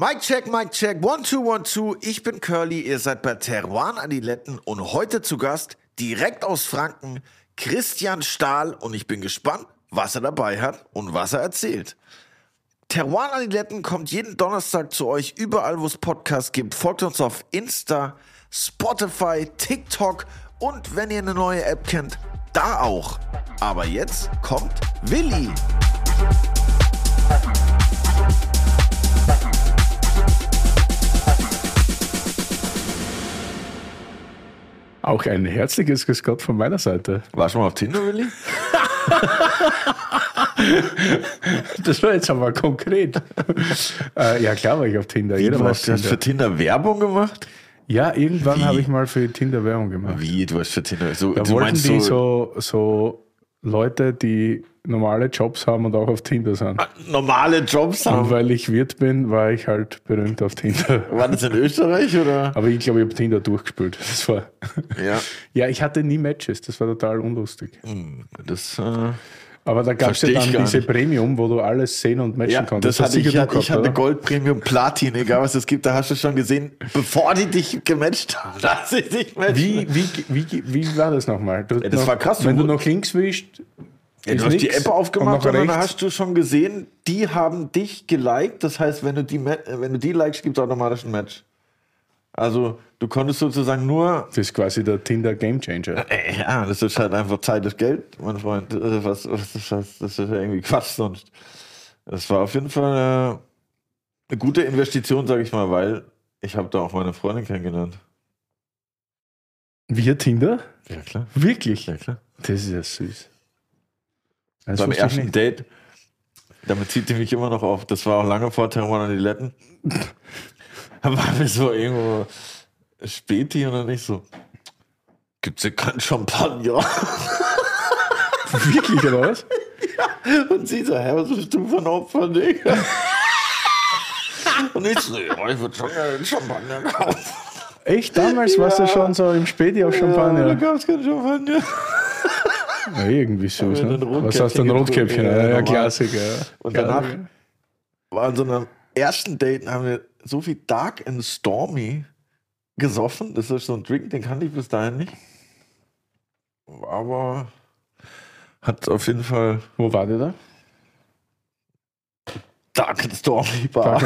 Mic check, Mic check, one, two, one, two. Ich bin Curly, ihr seid bei Teruan Adiletten und heute zu Gast, direkt aus Franken, Christian Stahl und ich bin gespannt, was er dabei hat und was er erzählt. Teruan Adiletten kommt jeden Donnerstag zu euch überall, wo es Podcasts gibt. Folgt uns auf Insta, Spotify, TikTok und wenn ihr eine neue App kennt, da auch. Aber jetzt kommt Willi. Auch ein herzliches Grüß Gott von meiner Seite. Warst du mal auf Tinder, Willi? Das war jetzt aber konkret. äh, ja, klar war ich auf Tinder. Wie, Jeder du hast, Tinder. für Tinder Werbung gemacht? Ja, irgendwann habe ich mal für Tinder Werbung gemacht. Wie, du hast für Tinder... So, Da du wollten meinst die so, so Leute, die normale Jobs haben und auch auf Tinder sind. normale Jobs Und haben? weil ich Wirt bin, war ich halt berühmt auf Tinder. War das in Österreich oder? Aber ich glaube, ich habe Tinder durchgespielt. Das war. Ja. Ja, ich hatte nie Matches. Das war total unlustig. Das, äh, Aber da gab es ja dann diese. Premium, wo du alles sehen und matchen ja, konntest. das hatte ich, ja, gehabt, ich hatte? Gold, Premium, Platin, egal was es gibt, da hast du schon gesehen, bevor die dich gematcht haben, dass sie dich matchen. Wie, wie, wie, wie war das nochmal? Du, das noch, war krass. Wenn Du- noch links wischst, Ja, du hast die nix. App aufgemacht und, und, dann hast du schon gesehen, die haben dich geliked. Das heißt, wenn du die, äh, wenn du die likest, gibt es automatisch ein Match. Also du konntest sozusagen nur Das ist quasi der Tinder Game Changer. Äh, Ja, das ist halt einfach Zeit ist Geld, mein Freund. Äh, Was, was ist das? Das ist ja irgendwie Quatsch sonst. Das war auf jeden Fall äh, eine gute Investition, sage ich mal, weil ich habe da auch meine Freundin kennengelernt. Wir Tinder? Ja, klar. Wirklich? Ja, klar. Das ist ja süß. Das Beim ersten nicht. Date, damit zieht die mich immer noch auf. Das war auch lange vor Terran an die Letten. Da waren wir so irgendwo Späti und dann ich so, gibt's hier keinen Champagner? Wirklich, oder was? Und sie so, hä, was bist du für ein Opfer, Digga? Und ich so, ja, ich würde schon gerne Champagner kaufen. Echt? Damals warst du schon so im Späti auf Ja, da Champagner? gab es keinen Champagner. Ja, irgendwie wir ne? Was hast du, ein Rotkäppchen? Ja, Ja, ja. Klassiker. ja. Und Ja, danach war an so einem ersten Date, haben wir so viel Dark and Stormy gesoffen. Das ist so ein Drink, den kannte ich bis dahin nicht. Aber hat auf jeden Fall Wo war der da? Dark and Stormy Bar.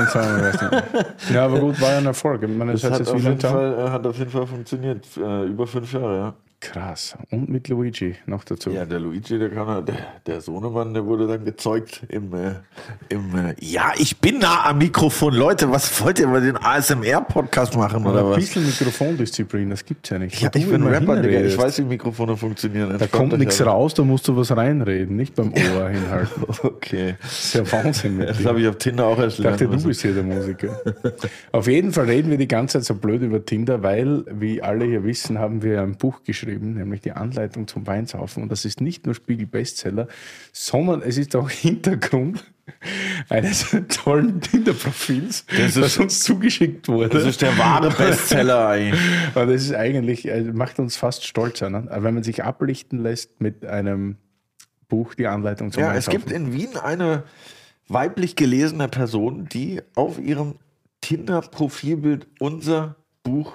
Ja, aber gut, war ja ein Erfolg. Meine, das, Das hat auf, jeden. Fall, äh, hat auf jeden Fall funktioniert. Äh, über fünf Jahre, ja. Krass. Und mit Luigi noch dazu. Ja, der Luigi, der kann er- der, der Sohnemann, der wurde dann gezeugt im, äh, im äh, Ja, ich bin nah am Mikrofon. Leute, was wollt ihr über den ASMR-Podcast machen oder ein was? bisschen Mikrofondisziplin, das gibt's ja nicht. Ja, ich bin Rapper, Digga. Ich weiß, wie Mikrofone funktionieren. Da kommt nichts raus, da musst du was reinreden, nicht beim Ohr hinhalten. Okay. Das ist ja Wahnsinn Das habe ich auf Tinder auch erst Ich dachte, du bist hier der Musiker. Auf jeden Fall reden wir die ganze Zeit so blöd über Tinder, weil, wie alle hier wissen, haben wir ein Buch geschrieben, nämlich die Anleitung zum Weinsaufen. Und das ist nicht nur Spiegel-Bestseller, sondern es ist auch Hintergrund eines tollen Tinder-Profils, Das das, uns zugeschickt wurde. Das ist der wahre Bestseller eigentlich. Und das ist eigentlich, äh, macht uns fast stolz an, ne? wenn man sich ablichten lässt mit einem Buch, die Anleitung zum Ja, es Weinsaufen. gibt in Wien eine weiblich gelesene Person, die auf ihrem Tinder-Profilbild unser Buch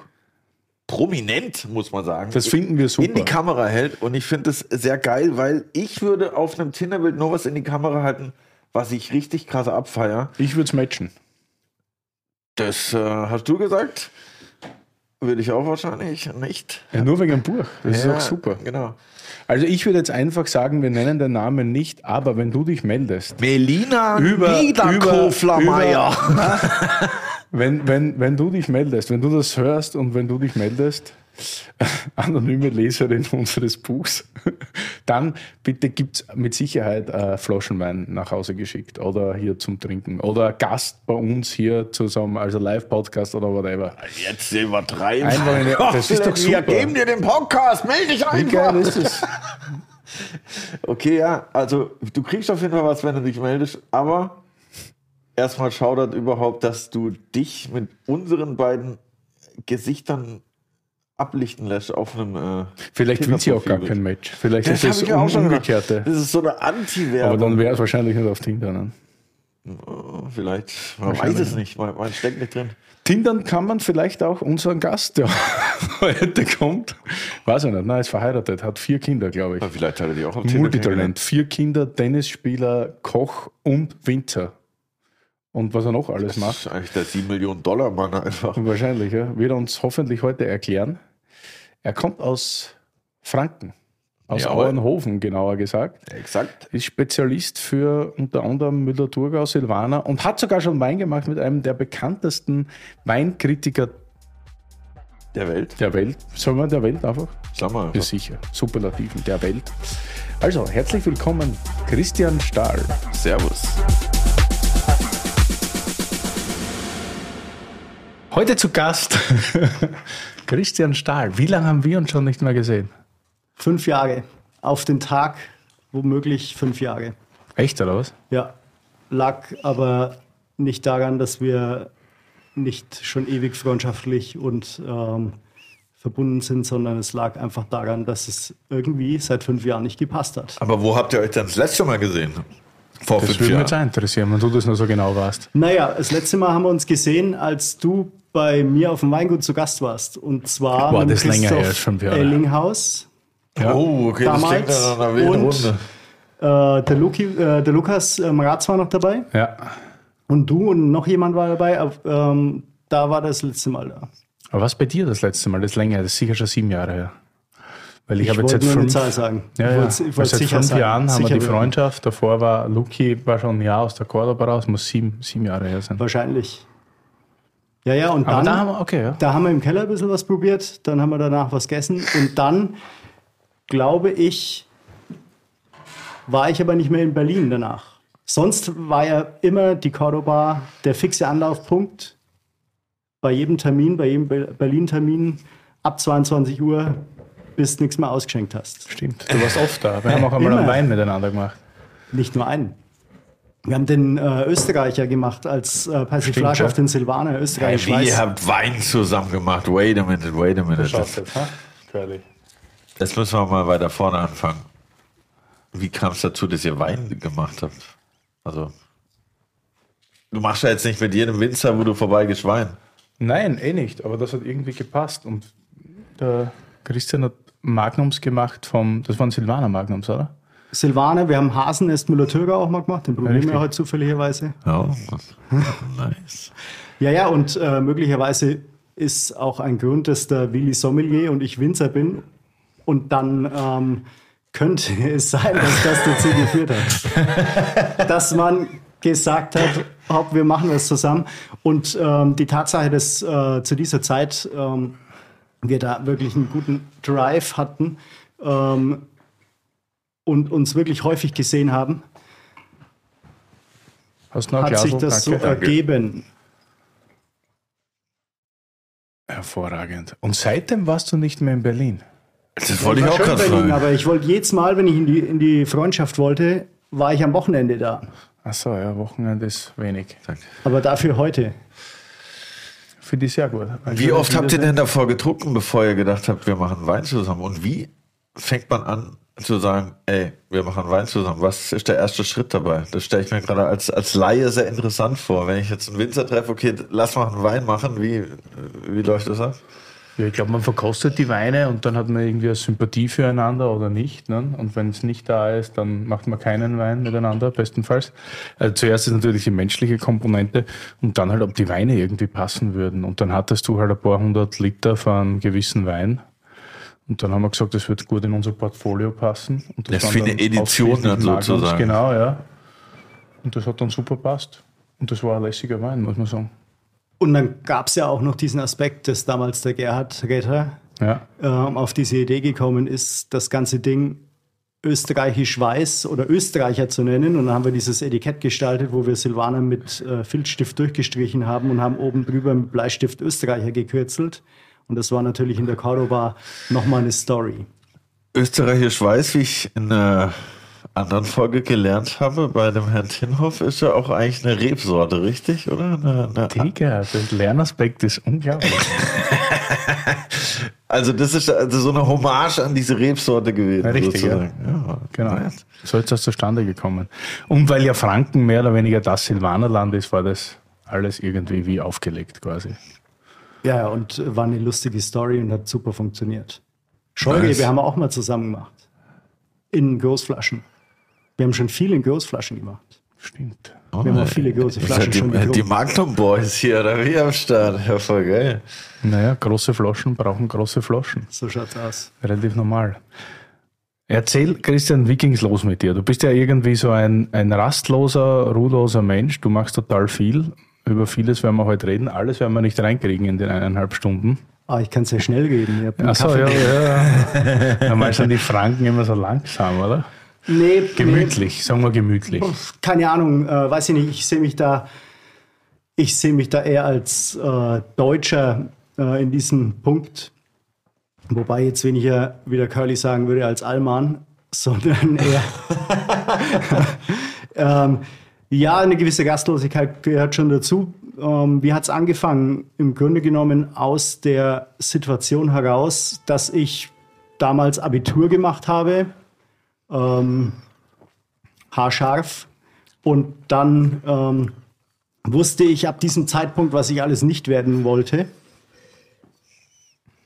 prominent, muss man sagen, Das finden wir super. in die Kamera hält. Und ich finde es sehr geil, weil ich würde auf einem Tinderbild nur was in die Kamera halten, was ich richtig krass abfeier. Ich würde es matchen. Das äh, hast du gesagt. Würde ich auch wahrscheinlich nicht. Ja, nur wegen dem Buch. Das Ja, ist auch super. Genau. Also ich würde jetzt einfach sagen, wir nennen den Namen nicht, aber wenn du dich meldest, Melina Über- Niederkofler-Meyer. wenn, wenn, wenn du dich meldest, wenn du das hörst und wenn du dich meldest, anonyme Leserin unseres Buchs, dann bitte gibt es mit Sicherheit äh, Flaschenwein nach Hause geschickt oder hier zum Trinken oder Gast bei uns hier zusammen, also Live-Podcast oder whatever. Jetzt übertreiben. Einfach eine- das ist doch Wir super. geben dir den Podcast. Melde dich Wie einfach. geil ist es? Okay, ja, also du kriegst auf jeden Fall was, wenn du dich meldest, aber erstmal schaudert überhaupt, dass du dich mit unseren beiden Gesichtern ablichten lässt auf einem. Äh, Vielleicht will sie auch gar kein Match. Vielleicht Das ist das gedacht. umgekehrte. Das ist so eine Aber Anti-Werbung. dann wäre es wahrscheinlich nicht auf Tinder. Ne? Oh, vielleicht, man weiß es nicht, man, man steckt nicht drin. Tindern kann man vielleicht auch unseren Gast, der heute kommt. Weiß ich nicht, nein, ist verheiratet, hat vier Kinder, glaube ich. Aber vielleicht hat er die auch am Tinder Multitalent. Vier Kinder, Tennisspieler, Koch und Winzer. Und was er noch alles Das macht. ist eigentlich der 7 Millionen Dollar Mann einfach. Wahrscheinlich, ja. Wird er uns hoffentlich heute erklären. Er kommt aus Franken, aus Jawohl. Auenhofen genauer gesagt. Exakt. Ist Spezialist für unter anderem Müller-Thurgau, Silvaner und hat sogar schon Wein gemacht mit einem der bekanntesten Weinkritiker Der Welt. der Welt. Soll man der Welt einfach? Sag mal. Ja, sicher. Superlativen der Welt. Also, herzlich willkommen, Christian Stahl. Servus. Heute zu Gast Christian Stahl. Wie lange haben wir uns schon nicht mehr gesehen? Fünf Jahre. Auf den Tag, womöglich fünf Jahre. Echt, oder was? Ja, lag aber nicht daran, dass wir nicht schon ewig freundschaftlich und ähm, verbunden sind, sondern es lag einfach daran, dass es irgendwie seit fünf Jahren nicht gepasst hat. Aber wo habt ihr euch denn das letzte Mal gesehen? Vor Das fünf würde mich jetzt Jahren. interessieren, wenn du das nur so genau warst. Naja, das letzte Mal haben wir uns gesehen, als du bei mir auf dem Weingut zu Gast warst. Und zwar Boah, das ist länger her, Christoph fünf Jahre. Ellinghaus. Ja. Oh, okay, das klingt Damals nach einer und- Runde. Äh, der, Luki, äh, der Lukas äh, Maratz war noch dabei. Ja. Und du und noch jemand war dabei. Auf, ähm, da war das letzte Mal da. Aber was bei dir das letzte Mal? Das ist länger, das ist sicher schon sieben Jahre her. Weil ich, Ich habe jetzt wollte seit nur eine fünf, Zahl sagen. ja, ich ja. wollte, ich wollte seit fünf sagen. Jahren haben wir die. Freundschaft. Davor war Luki, war schon ein Jahr aus der Cordoba raus, muss sieben, sieben Jahre her sein. Wahrscheinlich. Ja, ja, und dann, da haben wir, okay, ja. da haben wir im Keller ein bisschen was probiert, dann haben wir danach was gegessen und dann, glaube ich, war ich aber nicht mehr in Berlin danach. Sonst war ja immer die Cordoba der fixe Anlaufpunkt bei jedem Termin, bei jedem Be- Berlin-Termin ab 22 Uhr, bis du nichts mehr ausgeschenkt hast. Stimmt, du warst oft da. Wir haben auch einmal einen. Wein miteinander gemacht. Nicht nur einen. Wir haben den äh, Österreicher gemacht als äh, Persiflage auf den Silvaner. Hey, Österreich, wie, Schweiz. ihr habt Wein zusammen gemacht. Wait a minute, wait a minute. Das, jetzt? Curly. das müssen wir mal weiter vorne anfangen. Wie kam es dazu, dass ihr Wein gemacht habt? Also, du machst ja jetzt nicht mit jedem Winzer, wo du vorbeigehst, Wein. Nein, eh nicht, aber das hat irgendwie gepasst. Und der Christian hat Magnums gemacht vom, das waren Silvaner Magnums, oder? Silvaner, wir haben Hasen Est Müller-Thürger auch mal gemacht, den probieren wir heute zufälligerweise. Ja, nice. Ja, ja, und äh, möglicherweise ist auch ein Grund, dass der Willi Sommelier und ich Winzer bin. Und dann ähm, könnte es sein, dass das dazu geführt hat. dass man gesagt hat, hopp, wir machen das zusammen. Und ähm, die Tatsache, dass äh, zu dieser Zeit ähm, wir da wirklich einen guten Drive hatten ähm, und uns wirklich häufig gesehen haben, hat Glas? sich das so Danke. ergeben. Hervorragend. Und seitdem warst du nicht mehr in Berlin. Das wollte ich war auch gerade Berlin, fragen. Aber ich wollte jedes Mal, wenn ich in die, in die Freundschaft wollte, war ich am Wochenende da. Achso, ja, Wochenende ist wenig. Aber dafür heute. Finde ich sehr gut. Wie oft habt ihr denn davor getrunken, bevor ihr gedacht habt, wir machen Wein zusammen? Und wie fängt man an zu sagen, ey, wir machen Wein zusammen? Was ist der erste Schritt dabei? Das stelle ich mir gerade als, als Laie sehr interessant vor. Wenn ich jetzt einen Winzer treffe, okay, lass mal einen Wein machen, wie, wie läuft das ab? Ja, ich glaube, man verkostet die Weine und dann hat man irgendwie eine Sympathie füreinander oder nicht. Ne? Und wenn es nicht da ist, dann macht man keinen Wein miteinander, bestenfalls. Also zuerst ist natürlich die menschliche Komponente und dann halt, ob die Weine irgendwie passen würden. Und dann hattest du halt ein paar hundert Liter von gewissen Wein. Und dann haben wir gesagt, das wird gut in unser Portfolio passen. Und Das waren wie eine dann Edition Magnums, sozusagen. Genau, ja. Und das hat dann super passt. Und das war ein lässiger Wein, muss man sagen. Und dann gab es ja auch noch diesen Aspekt, dass damals der Gerhard Retter Ja. ähm, auf diese Idee gekommen ist, das ganze Ding österreichisch-weiß oder Österreicher zu nennen. Und dann haben wir dieses Etikett gestaltet, wo wir Silvaner mit äh, Filzstift durchgestrichen haben und haben oben drüber mit Bleistift Österreicher gekürzelt. Und das war natürlich in der Cordoba nochmal eine Story. Österreichisch weiß, wie ich in äh, anderen Folge gelernt habe, bei dem Herrn Tinhoff ist ja auch eigentlich eine Rebsorte, richtig? Oder? Eine, eine Digga, der Lernaspekt ist unglaublich. also das ist also so eine Hommage an diese Rebsorte gewesen. Ja, richtig, sozusagen. ja. Genau. So ist das zustande gekommen. Und weil ja Franken mehr oder weniger das Silvanerland ist, war das alles irgendwie wie aufgelegt quasi. Ja, und war eine lustige Story und hat super funktioniert. Scheurebe Nice. haben wir auch mal zusammen gemacht. In Großflaschen. Wir haben schon viel in Großflaschen gemacht. Stimmt. Oh, Wir haben auch viele große Ihr Flaschen seid schon die, die. Magnum Boys hier, oder wie am Start? Ja, voll geil. Naja, große Flaschen brauchen große Flaschen. So schaut's aus. Relativ normal. Erzähl, Christian, wie ging's los mit dir? Du bist ja irgendwie so ein, ein rastloser, ruheloser Mensch. Du machst total viel. Über vieles werden wir heute reden. Alles werden wir nicht reinkriegen in den eineinhalb Stunden. Ah, ich kann es ja schnell geben. Einen Achso, ja, ja. Normal sind die Franken immer so langsam, oder? Nee, Gemütlich, sagen wir gemütlich. Nee, keine Ahnung, äh, weiß ich nicht. Ich sehe mich da, ich sehe mich da eher als äh, Deutscher äh, in diesem Punkt. Wobei jetzt weniger, wie der Curly sagen würde, als Allmann, sondern eher. ähm, ja, eine gewisse Gastlosigkeit gehört schon dazu. Ähm, wie hat es angefangen? Im Grunde genommen aus der Situation heraus, dass ich damals Abitur gemacht habe, ähm, haarscharf. Und dann ähm, wusste ich ab diesem Zeitpunkt, was ich alles nicht werden wollte.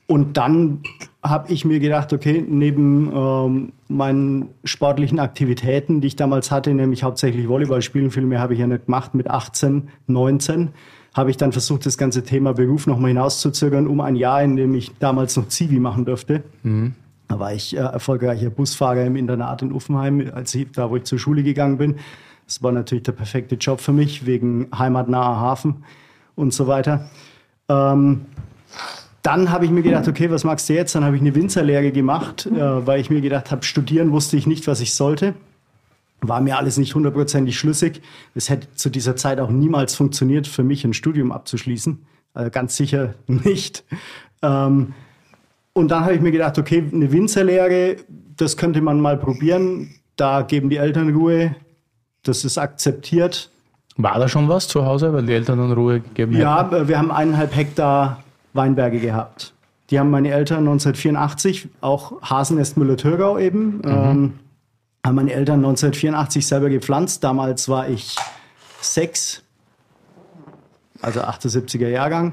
Und dann habe ich mir gedacht, okay, neben ähm, meinen sportlichen Aktivitäten, die ich damals hatte, nämlich hauptsächlich Volleyball spielen, viel mehr habe ich ja nicht gemacht, mit 18, 19, habe ich dann versucht, das ganze Thema Beruf nochmal hinauszuzögern, um ein Jahr, in dem ich damals noch Zivi machen durfte. Da war ich äh, erfolgreicher Busfahrer im Internat in Uffenheim, als ich, da wo ich zur Schule gegangen bin. Das war natürlich der perfekte Job für mich, wegen heimatnaher Hafen und so weiter. Ähm, dann habe ich mir gedacht, okay, was magst du jetzt? Dann habe ich eine Winzerlehre gemacht, äh, weil ich mir gedacht habe, studieren wusste ich nicht, was ich sollte. War mir alles nicht hundertprozentig schlüssig. Es hätte zu dieser Zeit auch niemals funktioniert, für mich ein Studium abzuschließen. Also ganz sicher nicht. Ähm, und dann habe ich mir gedacht, okay, eine Winzerlehre, das könnte man mal probieren. Da geben die Eltern Ruhe. Das ist akzeptiert. War da schon was zu Hause, weil die Eltern dann Ruhe gegeben Ja, äh, wir haben eineinhalb Hektar Weinberge gehabt. Die haben meine Eltern 1984, auch Hasennest Müller-Thürgau eben, ähm, haben meine Eltern 1984 selber gepflanzt. Damals war ich sechs, also 78er Jahrgang.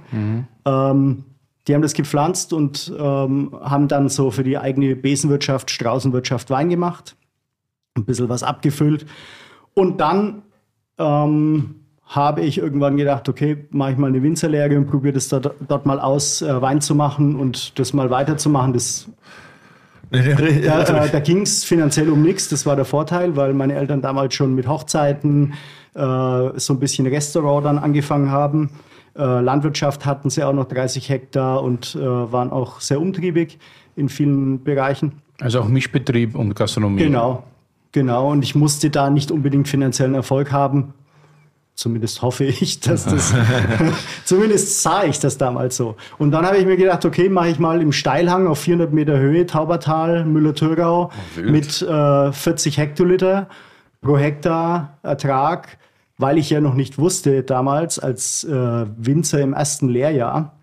Ähm, die haben das gepflanzt und ähm, haben dann so für die eigene Besenwirtschaft, Straußenwirtschaft Wein gemacht. Ein bisschen was abgefüllt. Und dann ähm, habe ich irgendwann gedacht, okay, mache ich mal eine Winzerlehre und probiere das dort, dort mal aus, äh, Wein zu machen und das mal weiterzumachen. Das, da, äh, da ging es finanziell um nichts. Das war der Vorteil, weil meine Eltern damals schon mit Hochzeiten äh, so ein bisschen Restaurant dann angefangen haben. Äh, Landwirtschaft hatten sie auch noch 30 Hektar und äh, waren auch sehr umtriebig in vielen Bereichen. Also auch Mischbetrieb und Gastronomie. Genau, genau. Und ich musste da nicht unbedingt finanziellen Erfolg haben. Zumindest hoffe ich, dass das, zumindest sah ich das damals so. Und dann habe ich mir gedacht, okay, mache ich mal im Steilhang auf 400 Meter Höhe, Taubertal, Müller-Thürgau, wild. mit äh, 40 Hektoliter pro Hektar Ertrag, weil ich ja noch nicht wusste damals als äh, Winzer im ersten Lehrjahr,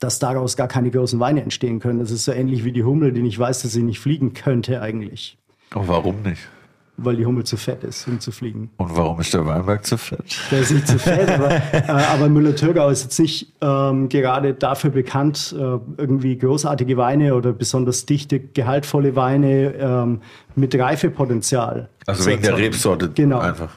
dass daraus gar keine großen Weine entstehen können. Das ist so ähnlich wie die Hummel, die nicht weiß, dass sie nicht fliegen könnte eigentlich, Oh, warum nicht? Weil die Hummel zu fett ist, um zu fliegen. Und warum ist der Weinberg zu fett? Der ist nicht zu fett, aber, äh, aber Müller-Thürgau ist jetzt nicht ähm, gerade dafür bekannt, äh, irgendwie großartige Weine oder besonders dichte, gehaltvolle Weine ähm, mit Reifepotenzial. Also wegen der. Rebsorte Genau. einfach.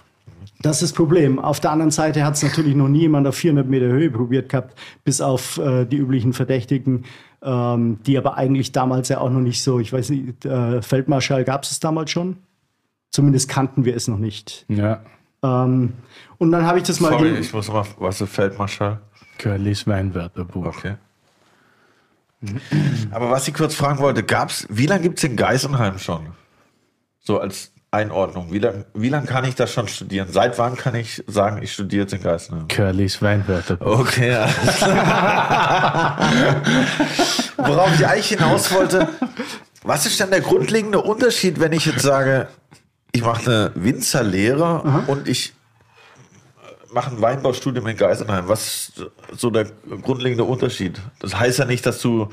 Das ist das Problem. Auf der anderen Seite hat es natürlich noch nie jemand auf 400 Meter Höhe probiert gehabt, bis auf äh, die üblichen Verdächtigen, ähm, die aber eigentlich damals ja auch noch nicht so, ich weiß nicht, äh, Feldmarschall gab es damals schon. Zumindest kannten wir es noch nicht. Ja. Ähm, und dann habe ich das mal. Sorry, ich muss mal, was ist Feldmarschall? Curlys Weinwörterbuch. Okay. Aber was ich kurz fragen wollte, gab's, wie lange gibt es in Geisenheim schon? So als Einordnung. Wie lange wie lang kann ich das schon studieren? Seit wann kann ich sagen, ich studiere jetzt in Geisenheim? Curlys Weinwörterbuch. Okay. Worauf ich eigentlich hinaus wollte, was ist denn der grundlegende Unterschied, wenn ich jetzt sage, ich mache eine Winzerlehre und ich mache ein Weinbaustudium in Geisenheim. Was ist so der grundlegende Unterschied? Das heißt ja nicht, dass du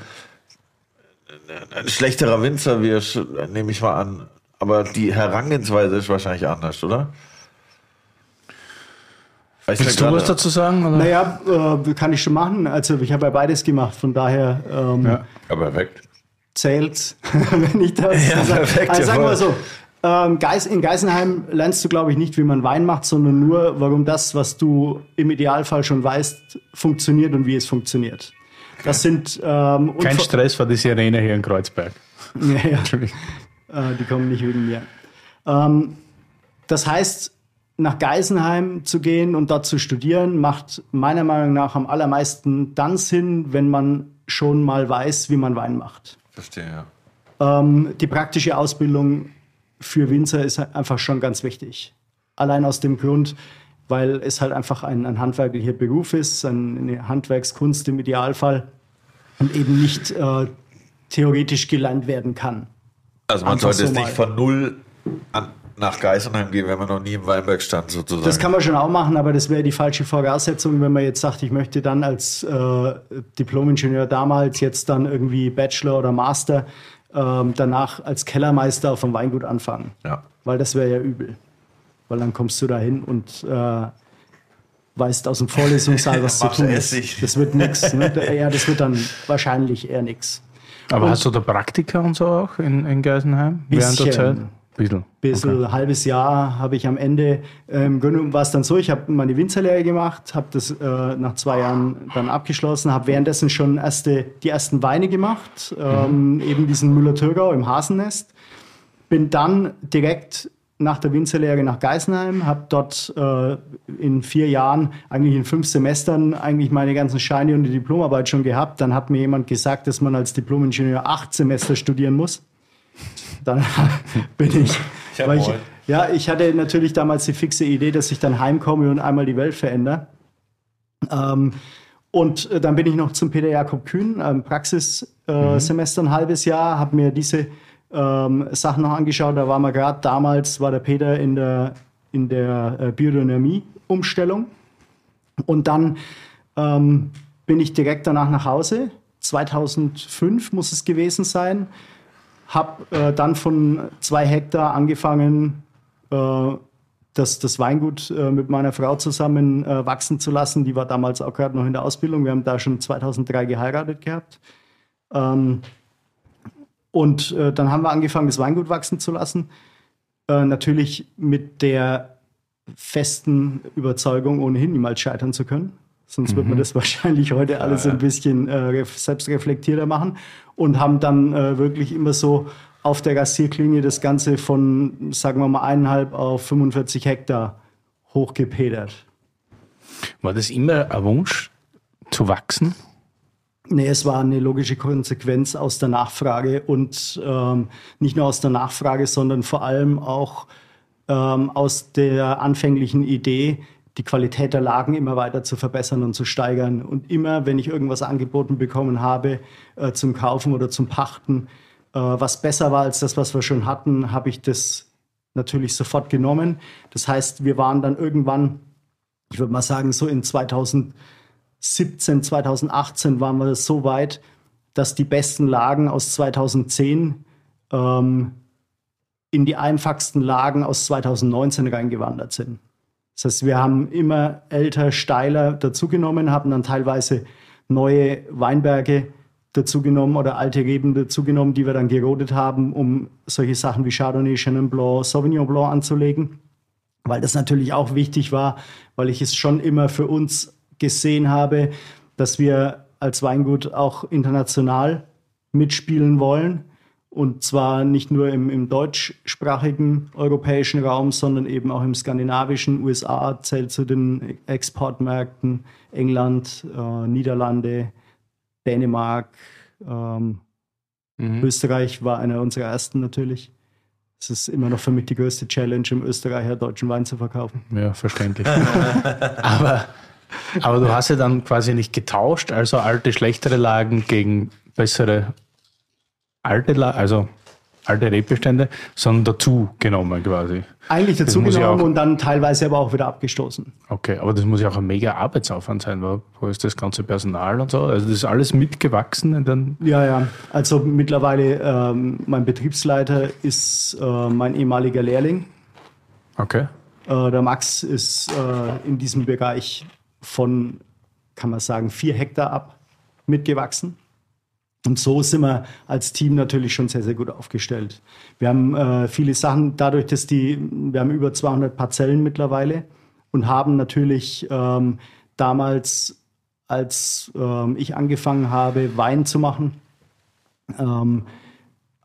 ein schlechterer Winzer wirst, nehme ich mal an. Aber die Herangehensweise ist wahrscheinlich anders, oder? Weißt Willst du was dazu sagen? Oder? Naja, äh, kann ich schon machen. Also ich habe ja beides gemacht, von daher ähm, ja. Aber perfekt. zählt, wenn ich das ja, sage. Perfekt, also sagen wir so, ähm, in Geisenheim lernst du, glaube ich, nicht, wie man Wein macht, sondern nur, warum das, was du im Idealfall schon weißt, funktioniert und wie es funktioniert. Das sind ähm, kein Stress für die Sirene hier in Kreuzberg. ja, ja. Äh, die kommen nicht wegen mir. Ähm, das heißt, nach Geisenheim zu gehen und dort zu studieren, macht meiner Meinung nach am allermeisten dann Sinn, wenn man schon mal weiß, wie man Wein macht. Verstehe, ja. Ähm, die praktische Ausbildung für Winzer ist einfach schon ganz wichtig. Allein aus dem Grund, weil es halt einfach ein, ein handwerklicher Beruf ist, eine Handwerkskunst im Idealfall und eben nicht äh, theoretisch gelernt werden kann. Also man einfach sollte so es nicht von null an nach Geisenheim gehen, wenn man noch nie im Weinberg stand, sozusagen. Das kann man schon auch machen, aber das wäre die falsche Voraussetzung, wenn man jetzt sagt, ich möchte dann als äh, Diplom-Ingenieur damals jetzt dann irgendwie Bachelor oder Master ähm, danach als Kellermeister dem Weingut anfangen. Ja. Weil das wäre ja übel. Weil dann kommst du da hin und äh, weißt aus dem Vorlesungssaal, was zu tun ist. Das wird nichts. Ne? Ja, das wird dann wahrscheinlich eher nichts. Aber und hast du da Praktika und so auch in, in Geisenheim während der Zeit? Bisschen. Bisschen, okay. halbes Jahr habe ich am Ende, ähm, war es dann so, ich habe meine Winzerlehre gemacht, habe das äh, nach zwei Jahren dann abgeschlossen, habe währenddessen schon erste, die ersten Weine gemacht, ähm, mhm. eben diesen Müller-Thurgau im Hasennest. Bin dann direkt nach der Winzerlehre nach Geisenheim, habe dort äh, in vier Jahren, eigentlich in fünf Semestern, eigentlich meine ganzen Scheine und die Diplomarbeit schon gehabt. Dann hat mir jemand gesagt, dass man als Diplomingenieur acht Semester studieren muss. Dann bin ich, ja, ich, ja, ich hatte natürlich damals die fixe Idee, dass ich dann heimkomme und einmal die Welt verändere. Ähm, und äh, dann bin ich noch zum Peter Jakob Kühn, ähm, Praxissemester äh, mhm. ein halbes Jahr, habe mir diese ähm, Sachen noch angeschaut. Da war man gerade damals, war der Peter in der, in der äh, Biodynamie-Umstellung. Und dann ähm, bin ich direkt danach nach Hause. 2005 muss es gewesen sein habe äh, dann von zwei Hektar angefangen, äh, das, das Weingut äh, mit meiner Frau zusammen äh, wachsen zu lassen. Die war damals auch gerade noch in der Ausbildung. Wir haben da schon 2003 geheiratet gehabt. Ähm, und äh, dann haben wir angefangen, das Weingut wachsen zu lassen. Äh, natürlich mit der festen Überzeugung, ohnehin niemals scheitern zu können. Sonst mhm. wird man mhm. das wahrscheinlich heute alles ja, ein bisschen äh, selbstreflektierter machen und haben dann äh, wirklich immer so auf der Gassierklinge das Ganze von, sagen wir mal, eineinhalb auf 45 Hektar hochgepedert. War das immer ein Wunsch zu wachsen? Nee, es war eine logische Konsequenz aus der Nachfrage und ähm, nicht nur aus der Nachfrage, sondern vor allem auch ähm, aus der anfänglichen Idee, die Qualität der Lagen immer weiter zu verbessern und zu steigern. Und immer, wenn ich irgendwas angeboten bekommen habe äh, zum Kaufen oder zum Pachten, äh, was besser war als das, was wir schon hatten, habe ich das natürlich sofort genommen. Das heißt, wir waren dann irgendwann, ich würde mal sagen, so in 2017, 2018 waren wir so weit, dass die besten Lagen aus 2010 ähm, in die einfachsten Lagen aus 2019 reingewandert sind. Das heißt, wir haben immer älter, steiler dazugenommen, haben dann teilweise neue Weinberge dazugenommen oder alte Reben dazugenommen, die wir dann gerodet haben, um solche Sachen wie Chardonnay, Chenin Blanc, Sauvignon Blanc anzulegen. Weil das natürlich auch wichtig war, weil ich es schon immer für uns gesehen habe, dass wir als Weingut auch international mitspielen wollen und zwar nicht nur im, im deutschsprachigen europäischen Raum, sondern eben auch im skandinavischen. USA zählt zu den Exportmärkten, England, äh, Niederlande, Dänemark, ähm, mhm. Österreich war einer unserer ersten natürlich. Es ist immer noch für mich die größte Challenge, im Österreicher deutschen Wein zu verkaufen. Ja, verständlich. aber, aber du hast ja dann quasi nicht getauscht, also alte, schlechtere Lagen gegen bessere alte, also alte Rebestände, sondern dazu genommen quasi. Eigentlich dazu genommen und dann teilweise aber auch wieder abgestoßen. Okay, aber das muss ja auch ein mega Arbeitsaufwand sein. Wo, wo ist das ganze Personal und so? Also das ist alles mitgewachsen in den Ja, ja. Also mittlerweile ähm, mein Betriebsleiter ist äh, mein ehemaliger Lehrling. Okay. Äh, der Max ist äh, in diesem Bereich von, kann man sagen, vier Hektar ab mitgewachsen. Und so sind wir als Team natürlich schon sehr, sehr gut aufgestellt. Wir haben äh, viele Sachen, dadurch, dass die, wir haben über 200 Parzellen mittlerweile und haben natürlich ähm, damals, als ähm, ich angefangen habe, Wein zu machen, ähm,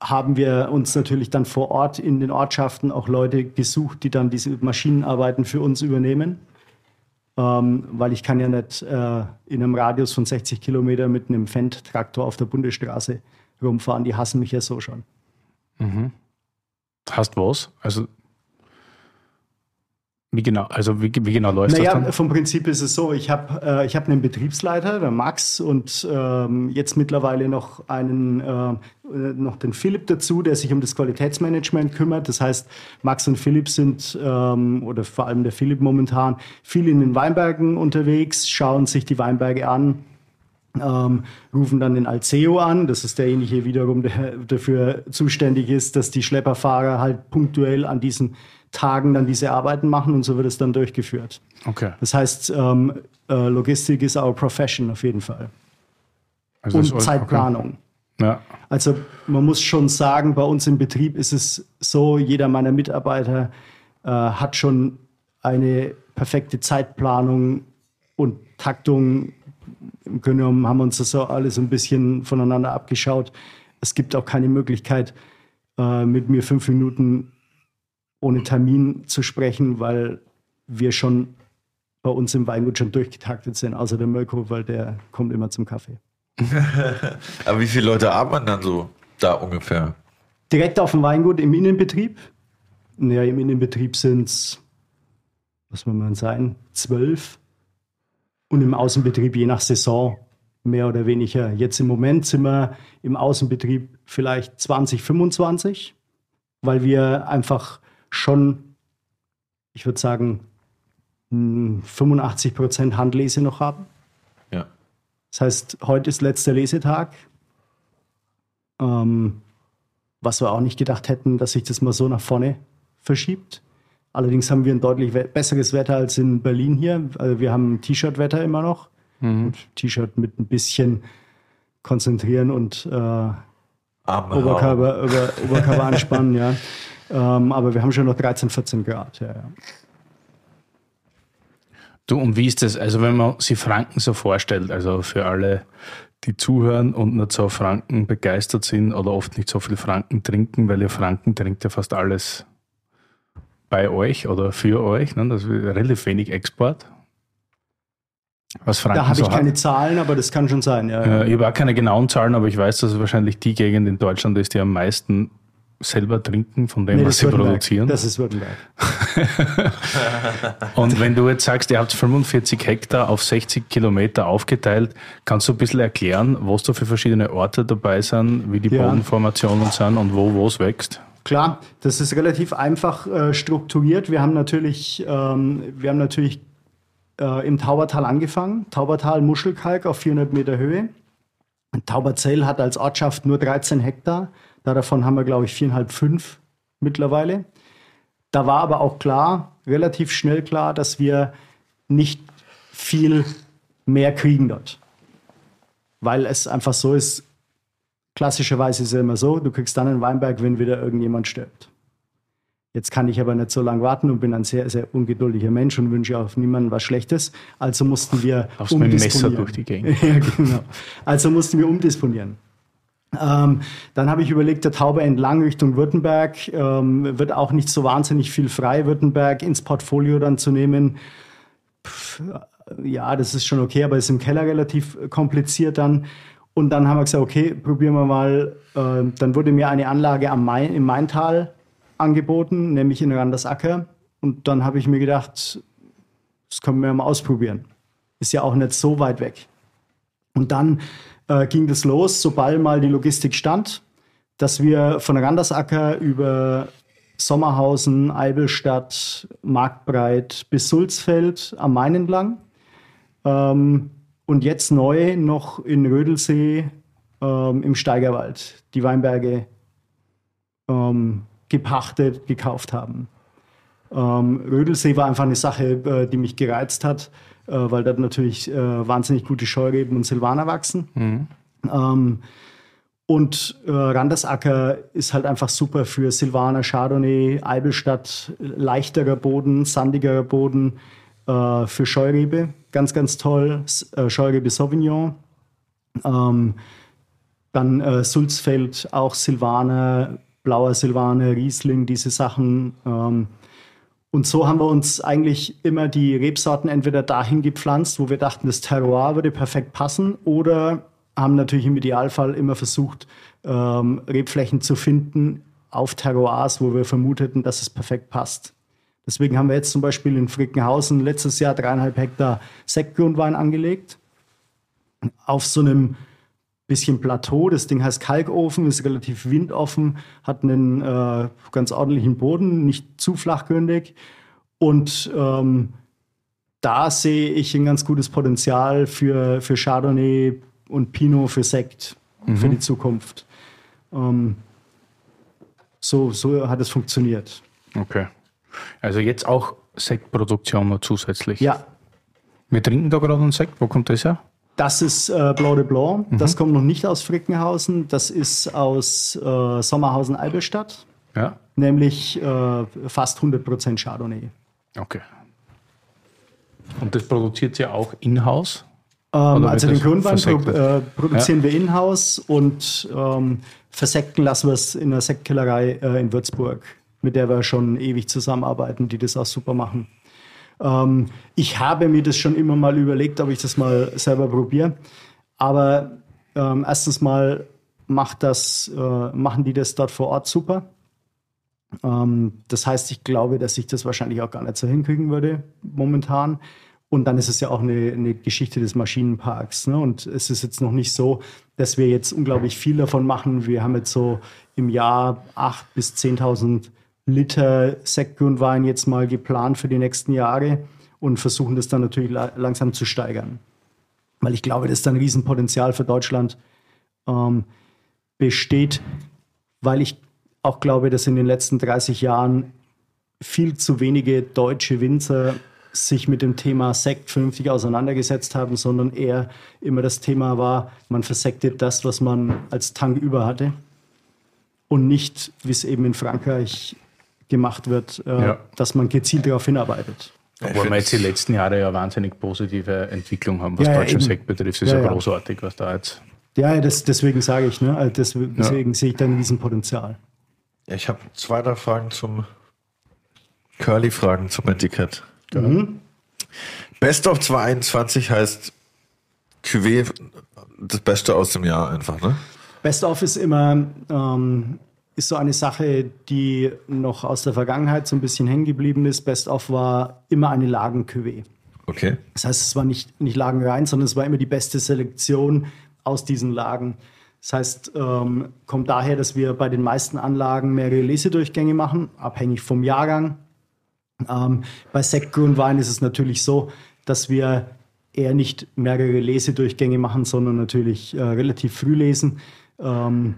haben wir uns natürlich dann vor Ort in den Ortschaften auch Leute gesucht, die dann diese Maschinenarbeiten für uns übernehmen ähm, weil ich kann ja nicht äh, in einem Radius von 60 Kilometern mit einem Fendt-Traktor auf der Bundesstraße rumfahren. Die hassen mich ja so schon. Mhm. Hast was? Also wie genau, also wie, wie genau läuft naja, das dann? Vom Prinzip ist es so, ich habe äh, hab einen Betriebsleiter, der Max, und ähm, jetzt mittlerweile noch einen, äh, noch den Philipp dazu, der sich um das Qualitätsmanagement kümmert. Das heißt, Max und Philipp sind, ähm, oder vor allem der Philipp momentan, viel in den Weinbergen unterwegs, schauen sich die Weinberge an, ähm, rufen dann den Alceo an. Das ist derjenige wiederum, der dafür zuständig ist, dass die Schlepperfahrer halt punktuell an diesen Tagen dann diese Arbeiten machen und so wird es dann durchgeführt. Okay. Das heißt, ähm, äh, Logistik ist our profession auf jeden Fall. Also und Zeitplanung. Okay. Ja. Also man muss schon sagen, bei uns im Betrieb ist es so, jeder meiner Mitarbeiter äh, hat schon eine perfekte Zeitplanung und Taktung. Im Grunde genommen haben wir uns das so alles ein bisschen voneinander abgeschaut. Es gibt auch keine Möglichkeit, äh, mit mir fünf Minuten ohne Termin zu sprechen, weil wir schon bei uns im Weingut schon durchgetaktet sind, außer der Mirko, weil der kommt immer zum Kaffee. Aber wie viele Leute arbeiten dann so da ungefähr? Direkt auf dem Weingut im Innenbetrieb. Ja, im Innenbetrieb sind es, was will man sein, zwölf. Und im Außenbetrieb je nach Saison mehr oder weniger. Jetzt im Moment sind wir im Außenbetrieb vielleicht 20, 25, weil wir einfach schon, ich würde sagen, mh, 85 Prozent Handlese noch haben. Ja. Das heißt, heute ist letzter Lesetag. Ähm, was wir auch nicht gedacht hätten, dass sich das mal so nach vorne verschiebt. Allerdings haben wir ein deutlich besseres Wetter als in Berlin hier. Also wir haben T-Shirt-Wetter immer noch. Gut, T-Shirt mit ein bisschen konzentrieren und äh, Oberkörper, über, Oberkörper anspannen, ja. Ähm, aber wir haben schon noch 13, 14 Grad. Ja, ja. Du, und wie ist das, also wenn man sich Franken so vorstellt, also für alle, die zuhören und nicht so Franken begeistert sind oder oft nicht so viel Franken trinken, weil ihr Franken trinkt ja fast alles bei euch oder für euch, ne? das ist relativ wenig Export. Was Franken Da habe so ich keine hat. Zahlen, aber das kann schon sein. Ja, Äh, ich habe auch keine genauen Zahlen, aber ich weiß, dass es wahrscheinlich die Gegend in Deutschland ist, die am meisten selber trinken von dem, Nee, was sie produzieren. Das ist Württemberg. Und wenn du jetzt sagst, ihr habt 45 Hektar auf 60 Kilometer aufgeteilt, kannst du ein bisschen erklären, was da für verschiedene Orte dabei sind, wie die Ja. Bodenformationen sind und wo wo es wächst? Klar, das ist relativ einfach äh, strukturiert. Wir haben natürlich, ähm, wir haben natürlich äh, im Taubertal angefangen. Taubertal Muschelkalk auf 400 Meter Höhe. Tauberzell hat als Ortschaft nur 13 Hektar. Da davon haben wir, glaube ich, viereinhalb, fünf mittlerweile. Da war aber auch klar, relativ schnell klar, dass wir nicht viel mehr kriegen dort. Weil es einfach so ist, klassischerweise ist es immer so, du kriegst dann einen Weinberg, wenn wieder irgendjemand stirbt. Jetzt kann ich aber nicht so lange warten und bin ein sehr, sehr ungeduldiger Mensch und wünsche auf niemanden was Schlechtes. Also mussten wir mit dem Messer umdisponieren. durch die Gegend. ja, genau. Also mussten wir umdisponieren. Ähm, dann habe ich überlegt, der Taube entlang Richtung Württemberg ähm, wird auch nicht so wahnsinnig viel frei, Württemberg ins Portfolio dann zu nehmen. Pff, ja, das ist schon okay, aber ist im Keller relativ kompliziert dann. Und dann haben wir gesagt, okay, probieren wir mal. Äh, dann wurde mir eine Anlage am Main, im Maintal angeboten, nämlich in Randersacker. Und dann habe ich mir gedacht, das können wir mal ausprobieren. Ist ja auch nicht so weit weg. Und dann äh, ging das los, sobald mal die Logistik stand. dass wir von Randersacker über Sommerhausen, Eibelstadt, Marktbreit bis Sulzfeld am Main entlang ähm, und jetzt neu noch in Rödelsee ähm, im Steigerwald die Weinberge ähm, gepachtet, gekauft haben. Ähm, Rödelsee war einfach eine Sache, äh, die mich gereizt hat, äh, weil dort natürlich äh, wahnsinnig gute Scheureben und Silvaner wachsen. Mhm. Ähm, und äh, Randersacker ist halt einfach super für Silvaner, Chardonnay, Eibelstadt, leichterer Boden, sandigerer Boden, äh, für Scheurebe, ganz, ganz toll, äh, Scheurebe Sauvignon. Ähm, dann äh, Sulzfeld, auch Silvaner, blauer Silvaner, Riesling, diese Sachen. Ähm, und so haben wir uns eigentlich immer die Rebsorten entweder dahin gepflanzt, wo wir dachten, das Terroir würde perfekt passen, oder haben natürlich im Idealfall immer versucht, ähm, Rebflächen zu finden auf Terroirs, wo wir vermuteten, dass es perfekt passt. Deswegen haben wir jetzt zum Beispiel in Frickenhausen letztes Jahr dreieinhalb Hektar Sektgrundwein angelegt. Auf so einem bisschen Plateau. Das Ding heißt Kalkofen, ist relativ windoffen, hat einen äh, ganz ordentlichen Boden, nicht zu flachgründig. Und ähm, da sehe ich ein ganz gutes Potenzial für, für Chardonnay und Pinot für Sekt mhm. für die Zukunft. Ähm, so, so hat es funktioniert. Okay. Also jetzt auch Sektproduktion noch zusätzlich? Ja. Wir trinken da gerade einen Sekt. Wo kommt das her? Das ist äh, Blanc de Blanc. Mhm. Das kommt noch nicht aus Frickenhausen. Das ist aus äh, Sommerhausen-Albelstadt. Ja. Nämlich äh, fast 100% Chardonnay. Okay. Und das produziert ihr auch in-house? Ähm, also den Grundwein pro, äh, produzieren ja. wir in-house und ähm, versekten lassen wir es in der Sektkellerei äh, in Würzburg, mit der wir schon ewig zusammenarbeiten, die das auch super machen. Ähm, ich habe mir das schon immer mal überlegt, ob ich das mal selber probiere. Aber ähm, erstens mal macht das, äh, machen die das dort vor Ort super. Ähm, das heißt, ich glaube, dass ich das wahrscheinlich auch gar nicht so hinkriegen würde momentan. Und dann ist es ja auch eine, eine Geschichte des Maschinenparks. Ne? Und es ist jetzt noch nicht so, dass wir jetzt unglaublich viel davon machen. Wir haben jetzt so im Jahr 8.000 bis 10.000 Liter Sektgrundwein jetzt mal geplant für die nächsten Jahre und versuchen das dann natürlich langsam zu steigern. Weil ich glaube, dass da ein Riesenpotenzial für Deutschland ähm, besteht, weil ich auch glaube, dass in den letzten 30 Jahren viel zu wenige deutsche Winzer sich mit dem Thema Sekt vernünftig auseinandergesetzt haben, sondern eher immer das Thema war, man versektet das, was man als Tank über hatte und nicht, wie es eben in Frankreich gemacht wird, äh, ja. dass man gezielt darauf hinarbeitet. Obwohl wir jetzt die letzten Jahre ja wahnsinnig positive Entwicklung haben, was ja, deutschen Sekt betrifft. Das ist ja, ja, großartig, was da jetzt. Ja, das, deswegen sage ich, ne? Also deswegen, deswegen sehe ich da ein Riesenpotenzial. Ja, ich habe zwei der Fragen zum Curly-Fragen zum Etikett. Mhm. Best of 2021 heißt Cuvée das Beste aus dem Jahr einfach, ne? Best of ist immer ähm, ist so eine Sache, die noch aus der Vergangenheit so ein bisschen hängen geblieben ist. Best of war immer eine Lagen-Cuvée. Okay. Das heißt, es war nicht, nicht Lagen rein, sondern es war immer die beste Selektion aus diesen Lagen. Das heißt, ähm, kommt daher, dass wir bei den meisten Anlagen mehrere Lesedurchgänge machen, abhängig vom Jahrgang. Ähm, bei Sektgrundwein ist es natürlich so, dass wir eher nicht mehrere Lesedurchgänge machen, sondern natürlich äh, relativ früh lesen. Ähm,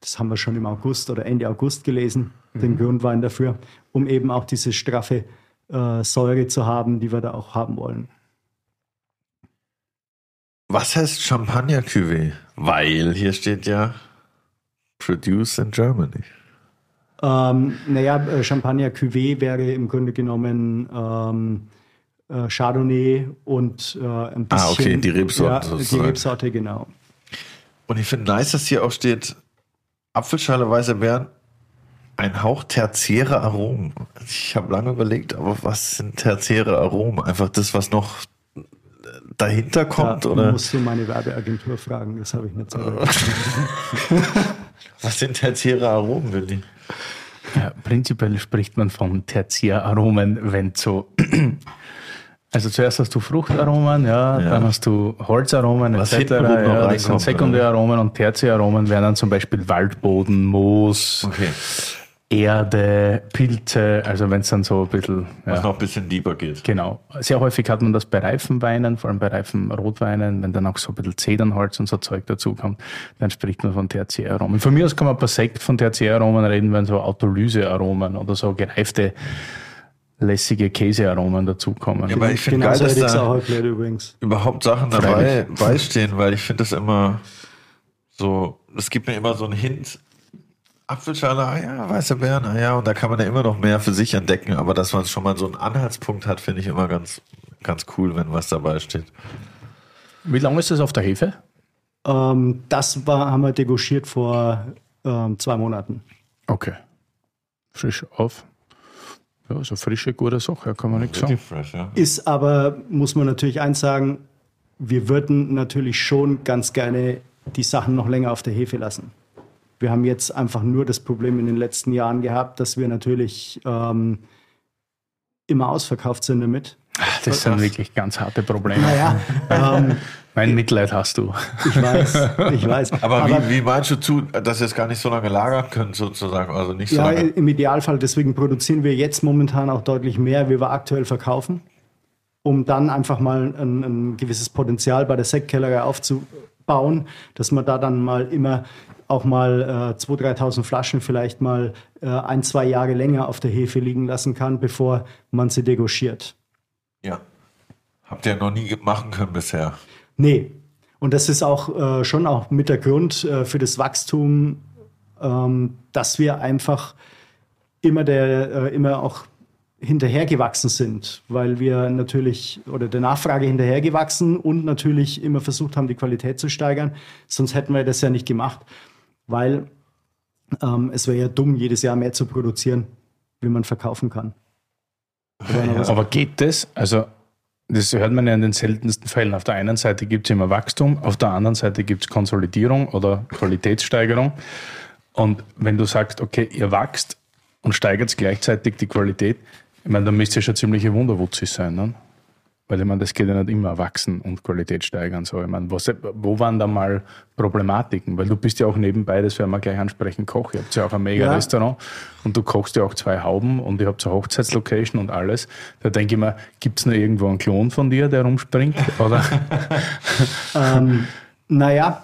das haben wir schon im August oder Ende August gelesen, mhm. den Grundwein dafür, um eben auch diese straffe äh, Säure zu haben, die wir da auch haben wollen. Was heißt Champagner Cuvée? Weil hier steht ja Produce in Germany. Ähm, naja, äh, Champagner Cuvée wäre im Grunde genommen ähm, äh, Chardonnay und äh, ein bisschen. Ah, okay, die Rebsorte. Ja, die Rebsorte, genau. Und ich finde nice, dass hier auch steht Apfelschale, weiße Beeren, ein Hauch tertiäre Aromen. Ich habe lange überlegt, aber was sind tertiäre Aromen? Einfach das, was noch dahinter kommt? Da oder? musst du meine Werbeagentur fragen, das habe ich nicht so Was sind tertiäre Aromen, Willi? Ja, prinzipiell spricht man von Tertiäraromen, wenn so Also zuerst hast du Fruchtaromen, ja, Ja. dann hast du Holzaromen Was etc. Ja, das sind Sekundäraromen und Tertiäraromen wären dann zum Beispiel Waldboden, Moos, Okay. Erde, Pilze, also wenn es dann so ein bisschen, Was ja, noch ein bisschen deeper geht. genau. Sehr häufig hat man das bei reifen Weinen, vor allem bei reifen Rotweinen, wenn dann auch so ein bisschen Zedernholz und so Zeug dazukommt, dann spricht man von Tertiäraromen. Von mir aus kann man bei Sekt von Tertiäraromen reden, wenn so Autolysearomen oder so gereifte, lässige Käsearomen dazukommen. Ja, aber ich finde Genau geil, so dass da überhaupt Sachen dabei beistehen, weil ich finde das immer so, es gibt mir immer so einen Hint. Apfelschale, ah ja, weiße Beeren, ah ja, und da kann man ja immer noch mehr für sich entdecken, aber dass man schon mal so einen Anhaltspunkt hat, finde ich immer ganz, ganz cool, wenn was dabei steht. Wie lange ist das auf der Hefe? Ähm, das war, haben wir degauchiert vor ähm, zwei Monaten. Okay. Frisch auf. Ja, so frische, gute Sache, kann man nichts sagen. Fresh, ja. Ist aber, muss man natürlich eins sagen, wir würden natürlich schon ganz gerne die Sachen noch länger auf der Hefe lassen. Wir haben jetzt einfach nur das Problem in den letzten Jahren gehabt, dass wir natürlich ähm, immer ausverkauft sind damit. Das sind wirklich ganz harte Probleme. Naja, ähm, Mein Mitleid hast du. ich weiß, ich weiß. Aber, wie, wie meinst du zu, dass ihr es gar nicht so lange lagern könnt, sozusagen? Also nicht so Ja, lange. im Idealfall, deswegen produzieren wir jetzt momentan auch deutlich mehr, wie wir aktuell verkaufen, um dann einfach mal ein, ein gewisses Potenzial bei der Sektkellerei aufzubauen, dass man da dann mal immer auch mal äh, 2.000, 3.000 Flaschen vielleicht mal äh, ein, zwei Jahre länger auf der Hefe liegen lassen kann, bevor man sie degauchiert. Ja. Habt ihr noch nie machen können bisher. Nee. Und das ist auch äh, schon auch mit der Grund äh, für das Wachstum, ähm, dass wir einfach immer der äh, immer auch hinterhergewachsen sind, weil wir natürlich oder der Nachfrage hinterhergewachsen und natürlich immer versucht haben, die Qualität zu steigern. Sonst hätten wir das ja nicht gemacht, weil ähm, es wäre ja dumm, jedes Jahr mehr zu produzieren, wie man verkaufen kann. Aber geht das? Also, das hört man ja in den seltensten Fällen. Auf der einen Seite gibt es immer Wachstum, auf der anderen Seite gibt es Konsolidierung oder Qualitätssteigerung. Und wenn du sagst, okay, ihr wächst und steigert gleichzeitig die Qualität, ich meine, dann müsst ihr schon ziemliche Wunderwutzis sein, ne? Weil ich meine, das geht ja nicht immer wachsen und Qualität steigern. So, ich meine, was, wo waren da mal Problematiken? Weil du bist ja auch nebenbei, das werden wir gleich ansprechen, Koch. Ihr habt ja auch ein mega Ja. Restaurant und du kochst ja auch zwei Hauben und ihr habt so Hochzeitslocation und alles. Da denke ich mir, gibt es noch irgendwo einen Klon von dir, der rumspringt? Oder? Ähm, naja,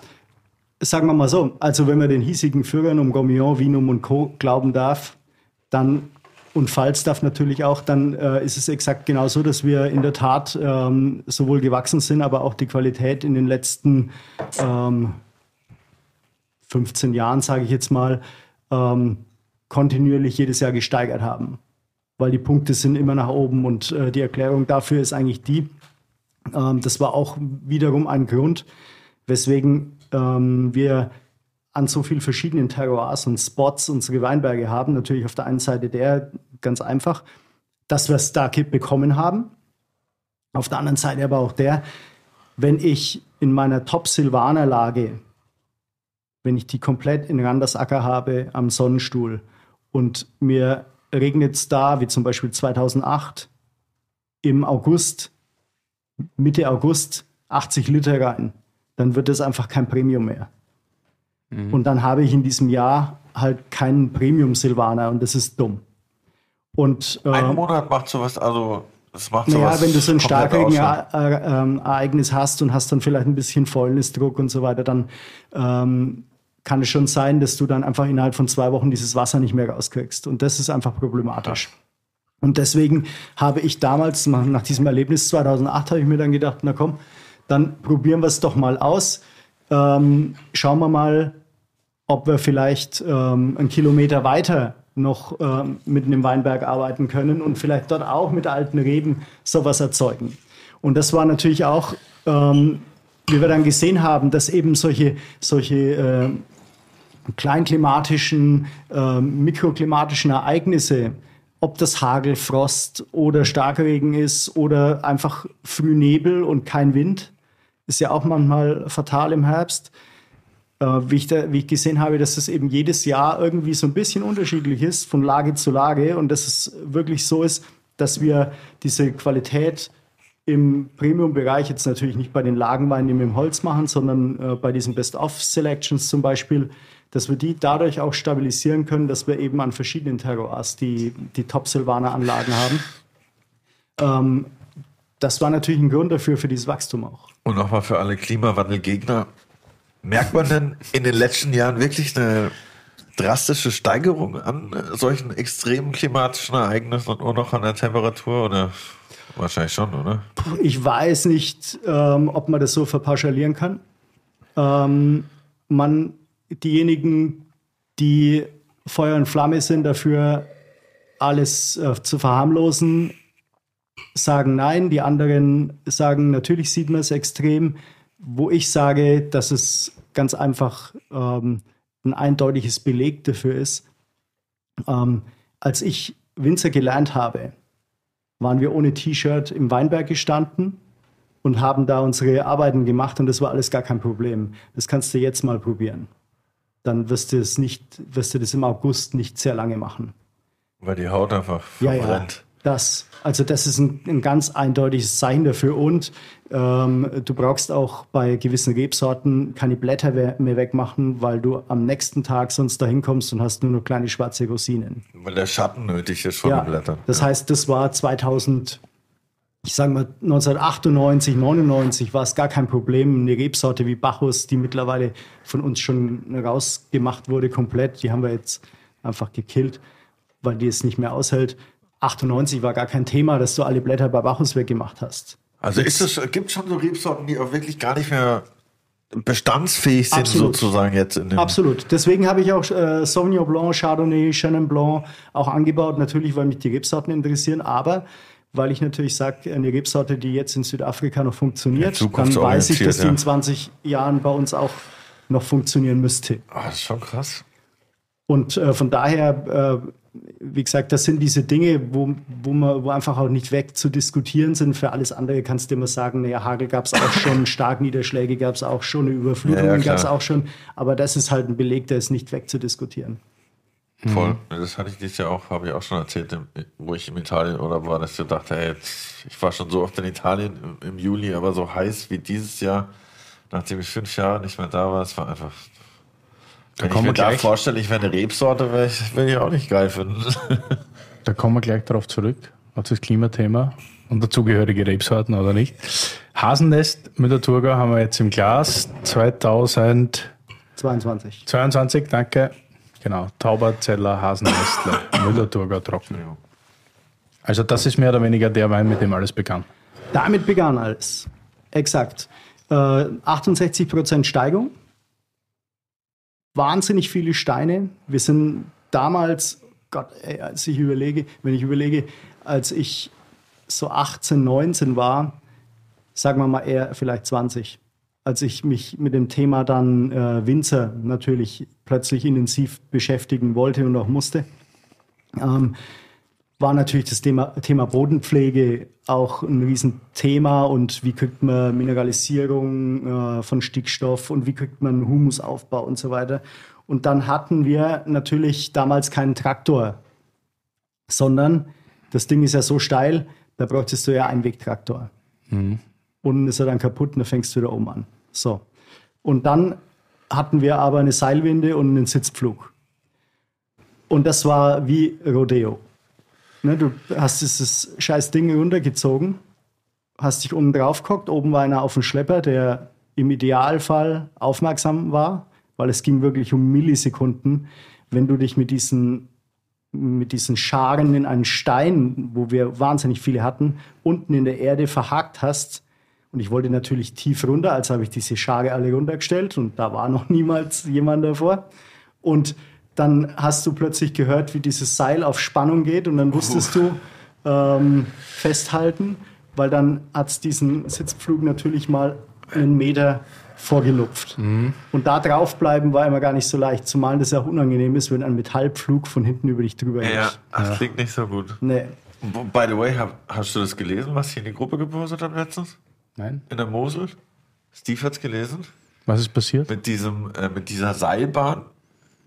sagen wir mal so, also wenn man den hiesigen Führern um Gourmillon, Vinum und Co. glauben darf, dann und Falstaff natürlich auch, dann äh, ist es exakt genauso, dass wir in der Tat ähm, sowohl gewachsen sind, aber auch die Qualität in den letzten ähm, 15 Jahren, sage ich jetzt mal, ähm, kontinuierlich jedes Jahr gesteigert haben. Weil die Punkte sind immer nach oben und äh, die Erklärung dafür ist eigentlich die, ähm, das war auch wiederum ein Grund, weswegen ähm, wir an so vielen verschiedenen Terroirs und Spots unsere Weinberge haben. Natürlich auf der einen Seite der, ganz einfach, dass wir da bekommen haben. Auf der anderen Seite aber auch der, wenn ich in meiner Top-Silvaner-Lage, wenn ich die komplett in Randersacker habe am Sonnenstuhl und mir regnet es da, wie zum Beispiel 2008, im August, Mitte August 80 Liter rein, dann wird es einfach kein Premium mehr. Und dann habe ich in diesem Jahr halt keinen Premium-Silvaner und das ist dumm. Und äh, Ein Monat macht sowas, also das macht naja, sowas. wenn du so ein aus, ne? Starkregenereignis hast und hast dann vielleicht ein bisschen Fäulnisdruck und so weiter, dann ähm, kann es schon sein, dass du dann einfach innerhalb von zwei Wochen dieses Wasser nicht mehr rauskriegst. Und das ist einfach problematisch. Und deswegen habe ich damals, nach nach diesem Erlebnis 2008, habe ich mir dann gedacht, na komm, dann probieren wir es doch mal aus. Ähm, schauen wir mal, ob wir vielleicht ähm, einen Kilometer weiter noch ähm, mit einem Weinberg arbeiten können und vielleicht dort auch mit alten Reben sowas erzeugen. Und das war natürlich auch, ähm, wie wir dann gesehen haben, dass eben solche, solche äh, kleinklimatischen, äh, mikroklimatischen Ereignisse, ob das Hagel, Frost oder Starkregen ist oder einfach Frühnebel und kein Wind, ist ja auch manchmal fatal im Herbst. Äh, wie, ich da, wie ich gesehen habe, dass das eben jedes Jahr irgendwie so ein bisschen unterschiedlich ist, von Lage zu Lage und dass es wirklich so ist, dass wir diese Qualität im Premium-Bereich, jetzt natürlich nicht bei den Lagenweinen, die wir im Holz machen, sondern äh, bei diesen Best-of-Selections zum Beispiel, dass wir die dadurch auch stabilisieren können, dass wir eben an verschiedenen Terroirs die, die Top-Silvaner-Anlagen haben. Ähm, das war natürlich ein Grund dafür, für dieses Wachstum auch. Und nochmal für alle Klimawandelgegner. Merkt man denn in den letzten Jahren wirklich eine drastische Steigerung an solchen extremen klimatischen Ereignissen und auch noch an der Temperatur oder wahrscheinlich schon, oder? Ich weiß nicht, ähm, ob man das so verpauschalieren kann. Ähm, man, diejenigen, die Feuer und Flamme sind dafür, alles äh, zu verharmlosen, sagen nein. Die anderen sagen, natürlich sieht man es extrem. Wo ich sage, dass es ganz einfach ähm, ein eindeutiges Beleg dafür ist. Ähm, als ich Winzer gelernt habe, waren wir ohne T-Shirt im Weinberg gestanden und haben da unsere Arbeiten gemacht und das war alles gar kein Problem. Das kannst du jetzt mal probieren. Dann wirst du es nicht, wirst du das im August nicht sehr lange machen. Weil die Haut einfach verbrennt. Ja, ja. Das, also das ist ein, ein ganz eindeutiges Zeichen dafür. Und ähm, du brauchst auch bei gewissen Rebsorten keine Blätter mehr wegmachen, weil du am nächsten Tag sonst dahin kommst und hast nur noch kleine schwarze Rosinen. Weil der Schatten nötig ist von ja, den Blättern. Das heißt, das war 2000, ich sage mal 1998, 99 war es gar kein Problem. Eine Rebsorte wie Bacchus, die mittlerweile von uns schon rausgemacht wurde komplett, die haben wir jetzt einfach gekillt, weil die es nicht mehr aushält 98 war gar kein Thema, dass du alle Blätter bei Bacchus weggemacht hast. Also ist es, gibt es schon so Rebsorten, die auch wirklich gar nicht mehr bestandsfähig sind Absolut. sozusagen jetzt in dem Absolut. Deswegen habe ich auch äh, Sauvignon Blanc, Chardonnay, Chenin Blanc auch angebaut. Natürlich, weil mich die Rebsorten interessieren, aber weil ich natürlich sage, eine Rebsorte, die jetzt in Südafrika noch funktioniert, dann weiß ich, dass die in 20 Jahren bei uns auch noch funktionieren müsste. Oh, das ist schon krass. Und äh, von daher äh, wie gesagt, das sind diese Dinge, wo, wo, man, wo einfach auch nicht weg zu diskutieren sind. Für alles andere kannst du immer sagen, naja, Hagel gab es auch schon, Starkniederschläge gab es auch schon, Überflutungen ja, ja, gab es auch schon. Aber das ist halt ein Beleg, der ist nicht wegzudiskutieren. Voll. Mhm. Das hatte ich dieses Jahr auch, habe ich auch schon erzählt, wo ich in Italien oder war, dass ich dachte, hey, ich war schon so oft in Italien im, im Juli, aber so heiß wie dieses Jahr, nachdem ich fünf Jahre nicht mehr da war, es war einfach da Wenn ich mir da vorstelle, ich wäre eine Rebsorte, wäre ich, will ich auch nicht geil finden. Da kommen wir gleich darauf zurück, auf das Klimathema und dazugehörige Rebsorten oder nicht. Hasennest mit der Turga haben wir jetzt im Glas 2022. 22, danke. Genau, Tauberzeller, Hasennestle, Müller-Thurgau trocken. Also das ist mehr oder weniger der Wein, mit dem alles begann. Damit begann alles. Exakt. Äh, 68% Steigung wahnsinnig viele Steine. Wir sind damals, Gott, ey, als ich überlege, wenn ich überlege, als ich so 18, 19 war, sagen wir mal eher vielleicht 20, als ich mich mit dem Thema dann äh, Winzer natürlich plötzlich intensiv beschäftigen wollte und auch musste. Ähm, war natürlich das Thema, Thema Bodenpflege auch ein Riesenthema und wie kriegt man Mineralisierung äh, von Stickstoff und wie kriegt man Humusaufbau und so weiter. Und dann hatten wir natürlich damals keinen Traktor, sondern das Ding ist ja so steil, da brauchtest du ja einen Wegtraktor. Mhm. Unten ist er dann kaputt und dann fängst du wieder oben an. So. Und dann hatten wir aber eine Seilwinde und einen Sitzpflug. Und das war wie Rodeo. Ne, du hast dieses scheiß Ding runtergezogen, hast dich unten drauf gehockt, oben war einer auf dem Schlepper, der im Idealfall aufmerksam war, weil es ging wirklich um Millisekunden, wenn du dich mit diesen mit diesen Scharen in einen Stein, wo wir wahnsinnig viele hatten, unten in der Erde verhakt hast. Und ich wollte natürlich tief runter, also habe ich diese Schare alle runtergestellt und da war noch niemals jemand davor. Und dann hast du plötzlich gehört, wie dieses Seil auf Spannung geht und dann wusstest du ähm, festhalten, weil dann hat es diesen Sitzpflug natürlich mal einen Meter vorgelupft. Mhm. Und da draufbleiben war immer gar nicht so leicht, zumal das ja auch unangenehm ist, wenn ein Metallpflug von hinten über dich drüber geht. Ja, das ja. klingt nicht so gut. Nee. By the way, hab, hast du das gelesen, was hier in die Gruppe gepostet hat letztens? Nein. In der Mosel? Steve hat es gelesen. Was ist passiert? Mit, diesem, äh, mit dieser Seilbahn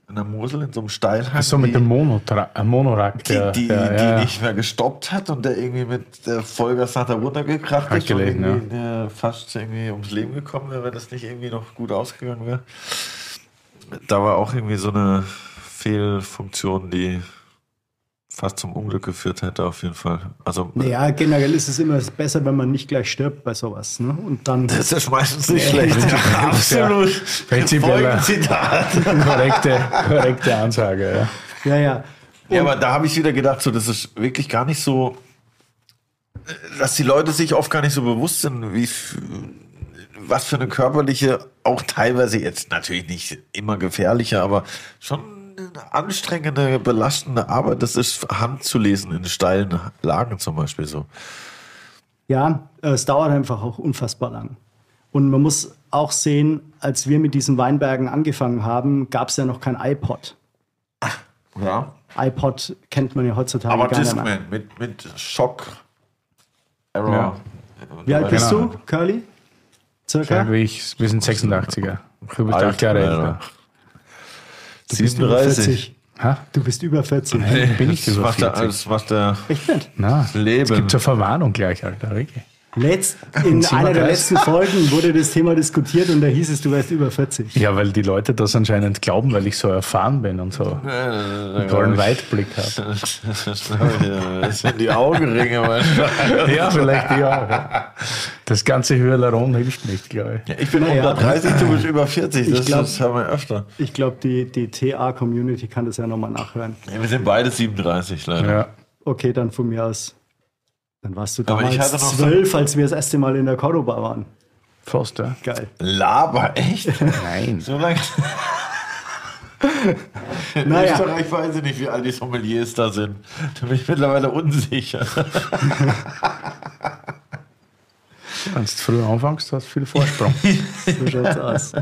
in der Mosel in so einem Steilhang. So mit die- dem Monotra äh, Monorack, die, der, die, der, die ja, nicht mehr gestoppt hat und der irgendwie mit der Vollgas nach da runtergekracht Hat ist und gelegen, irgendwie der fast irgendwie ums Leben gekommen wäre, wenn das nicht irgendwie noch gut ausgegangen wäre. Da war auch irgendwie so eine Fehlfunktion, die fast zum Unglück geführt hätte, auf jeden Fall. Also, Naja, generell ist es immer besser, wenn man nicht gleich stirbt bei sowas. Ne? Und dann. das ist meistens nicht Ja, schlecht. ja, Absolut. prinzipieller- Folgenzitat. korrekte, korrekte Ansage. Ja. Ja, ja. Ja, aber da habe ich wieder gedacht, so, das ist wirklich gar nicht so, dass die Leute sich oft gar nicht so bewusst sind, wie was für eine körperliche, auch teilweise jetzt natürlich nicht immer gefährliche, aber schon anstrengende, belastende Arbeit, das ist Hand zu lesen in steilen Lagen zum Beispiel so. Ja, äh, es dauert einfach auch unfassbar lang. Und man muss auch sehen, als wir mit diesen Weinbergen angefangen haben, gab es ja noch kein iPod. Ja. iPod kennt man ja heutzutage Aber gar nicht mehr. Discman mit, mit Schock. Error. Ja. Wie alt bist Genau. du, Curly? Circa? Ich, wir sind 86er. Du bist acht Jahre älter. Du bist über 37. 40. Ha? Du bist über 40. Bin ich Das über macht der, 40? das macht der Echt nicht? Na, Leben. Es gibt zur Verwarnung gleich, Alter. Ricky. Letzt, in wir einer der letzten Folgen wurde das Thema diskutiert und da hieß es, du wärst über 40. Ja, weil die Leute das anscheinend glauben, weil ich so erfahren bin und so einen tollen Weitblick habe. Das sind die Augenringe, manchmal. Ja, vielleicht ja. ja. Das ganze Hyaluron hilft nicht, glaube ich. Ich bin Naja. unter 30, du bist über 40. Das, Ich glaub- das haben wir öfter. Ich glaube, die, die TA-Community kann das ja nochmal nachhören. Ja, wir sind beide 37, leider. Ja. Okay, dann von mir aus. Dann warst du damals so- zwölf, als wir das erste Mal in der Cordoba waren. Ja. Geil. Laber, echt? Nein. So lange. In Naja. Österreich weiß ich nicht, wie alt die Sommeliers da sind. Da bin ich mittlerweile unsicher. Wenn du früh anfängst, hast du viel Vorsprung. So schaut's aus.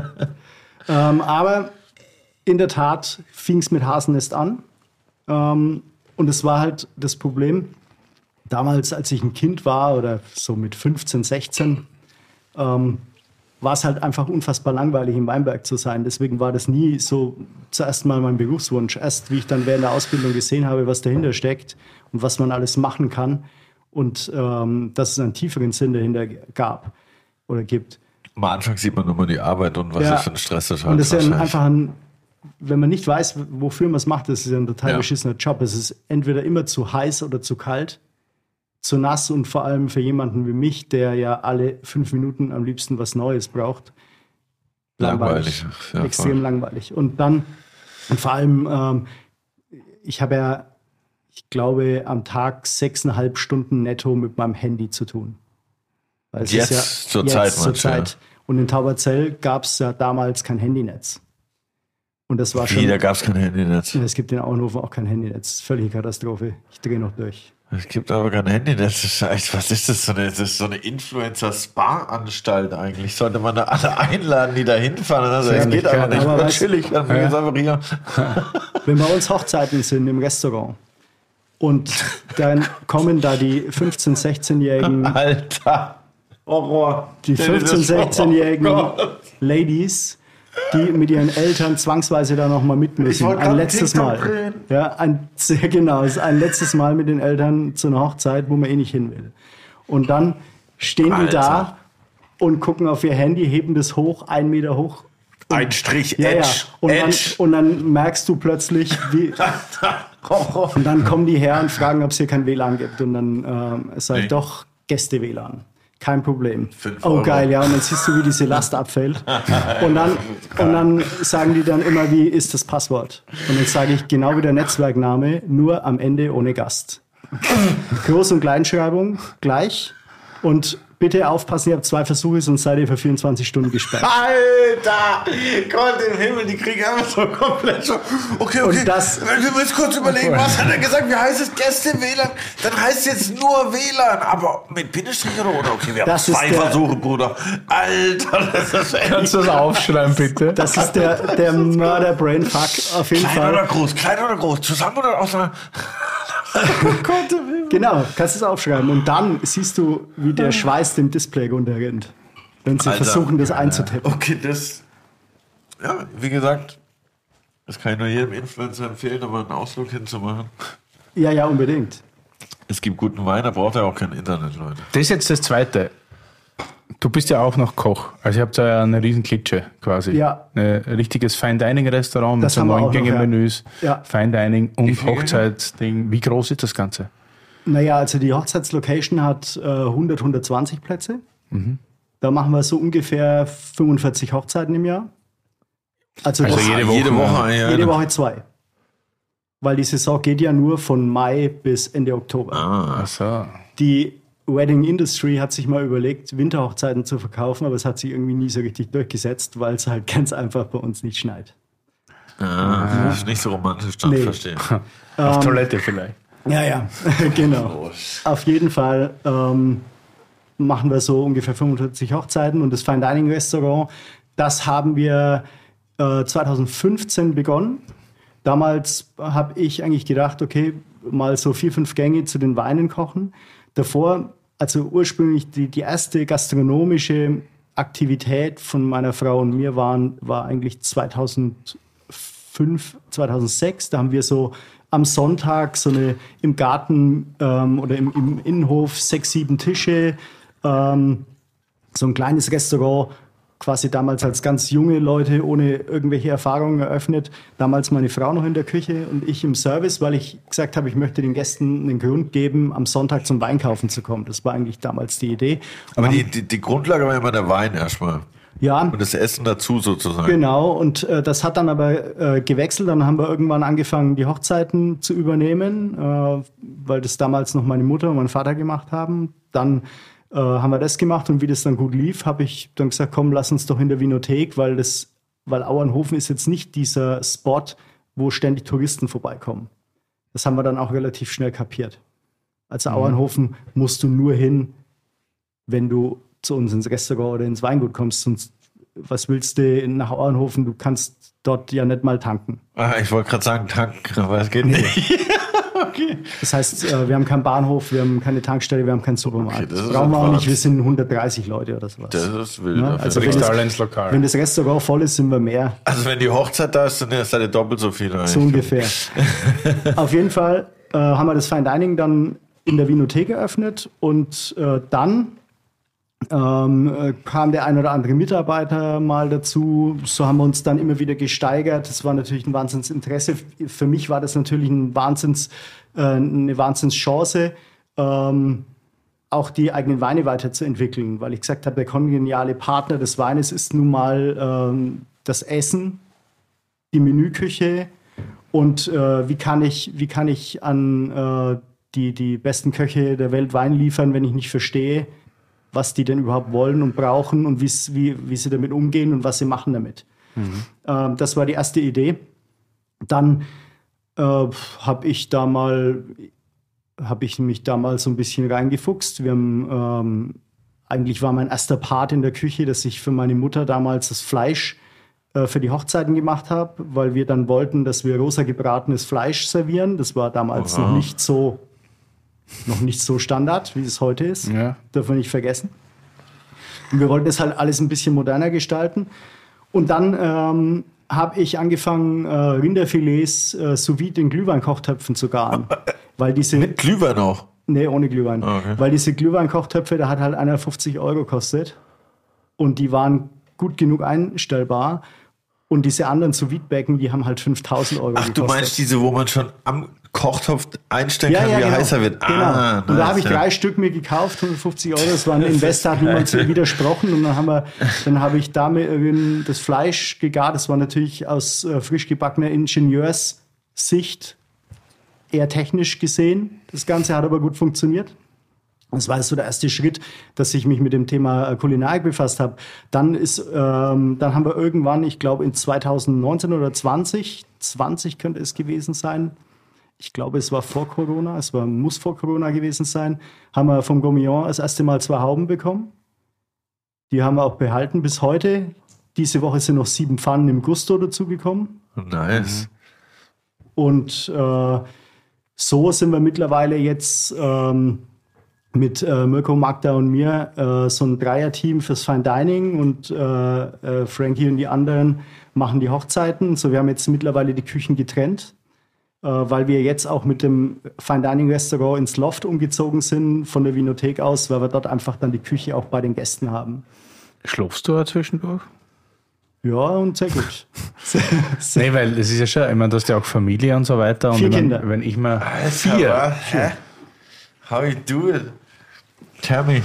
ähm, aber in der Tat fing es mit Hasennest an. Ähm, und es war halt das Problem, damals, als ich ein Kind war oder so mit 15, 16, ähm, war es halt einfach unfassbar langweilig, im Weinberg zu sein. Deswegen war das nie so zuerst mal mein Berufswunsch. Erst wie ich dann während der Ausbildung gesehen habe, was dahinter steckt und was man alles machen kann und ähm, dass es einen tieferen Sinn dahinter gab oder gibt. Am Anfang sieht man nur mal die Arbeit und was Ja. das für ein Stress ist. Halt Und das ist ja einfach ein, wenn man nicht weiß, wofür man es macht, das ist ja ein total Ja. beschissener Job. Es ist entweder immer zu heiß oder zu kalt, zu nass und vor allem für jemanden wie mich, der ja alle fünf Minuten am liebsten was Neues braucht. Langweilig. Ja, extrem voll. langweilig. Und dann, und vor allem, ähm, ich habe ja, ich glaube, am Tag sechseinhalb Stunden netto mit meinem Handy zu tun. Weil es Jetzt zur Zeit, zur du, ja? Zeit. Und in Tauberzell gab es ja damals kein Handynetz. Und das war schon. Wie, da gab es kein Handynetz. es gibt in Auenhofen auch kein Handynetz. Völlige Katastrophe. Ich drehe noch durch. Es gibt aber kein Handynetz. Das ist echt, was ist das? So eine, das ist so eine Influencer-Spa-Anstalt eigentlich. Sollte man da alle einladen, die da hinfahren. Also, Ja, geht gerne. nicht. Aber chillig. Dann jetzt einfach hier. Wenn bei uns Hochzeiten sind im Restaurant und dann kommen da die 15-, 16-Jährigen Alter. Horror. die Stell dir das 15-, vor. 16-jährigen Oh Gott. Ladies, die mit ihren Eltern zwangsweise da nochmal mit müssen. Ein letztes TikTok Mal. drehen. Ja, ein, sehr genau, es ist ein letztes Mal mit den Eltern zu einer Hochzeit, wo man eh nicht hin will. Und dann stehen die da Alter. und gucken auf ihr Handy, heben das hoch, einen Meter hoch. Ein Strich Ja, ja. Edge. Und, dann, Edge. und dann merkst du plötzlich, wie. Und dann kommen die her und fragen, ob es hier kein WLAN gibt. Und dann ähm, ich Nee. doch, Gäste-WLAN. Kein Problem. Oh, geil, ja. Und dann siehst du, wie diese Last abfällt. Und dann, und dann sagen die dann immer, wie ist das Passwort? Und dann sage ich genau wie der Netzwerkname, nur am Ende ohne Gast. Groß- und Kleinschreibung gleich. Und bitte aufpassen, ihr habt zwei Versuche, sonst seid ihr für 24 Stunden gesperrt. Alter! Gott im Himmel, die kriegen einfach so komplett so. Okay, okay. Und das- wir müssen kurz überlegen, was hat er gesagt? Wie heißt es? Gäste WLAN? Dann heißt es jetzt nur WLAN, aber mit Bindestrich oder? Okay, wir haben Das ist zwei der- Versuche, Bruder. Alter, das ist echt. Kannst du das aufschreiben, bitte? Das ist der, der Mörder-Brain-Fuck auf jeden Klein Fall. oder groß? Klein oder groß? Zusammen oder auseinander? Genau, kannst du es aufschreiben. Und dann siehst du, wie der Schweiß dem Display runterrennt. Wenn sie Alter. versuchen, das einzutippen. Okay, das. Ja, wie gesagt, Das kann ich nur jedem Influencer empfehlen, aber einen Ausflug hinzumachen. Ja, ja, unbedingt. Es gibt guten Wein, da braucht er auch kein Internet, Leute. Das ist jetzt das Zweite. Du bist ja auch noch Koch. Also ihr habt ja eine riesen Klitsche quasi. Ja. Ein richtiges Fine Dining Restaurant mit so neun auch noch, Gänge ja. Menüs. Ja. Fine Dining und Hochzeitsding. Wie groß ist das Ganze? Naja, also die Hochzeitslocation hat äh, 100, 120 Plätze. Da machen wir so ungefähr 45 Hochzeiten im Jahr. Also, Also das, jede Woche, jede Woche, ja. ja. jede Woche zwei. Weil die Saison geht ja nur von Mai bis Ende Oktober. Ah, Ach so. Die Wedding Industry hat sich mal überlegt, Winterhochzeiten zu verkaufen, aber es hat sich irgendwie nie so richtig durchgesetzt, weil es halt ganz einfach bei uns nicht schneit. ah, ist nicht so romantisch, dann Nee. verstehe. Auf Toilette vielleicht. Ja, ja, genau. Auf jeden Fall ähm, machen wir so ungefähr 45 Hochzeiten und das Fine Dining Restaurant, das haben wir äh, 2015 begonnen. Damals habe ich eigentlich gedacht, okay, mal so vier, fünf Gänge zu den Weinen kochen. Davor, also ursprünglich die, die erste gastronomische Aktivität von meiner Frau und mir waren, war eigentlich 2005, 2006. Da haben wir so am Sonntag so eine im Garten ähm, oder im, im Innenhof sechs, sieben Tische, ähm, so ein kleines Restaurant, quasi damals als ganz junge Leute ohne irgendwelche Erfahrungen eröffnet. Damals meine Frau noch in der Küche und ich im Service, weil ich gesagt habe, ich möchte den Gästen einen Grund geben, am Sonntag zum Weinkaufen zu kommen. Das war eigentlich damals die Idee. Aber die, die, die Grundlage war immer der Wein erstmal. Ja, Und das Essen dazu sozusagen. Genau, und äh, das hat dann aber äh, gewechselt. Dann haben wir irgendwann angefangen, die Hochzeiten zu übernehmen, äh, weil das damals noch meine Mutter und mein Vater gemacht haben. Dann äh, haben wir das gemacht und wie das dann gut lief, habe ich dann gesagt, komm, lass uns doch in der Winothek, weil das, weil Auernhofen ist jetzt nicht dieser Spot, wo ständig Touristen vorbeikommen. Das haben wir dann auch relativ schnell kapiert. Also Auernhofen musst du nur hin, wenn du zu uns ins Restaurant oder ins Weingut kommst. Sonst, was willst du nach Auernhofen? Du kannst dort ja nicht mal tanken. Ah, ich wollte gerade sagen, tanken, aber es geht nicht. Das heißt, äh, wir haben keinen Bahnhof, wir haben keine Tankstelle, wir haben keinen Supermarkt. Okay, das ist Brauchen wir auch nicht, wir sind 130 Leute oder sowas. Das ist wild. Ja, auf also wenn das- alle ins Lokal. Wenn das Restaurant voll ist, sind wir mehr. also wenn die Hochzeit da ist, dann ist da doppelt so viel. So ungefähr. Auf jeden Fall äh, haben wir das Fine Dining dann in der Winothek eröffnet und äh, dann ähm, äh, kam der ein oder andere Mitarbeiter mal dazu. So haben wir uns dann immer wieder gesteigert. Das war natürlich ein Wahnsinnsinteresse. Für mich war das natürlich ein Wahnsinns, äh, eine Wahnsinnschance, ähm, auch die eigenen Weine weiterzuentwickeln, weil ich gesagt habe, der kongeniale Partner des Weines ist nun mal ähm, das Essen, die Menüküche und äh, wie kann ich, wie kann ich an äh, die, die besten Köche der Welt Wein liefern, wenn ich nicht verstehe, was die denn überhaupt wollen und brauchen und wie, wie sie damit umgehen und was sie machen damit. Ähm, das war die erste Idee. Dann äh, habe ich da mal, habe ich mich da mal so ein bisschen reingefuchst. Wir haben, ähm, eigentlich war mein erster Part in der Küche, dass ich für meine Mutter damals das Fleisch äh, für die Hochzeiten gemacht habe, weil wir dann wollten, dass wir rosa gebratenes Fleisch servieren. Das war damals Oha. noch nicht so noch nicht so Standard, wie es heute ist. Ja. Dürfen wir nicht vergessen. Und wir wollten das halt alles ein bisschen moderner gestalten. Und dann ähm, habe ich angefangen, äh, Rinderfilets äh, sous vide in Glühweinkochtöpfen zu garen. Weil diese, Mit Glühwein auch. nee, ohne Glühwein. Ah, okay. Weil diese Glühweinkochtöpfe, da hat halt einer 50 Euro gekostet. Und die waren gut genug einstellbar. Und diese anderen sous vide Becken, die haben halt 5000 Euro Ach, gekostet. du meinst diese, wo man schon am Kochtopf einstellen Ja, kann, ja, wie genau. heißer wird. Genau. Ah, und da habe ich ja. drei Stück mir gekauft, 150 Euro. Das war ein Investor, hat niemand so widersprochen. Und dann haben wir, dann habe ich damit das Fleisch gegart. Das war natürlich aus äh, frisch gebackener Ingenieurssicht eher technisch gesehen. Das Ganze hat aber gut funktioniert. Das war so der erste Schritt, dass ich mich mit dem Thema äh, Kulinarik befasst habe. Dann ist, ähm, dann haben wir irgendwann, ich glaube in 2019 oder 20, 20 könnte es gewesen sein. Ich glaube, es war vor Corona, es war, muss vor Corona gewesen sein. Haben wir vom Gourmillon das erste Mal zwei Hauben bekommen. Die haben wir auch behalten bis heute. Diese Woche sind noch sieben Pfannen im Gusto dazugekommen. Nice. Und äh, so sind wir mittlerweile jetzt ähm, mit äh, Mirko, Magda und mir äh, so ein Dreier-Team fürs Fine Dining und äh, äh, Frankie und die anderen machen die Hochzeiten. So, wir haben jetzt mittlerweile die Küchen getrennt, weil wir jetzt auch mit dem Fine Dining Restaurant ins Loft umgezogen sind von der Vinothek aus, weil wir dort einfach dann die Küche auch bei den Gästen haben. Schlafst du da zwischendurch? Ja, und sehr gut. nee, weil es ist ja schon, ich meine, du hast ja auch Familie und so weiter. Vier und Kinder. Wenn, wenn ich mal vier. Hä? How you do it? Tell me.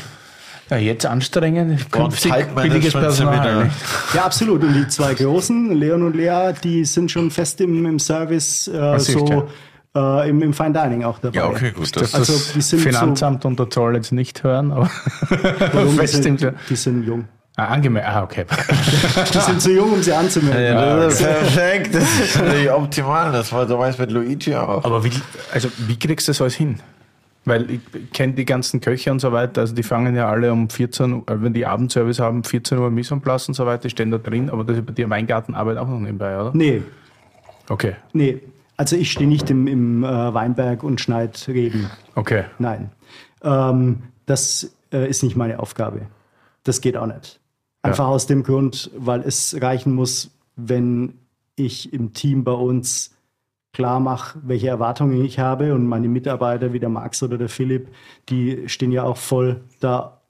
Ja, jetzt anstrengend, künftig billiges Personal. Ja, absolut. Und die zwei Großen, Leon und Lea, die sind schon fest im, im Service, äh, so äh, im, im Fine Dining auch dabei. Ja, okay, gut. Das, also, die sind Finanzamt so, und der Zoll jetzt nicht hören, aber fest die, sind, die sind jung. Ah, angemeldet. Ah, okay. die sind zu jung, um sie anzumelden. Ja, das ist perfekt. Das ist natürlich optimal. Das war damals mit Luigi auch. Aber wie, also, wie kriegst du das alles hin? Weil ich kenne die ganzen Köche und so weiter, also die fangen ja alle um 14 Uhr, wenn die Abendservice haben, 14 Uhr Mise en place und so weiter, die stehen da drin, aber das ist bei dir Weingartenarbeit auch noch nebenbei, oder? Nee. Okay. Nee, also ich stehe nicht im, im äh, Weinberg und schneide Reben. Okay. Nein. Ähm, das äh, ist nicht meine Aufgabe. Das geht auch nicht. Einfach ja. aus dem Grund, weil es reichen muss, wenn ich im Team bei uns klar mache, welche Erwartungen ich habe. Und meine Mitarbeiter wie der Max oder der Philipp, die stehen ja auch voll da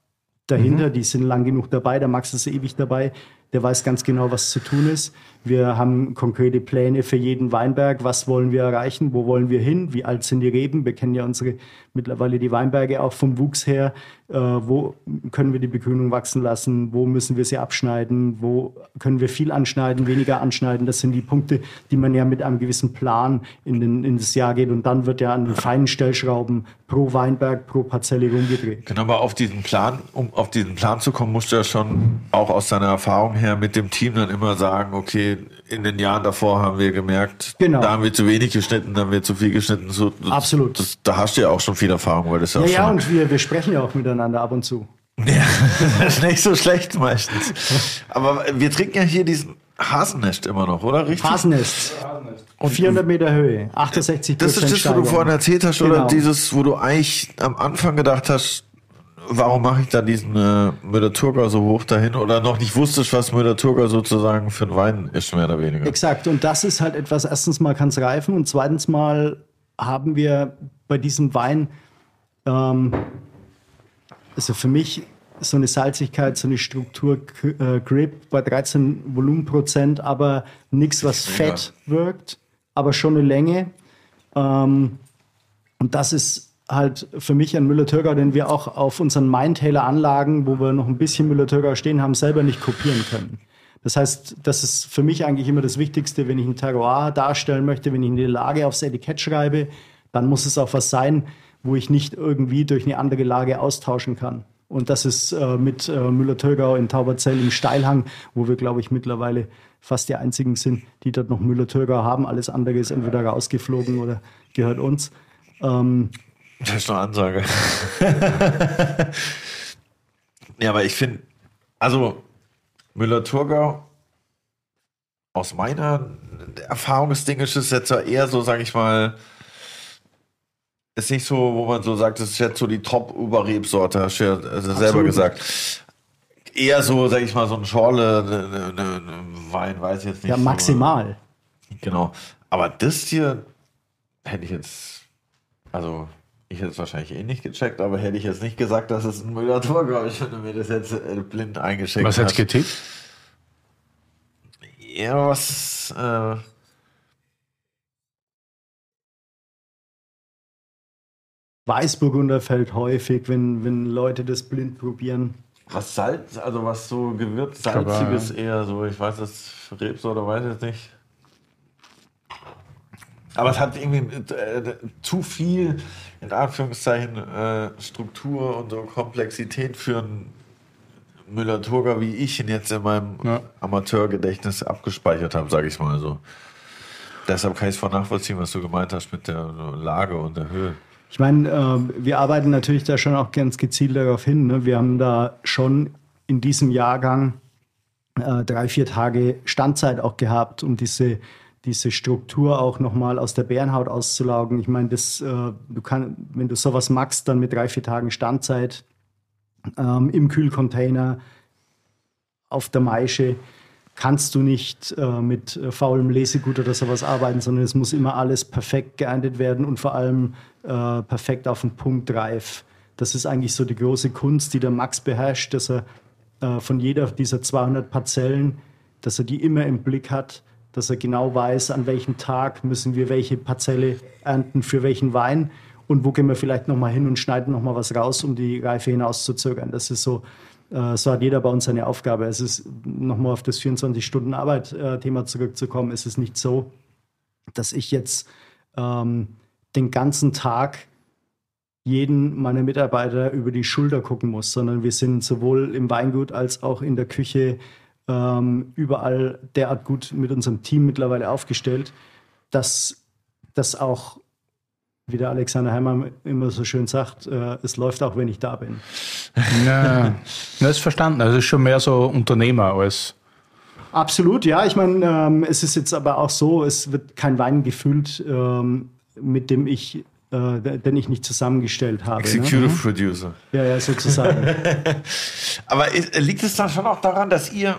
dahinter. Mhm. Die sind lang genug dabei. Der Max ist ewig dabei. Der weiß ganz genau, was zu tun ist. Wir haben konkrete Pläne für jeden Weinberg. Was wollen wir erreichen? Wo wollen wir hin? Wie alt sind die Reben? Wir kennen ja unsere mittlerweile die Weinberge auch vom Wuchs her. Äh, wo können wir die Begrünung wachsen lassen? Wo müssen wir sie abschneiden? Wo können wir viel anschneiden, weniger anschneiden? Das sind die Punkte, die man ja mit einem gewissen Plan in, den, in das Jahr geht. Und dann wird ja an den feinen Stellschrauben pro Weinberg, pro Parzelle rumgedreht. Genau, aber auf diesen Plan, um auf diesen Plan zu kommen, musst du ja schon auch aus deiner Erfahrung her mit dem Team dann immer sagen, okay, in den Jahren davor haben wir gemerkt, genau. da haben wir zu wenig geschnitten, da haben wir zu viel geschnitten. So, Absolut. Das, da hast du ja auch schon viel Erfahrung, weil das ja, ja auch Ja, und wir, wir sprechen ja auch miteinander ab und zu. Ja, das ist nicht so schlecht meistens. Aber wir trinken ja hier diesen Hasennest immer noch, oder? Richtig? Hasennest. Und 400 Meter Höhe, 68 Das ist das, wo du vorhin erzählt hast, genau. oder dieses, wo du eigentlich am Anfang gedacht hast, warum mache ich da diesen äh, Müller-Thurgau so hoch dahin oder noch nicht wusstest, was Müller-Thurgau sozusagen für ein Wein ist, mehr oder weniger. Exakt. Und das ist halt etwas, erstens mal kann es reifen und zweitens mal haben wir bei diesem Wein, ähm, also für mich so eine Salzigkeit, so eine Struktur, äh, Grip bei 13 Volumenprozent, aber nichts, was fett wirkt, aber schon eine Länge. Ähm, und das ist halt für mich ein Müller-Thurgau, den wir auch auf unseren Mindtailor-Anlagen, wo wir noch ein bisschen Müller-Thurgau stehen haben, selber nicht kopieren können. Das heißt, das ist für mich eigentlich immer das Wichtigste, wenn ich ein Terroir darstellen möchte, wenn ich eine Lage aufs Etikett schreibe, dann muss es auch was sein, wo ich nicht irgendwie durch eine andere Lage austauschen kann. Und das ist äh, mit äh, Müller-Thurgau in Tauberzell im Steilhang, wo wir, glaube ich, mittlerweile fast die einzigen sind, die dort noch Müller-Thurgau haben. Alles andere ist entweder rausgeflogen oder gehört uns. Ähm, das ist eine Ansage. ja, aber ich finde, also Müller-Thurgau, aus meiner Erfahrung ist Dingisch ist jetzt eher so, sag ich mal, ist nicht so, wo man so sagt, das ist jetzt so die Top-Überrebsorte, hast du ja also selber gesagt. Eher so, sag ich mal, so ein Schorle, ne, ne, ne, Wein, weiß ich jetzt nicht. Ja, maximal. So. Genau. Aber das hier hätte ich jetzt, also ich hätte es wahrscheinlich eh nicht gecheckt, aber hätte ich jetzt nicht gesagt, dass es ein Müller-Thurgau ist, wenn du mir das jetzt äh, blind eingeschickt was hast. Was hättest getippt? Ja, was... Äh, Weißburgunder fällt häufig, wenn, wenn Leute das blind probieren. Was Salz, also was so gewürzt salziges eher so, ich weiß das Rebs oder weiß ich nicht. Aber es hat irgendwie äh, zu viel, in Anführungszeichen, äh, Struktur und so Komplexität für einen Müller-Turger, wie ich ihn jetzt in meinem ja. Amateurgedächtnis abgespeichert habe, sage ich mal so. Deshalb kann ich es voll nachvollziehen, was du gemeint hast mit der Lage und der Höhe. Ich meine, äh, wir arbeiten natürlich da schon auch ganz gezielt darauf hin. Ne? Wir haben da schon in diesem Jahrgang äh, drei, vier Tage Standzeit auch gehabt, um diese diese Struktur auch nochmal aus der Bärenhaut auszulaugen. Ich meine, das, äh, du kann, wenn du sowas magst, dann mit drei, vier Tagen Standzeit ähm, im Kühlcontainer auf der Maische kannst du nicht äh, mit äh, faulem Lesegut oder sowas arbeiten, sondern es muss immer alles perfekt geerntet werden und vor allem äh, perfekt auf den Punkt reif. Das ist eigentlich so die große Kunst, die der Max beherrscht, dass er äh, von jeder dieser 200 Parzellen, dass er die immer im Blick hat, dass er genau weiß, an welchem Tag müssen wir welche Parzelle ernten für welchen Wein und wo gehen wir vielleicht nochmal hin und schneiden nochmal was raus, um die Reife hinauszuzögern. Das ist so äh, so hat jeder bei uns seine Aufgabe. Es ist, nochmal auf das 24-Stunden-Arbeit-Thema äh, zurückzukommen, es ist nicht so, dass ich jetzt ähm, den ganzen Tag jeden meiner Mitarbeiter über die Schulter gucken muss, sondern wir sind sowohl im Weingut als auch in der Küche ähm, überall derart gut mit unserem Team mittlerweile aufgestellt, dass das auch wie der Alexander Heimann immer so schön sagt, äh, es läuft auch, wenn ich da bin. Ja, das ist verstanden. Also es ist schon mehr so Unternehmer als. Absolut, ja. Ich meine, ähm, es ist jetzt aber auch so, es wird kein Wein gefüllt, ähm, mit dem ich äh, den ich nicht zusammengestellt habe. Ne? Executive ne? Producer. Ja, ja, sozusagen. aber liegt es dann schon auch daran, dass ihr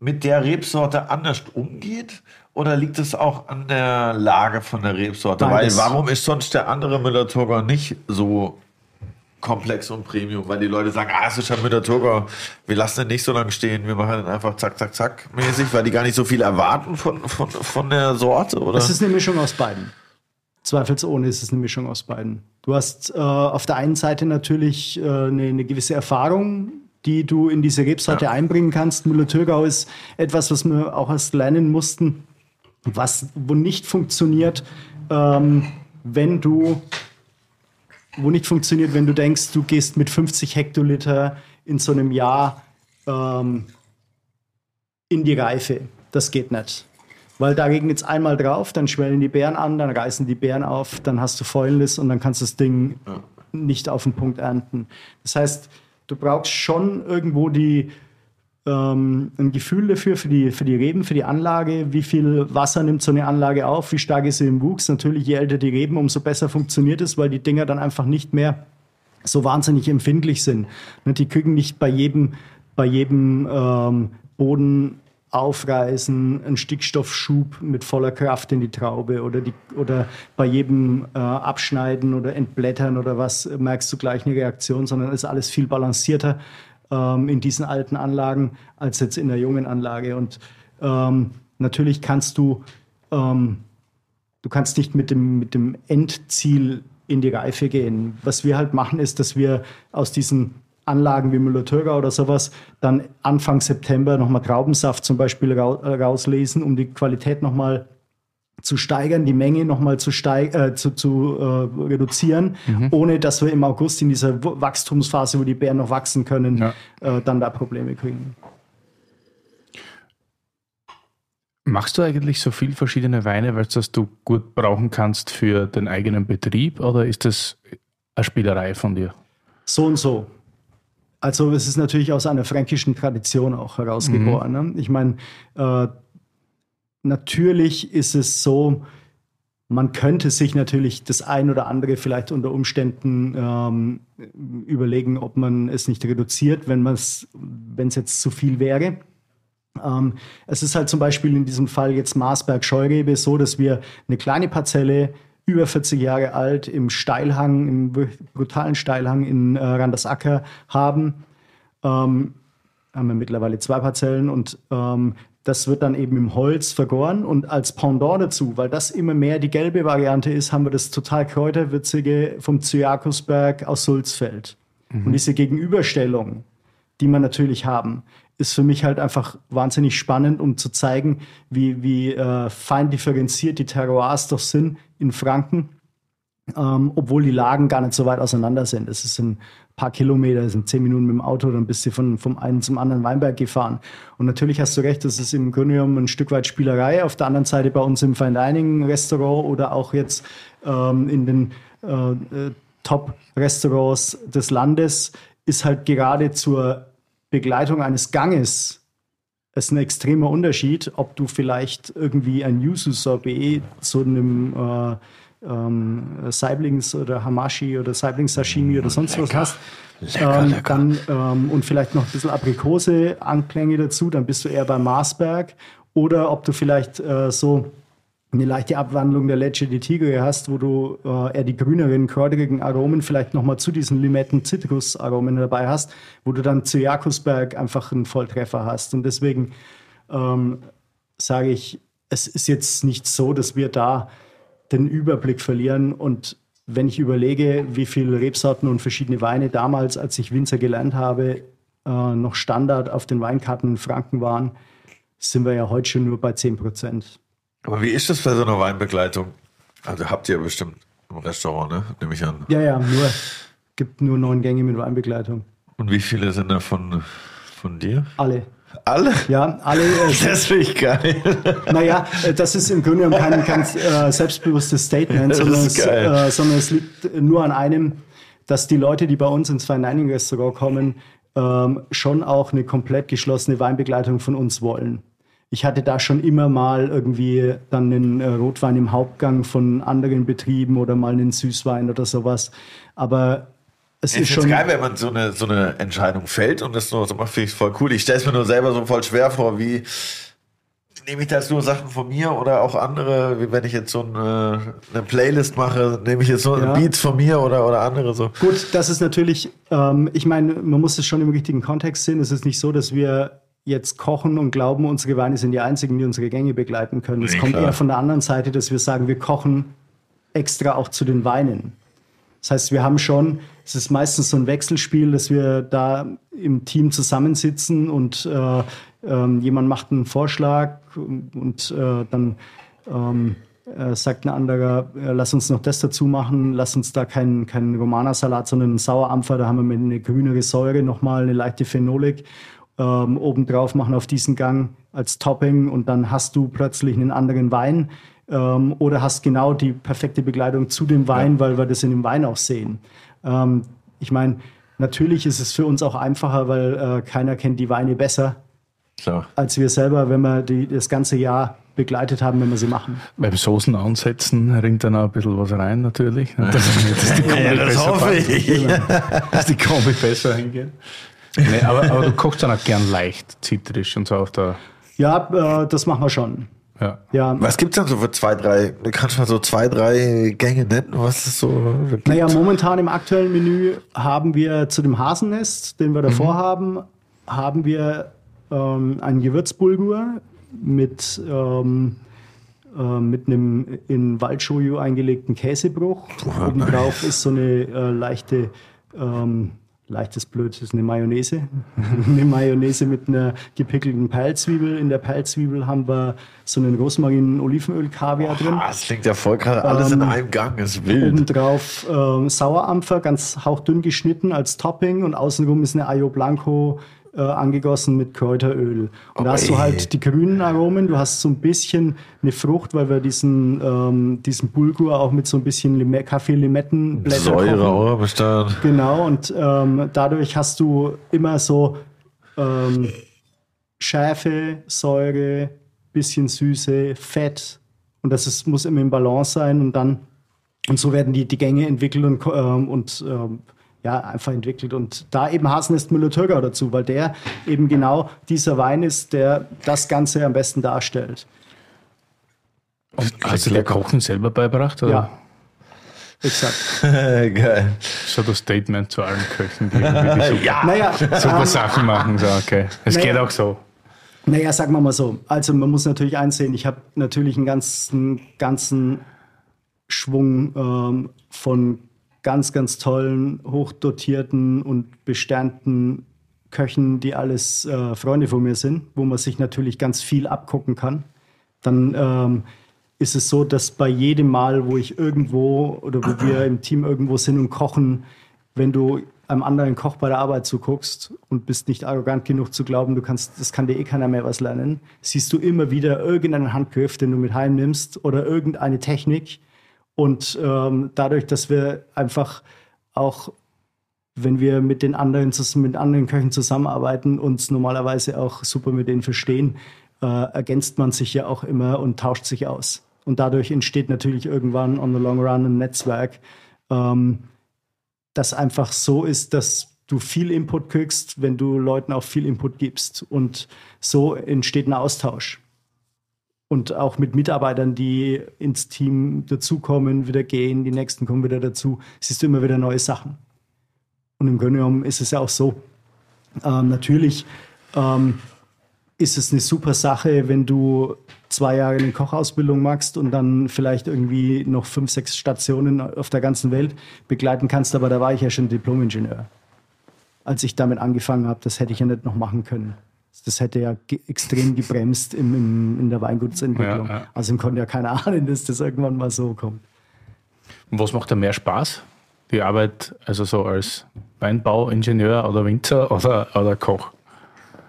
mit der Rebsorte anders umgeht? Oder liegt es auch an der Lage von der Rebsorte? Beides. Weil warum ist sonst der andere Müller-Thurgau nicht so komplex und Premium? Weil die Leute sagen, ah, es ist ja Müller-Thurgau, wir lassen den nicht so lange stehen, wir machen den einfach zack, zack, zack mäßig, weil die gar nicht so viel erwarten von, von, von der Sorte, oder? Es ist eine Mischung aus beiden. Zweifelsohne ist es eine Mischung aus beiden. Du hast äh, auf der einen Seite natürlich äh, eine, eine gewisse Erfahrung, die du in diese Rebsorte ja. einbringen kannst. Müller-Thurgau ist etwas, was wir auch erst lernen mussten was, wo nicht funktioniert, ähm, wenn du, wo nicht funktioniert, wenn du denkst, du gehst mit 50 Hektoliter in so einem Jahr ähm, in die Reife. Das geht nicht. Weil da regnet es einmal drauf, dann schwellen die Beeren an, dann reißen die Beeren auf, dann hast du Fäulnis und dann kannst du das Ding ja. nicht auf den Punkt ernten. Das heißt, du brauchst schon irgendwo die, ähm, ein Gefühl dafür, für die, für die Reben, für die Anlage, wie viel Wasser nimmt so eine Anlage auf, wie stark ist sie im Wuchs. Natürlich, je älter die Reben, umso besser funktioniert es, weil die Dinger dann einfach nicht mehr so wahnsinnig empfindlich sind. Ne, die kriegen nicht bei jedem, bei jedem ähm, Boden aufreißen, einen Stickstoffschub mit voller Kraft in die Traube oder, die, oder bei jedem äh, Abschneiden oder Entblättern oder was merkst du gleich eine Reaktion, sondern ist alles viel balancierter ähm, in diesen alten Anlagen als jetzt in der jungen Anlage. Und ähm, natürlich kannst du, ähm, du kannst nicht mit dem, mit dem Endziel in die Reife gehen. Was wir halt machen, ist, dass wir aus diesen Anlagen wie Müller-Thurgau oder sowas dann Anfang September nochmal Traubensaft zum Beispiel äh, rauslesen, um die Qualität nochmal zu steigern, die Menge nochmal zu, äh, zu, zu äh, reduzieren, mhm. ohne dass wir im August in dieser Wachstumsphase, wo die Bären noch wachsen können, ja. äh, dann da Probleme kriegen. Machst du eigentlich so viel verschiedene Weine, weil das du gut brauchen kannst für den eigenen Betrieb oder ist das eine Spielerei von dir? So und so. Also es ist natürlich aus einer fränkischen Tradition auch herausgeboren. Mhm. Ne? Ich meine, äh, natürlich ist es so, man könnte sich natürlich das ein oder andere vielleicht unter Umständen ähm, überlegen, ob man es nicht reduziert, wenn es jetzt zu viel wäre. Ähm, es ist halt zum Beispiel in diesem Fall jetzt Marsberg Scheurebe so, dass wir eine kleine Parzelle über 40 Jahre alt im Steilhang, im brutalen Steilhang in äh, Randersacker haben. Ähm, haben wir mittlerweile zwei Parzellen und ähm, das wird dann eben im Holz vergoren und als Pendant dazu, weil das immer mehr die gelbe Variante ist, haben wir das total kräuterwürzige vom Zyarkusberg aus Sulzfeld. Mhm. Und diese Gegenüberstellung, die man natürlich haben, ist für mich halt einfach wahnsinnig spannend, um zu zeigen, wie, wie äh, fein differenziert die Terroirs doch sind in Franken, ähm, obwohl die Lagen gar nicht so weit auseinander sind. Es ist ein paar Kilometer, sind zehn Minuten mit dem Auto, dann bist du von, vom einen zum anderen Weinberg gefahren. Und natürlich hast du recht, das ist im Grunde genommen ein Stück weit Spielerei. Auf der anderen Seite bei uns im Fine Dining Restaurant oder auch jetzt ähm, in den äh, äh, Top-Restaurants des Landes ist halt gerade zur Begleitung eines Ganges es ist ein extremer Unterschied, ob du vielleicht irgendwie ein Yuzu Sorbet zu einem äh, ähm, Saiblings oder Hamashi oder Saiblings Sashimi oder sonst Lecker. was hast. Lecker, ähm, lecker. Dann, ähm, und vielleicht noch ein bisschen Aprikose-Anklänge dazu, dann bist du eher beim Marsberg. Oder ob du vielleicht äh, so eine leichte Abwandlung der Lecce di Tigre hast, wo du äh, eher die grüneren, kräuterigen Aromen vielleicht nochmal zu diesen Limetten-Zitrus-Aromen dabei hast, wo du dann zu Jakobsberg einfach einen Volltreffer hast. Und deswegen ähm, sage ich, es ist jetzt nicht so, dass wir da den Überblick verlieren. Und wenn ich überlege, wie viele Rebsorten und verschiedene Weine damals, als ich Winzer gelernt habe, äh, noch Standard auf den Weinkarten in Franken waren, sind wir ja heute schon nur bei 10 Prozent. Aber wie ist das bei so einer Weinbegleitung? Also habt ihr bestimmt im Restaurant, ne? Nehme ich an. Ja, ja, nur, gibt nur neun Gänge mit Weinbegleitung. Und wie viele sind da von, von dir? Alle. Alle? Ja, alle. Äh, Das finde ich geil. Naja, äh, das ist im Grunde genommen kein, kein äh, selbstbewusstes Statement, sondern es, äh, sondern es liegt nur an einem, dass die Leute, die bei uns ins Fine Dining Restaurant kommen, ähm, schon auch eine komplett geschlossene Weinbegleitung von uns wollen. Ich hatte da schon immer mal irgendwie dann einen äh, Rotwein im Hauptgang von anderen Betrieben oder mal einen Süßwein oder sowas. Aber es ist finde schon. es geil, wenn man so eine, so eine Entscheidung fällt und das nur so macht, finde ich voll cool. Ich stelle es mir nur selber so voll schwer vor, wie nehme ich da jetzt nur Sachen von mir oder auch andere, wie wenn ich jetzt so eine, eine Playlist mache, nehme ich jetzt nur Ja. Beats von mir oder, oder andere so. Gut, das ist natürlich, ähm, ich meine, man muss es schon im richtigen Kontext sehen. Es ist nicht so, dass wir jetzt kochen und glauben, unsere Weine sind die einzigen, die unsere Gänge begleiten können. Es Nee, kommt klar. eher von der anderen Seite, dass wir sagen, wir kochen extra auch zu den Weinen. Das heißt, wir haben schon, es ist meistens so ein Wechselspiel, dass wir da im Team zusammensitzen und äh, ähm, jemand macht einen Vorschlag und, und äh, dann ähm, äh, sagt ein anderer, äh, lass uns noch das dazu machen, lass uns da keinen keinen Romana-Salat, sondern einen Sauerampfer, da haben wir mit eine grünere Säure nochmal, eine leichte Phenolik ähm, obendrauf machen auf diesen Gang als Topping und dann hast du plötzlich einen anderen Wein ähm, oder hast genau die perfekte Begleitung zu dem Wein, weil wir das in dem Wein auch sehen. Ähm, ich meine, natürlich ist es für uns auch einfacher, weil äh, keiner kennt die Weine besser Klar. als wir selber, wenn wir die das ganze Jahr begleitet haben, wenn wir sie machen. Beim Soßen ansetzen ringt dann auch ein bisschen was rein, natürlich. Dass, dass die Kombi Ja, das besser hoffe passt. ich. Dass die Kombi besser hingeht. Nee, aber, aber du kochst dann auch gern leicht, zitrisch und so auf der. Ja, äh, das machen wir schon. Ja. Ja, Was gibt's denn so für zwei, drei, du kannst mal so zwei, drei Gänge nennen, was es so gibt? Naja, momentan im aktuellen Menü haben wir zu dem Hasennest, den wir davor Mhm. haben, haben wir ähm, einen Gewürzbulgur mit, ähm, äh, mit einem in Waldshoyu eingelegten Käsebruch. Obendrauf ist so eine äh, leichte, ähm, leichtes Blöd, ist eine Mayonnaise. eine Mayonnaise mit einer gepickelten Perlzwiebel. In der Perlzwiebel haben wir so einen Rosmarin-Olivenöl-Kaviar drin. Ah, das klingt ja voll gerade alles in Ähm, einem Gang, ist wild. Obendrauf ähm, Sauerampfer, ganz hauchdünn geschnitten als Topping und außenrum ist eine Ayo Blanco äh, angegossen mit Kräuteröl. Und da hast du halt die grünen Aromen, du hast so ein bisschen eine Frucht, weil wir diesen, ähm, diesen Bulgur auch mit so ein bisschen Lime Kaffee-Limettenblätter Säure auch am Start. Genau, und ähm, dadurch hast du immer so ähm, Schärfe, Säure, bisschen Süße, Fett. Und das ist, muss immer im Balance sein. Und dann, und so werden die, die Gänge entwickelt und, ähm, und ähm, ja, einfach entwickelt. Und da eben Hasennest Müller-Thurgau dazu, weil der eben genau dieser Wein ist, der das Ganze am besten darstellt. Hast du dir Kochen selber beigebracht? Oder? Ja. Exakt. Geil. So das Statement zu allen Köchen, die super, Ja. Naja, super ähm, Sachen machen. So, okay. Es Naja. geht auch so. Naja, sagen wir mal so. Also man muss natürlich einsehen, ich habe natürlich einen ganzen, ganzen Schwung ähm, von ganz, ganz tollen, hochdotierten und besternten Köchen, die alles äh, Freunde von mir sind, wo man sich natürlich ganz viel abgucken kann. Dann ähm, ist es so, dass bei jedem Mal, wo ich irgendwo oder wo wir im Team irgendwo sind und kochen, wenn du einem anderen Koch bei der Arbeit zuguckst und bist nicht arrogant genug zu glauben, du kannst, das kann dir eh keiner mehr was lernen, siehst du immer wieder irgendeinen Handgriff, den du mit heimnimmst oder irgendeine Technik. Und ähm, dadurch, dass wir einfach auch wenn wir mit den anderen, mit anderen Köchen zusammenarbeiten, uns normalerweise auch super mit denen verstehen, äh, ergänzt man sich ja auch immer und tauscht sich aus. Und dadurch entsteht natürlich irgendwann on the long run ein Netzwerk, ähm, das einfach so ist, dass du viel Input kriegst, wenn du Leuten auch viel Input gibst. Und so entsteht ein Austausch. Und auch mit Mitarbeitern, die ins Team dazukommen, wieder gehen, die nächsten kommen wieder dazu, siehst du immer wieder neue Sachen. Und im Grunde genommen ist es ja auch so. Ähm, natürlich ähm, ist es eine super Sache, wenn du zwei Jahre eine Kochausbildung machst und dann vielleicht irgendwie noch fünf, sechs Stationen auf der ganzen Welt begleiten kannst. Aber da war ich ja schon Diplom-Ingenieur. Als ich damit angefangen habe, das hätte ich ja nicht noch machen können. Das hätte ja ge extrem gebremst im, im, in der Weingutsentwicklung. Ja, ja. Also konnte ja keiner ahnen, dass das irgendwann mal so kommt. Und was macht da mehr Spaß? Die Arbeit, also so als Weinbauingenieur oder Winzer oder, oder Koch?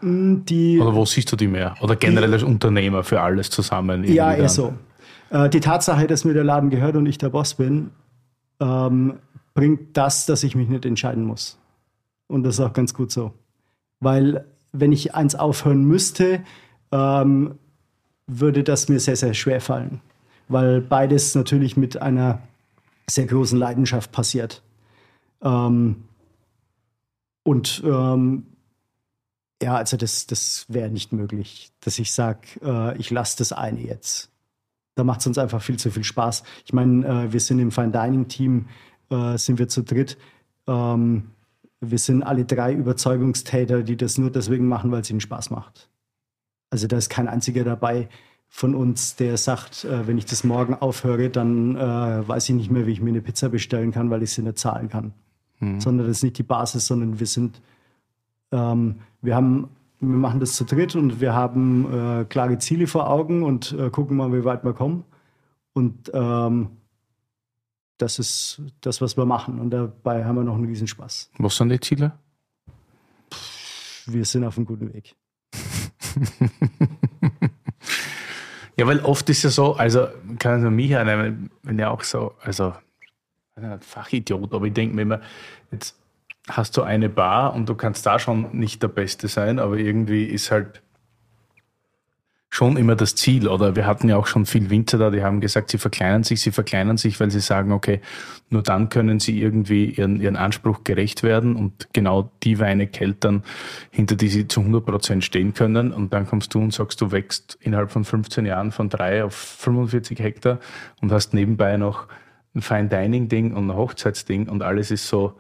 Mm, die, oder wo siehst du die mehr? Oder generell als Unternehmer für alles zusammen? Ja, eher so. Äh, die Tatsache, dass mir der Laden gehört und ich der Boss bin, ähm, bringt das, dass ich mich nicht entscheiden muss. Und das ist auch ganz gut so. Weil wenn ich eins aufhören müsste, ähm, würde das mir sehr, sehr schwer fallen. Weil beides natürlich mit einer sehr großen Leidenschaft passiert. Ähm, und ähm, ja, also das, das wäre nicht möglich, dass ich sage, äh, ich lasse das eine jetzt. Da macht es uns einfach viel zu viel Spaß. Ich meine, äh, wir sind im Fine Dining Team, äh, sind wir zu dritt. Ähm, wir sind alle drei Überzeugungstäter, die das nur deswegen machen, weil es ihnen Spaß macht. Also da ist kein einziger dabei von uns, der sagt, äh, wenn ich das morgen aufhöre, dann äh, weiß ich nicht mehr, wie ich mir eine Pizza bestellen kann, weil ich sie nicht zahlen kann. Mhm. Sondern das ist nicht die Basis, sondern wir sind, ähm, wir haben, wir machen das zu dritt und wir haben äh, klare Ziele vor Augen und äh, gucken mal, wie weit wir kommen. Und ähm, das ist das, was wir machen. Und dabei haben wir noch einen Riesenspaß. Was sind die Ziele? Wir sind auf einem guten Weg. ja, weil oft ist ja so, also kann ich mich hernehmen, wenn ja auch so, also Fachidiot, aber ich denke mir immer, jetzt hast du eine Bar und du kannst da schon nicht der Beste sein, aber irgendwie ist halt schon immer das Ziel. Oder wir hatten ja auch schon viel Winzer da, die haben gesagt, sie verkleinern sich, sie verkleinern sich, weil sie sagen, okay, nur dann können sie irgendwie ihren, ihren Anspruch gerecht werden und genau die Weine keltern, hinter die sie zu 100 Prozent stehen können. Und dann kommst du und sagst, du wächst innerhalb von 15 Jahren von drei auf 45 Hektar und hast nebenbei noch ein Fine Dining Ding und ein Hochzeitsding und alles ist so,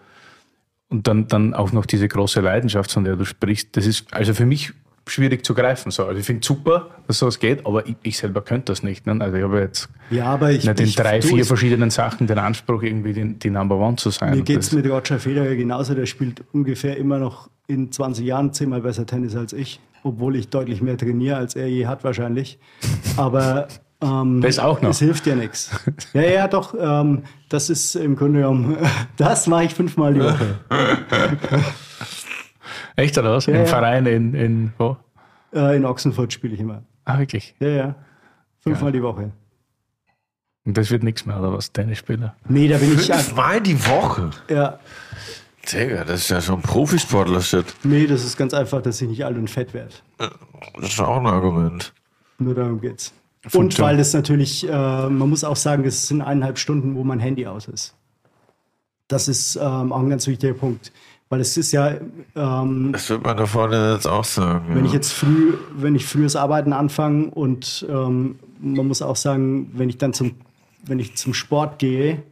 und dann, dann auch noch diese große Leidenschaft, von der du sprichst. Das ist also für mich schwierig zu greifen. So. Also ich finde super, dass sowas geht, aber ich, ich, selber könnte das nicht. Ne? Also ich habe jetzt ja, aber ich, nicht in drei, vier verschiedenen Sachen den Anspruch, irgendwie die, die Number One zu sein. Mir geht es mit Roger Federer genauso. Der spielt ungefähr immer noch in 20 Jahren zehnmal besser Tennis als ich, obwohl ich deutlich mehr trainiere, als er je hat wahrscheinlich. Aber ähm, das auch noch. Es hilft ja nichts. Ja, ja, doch. Ähm, das ist im Grunde genommen, das mache ich fünfmal die Woche. Echt oder was? Ja, Im ja. Verein in, in wo? In Ochsenfurt spiele ich immer. Ah, wirklich? Ja, ja. Fünfmal ja. die Woche. Und das wird nichts mehr, oder was? Tennisspieler? Nee, da bin ich. Fünfmal die Woche? Ja. Digga, das ist ja schon Profisportler-Shit. Nee, das ist ganz einfach, dass ich nicht alt und fett werde. Das ist auch ein Argument. Nur darum geht's. Und weil das natürlich, äh, man muss auch sagen, das sind eineinhalb Stunden, wo mein Handy aus ist. Das ist ähm, auch ein ganz wichtiger Punkt. Weil es ist ja. Ähm, das wird man da vorne jetzt auch sagen. Wenn ja. ich jetzt früh, wenn ich frühes Arbeiten anfange und ähm, man muss auch sagen, wenn ich dann zum, wenn ich zum Sport gehe,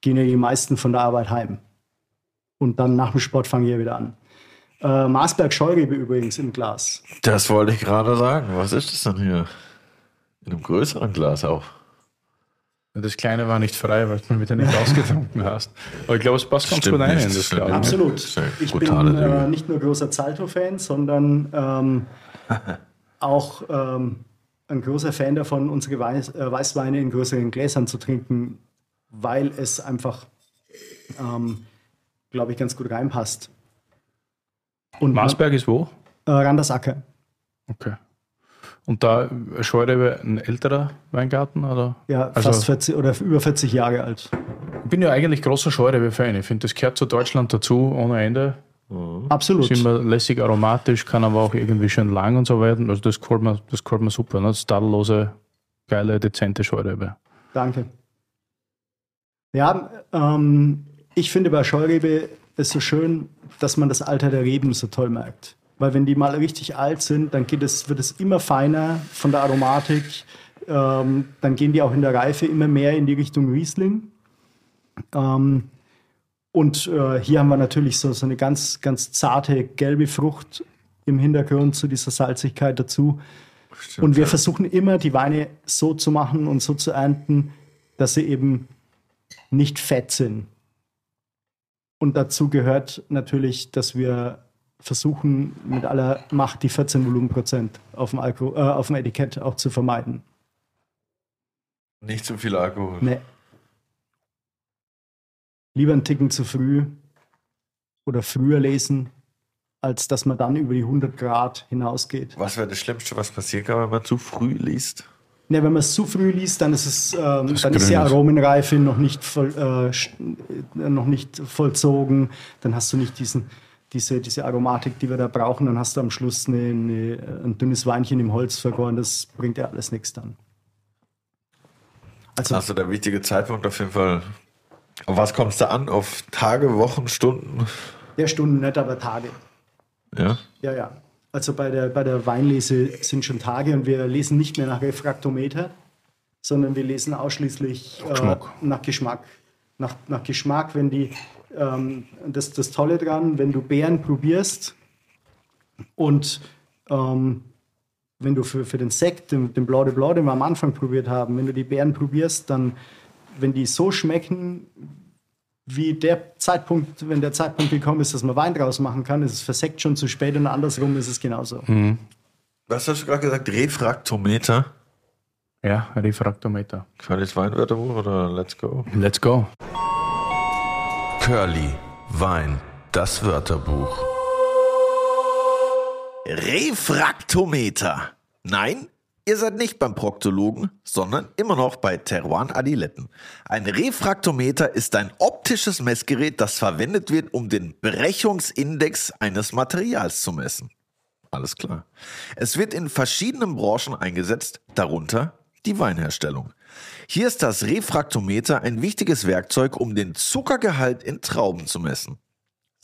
gehen ja die meisten von der Arbeit heim. Und dann nach dem Sport fange ich ja wieder an. Äh, Marsberg Scheurebe übrigens im Glas. Das wollte ich gerade sagen. Was ist das denn hier? In einem größeren Glas auch. Das kleine war nicht frei, weil du mit dir nicht ausgetrunken hast. Aber ich glaube, es passt ganz gut rein in das Glas. Absolut. Ich bin äh, nicht nur großer Zalto-Fan, sondern ähm, auch ähm, ein großer Fan davon, unsere Weiß, äh, Weißweine in größeren Gläsern zu trinken, weil es einfach, ähm, glaube ich, ganz gut reinpasst. Und Marsberg ist wo? Äh, Randersacker. Okay. Und da Scheurebe ein älterer Weingarten? Oder? Ja, also fast 40 oder über 40 Jahre alt. bin ja eigentlich großer Scheurebe-Fan. Ich finde, das gehört zu Deutschland dazu, ohne Ende. Absolut. Ist immer lässig aromatisch, kann aber auch irgendwie schön lang und so weiter. Also das gefällt mir, das gefällt mir super. Ne? Das ist tadellose, geile, dezente Scheurebe. Danke. Ja, ähm, ich finde bei Scheurebe ist so schön, dass man das Alter der Reben so toll merkt. Weil wenn die mal richtig alt sind, dann geht es, wird es immer feiner von der Aromatik. Ähm, dann gehen die auch in der Reife immer mehr in die Richtung Riesling. Ähm, und äh, hier haben wir natürlich so, so eine ganz, ganz zarte gelbe Frucht im Hintergrund zu dieser Salzigkeit dazu. Stimmt, Und wir ja. versuchen immer, die Weine so zu machen und so zu ernten, dass sie eben nicht fett sind. Und dazu gehört natürlich, dass wir versuchen, mit aller Macht die 14 Volumenprozent auf dem, Alko äh, auf dem Etikett auch zu vermeiden. Nicht zu viel Alkohol. Nee. Lieber einen Ticken zu früh oder früher lesen, als dass man dann über die 100 Grad hinausgeht. Was wäre das Schlimmste, was passieren kann, wenn man zu früh liest? Ne, wenn man es zu früh liest, dann ist es, ähm, dann ist die. Aromenreife noch nicht, voll, äh, äh, noch nicht vollzogen. Dann hast du nicht diesen, diese, diese Aromatik, die wir da brauchen. Dann hast du am Schluss eine, eine, ein dünnes Weinchen im Holz vergoren. Das bringt ja alles nichts dann. Also Also der wichtige Zeitpunkt auf jeden Fall. Auf was kommst du an? Auf Tage, Wochen, Stunden? der Stunden nicht, aber Tage. Ja. Ja, ja. Also bei der, bei der Weinlese sind schon Tage und wir lesen nicht mehr nach Refraktometer, sondern wir lesen ausschließlich äh, nach Geschmack. Nach, nach Geschmack, wenn die, ähm, das das Tolle dran, wenn du Beeren probierst und ähm, wenn du für, für den Sekt, den, den Blanc de Blanc, den wir am Anfang probiert haben, wenn du die Beeren probierst, dann, wenn die so schmecken, wie der Zeitpunkt, wenn der Zeitpunkt gekommen ist, dass man Wein draus machen kann, ist es für Sekt schon zu spät und andersrum ist es genauso. Was hast du gerade gesagt? Refraktometer? Ja, Refraktometer. Qualis Weinwörterbuch oder Let's Go? Let's go. Curly, Wein, das Wörterbuch. Refraktometer. Nein, ihr seid nicht beim Proktologen, sondern immer noch bei Teruan Adiletten. Ein Refraktometer ist ein optisches Messgerät, das verwendet wird, um den Brechungsindex eines Materials zu messen. Alles klar. Es wird in verschiedenen Branchen eingesetzt, darunter die Weinherstellung. Hier ist das Refraktometer ein wichtiges Werkzeug, um den Zuckergehalt in Trauben zu messen.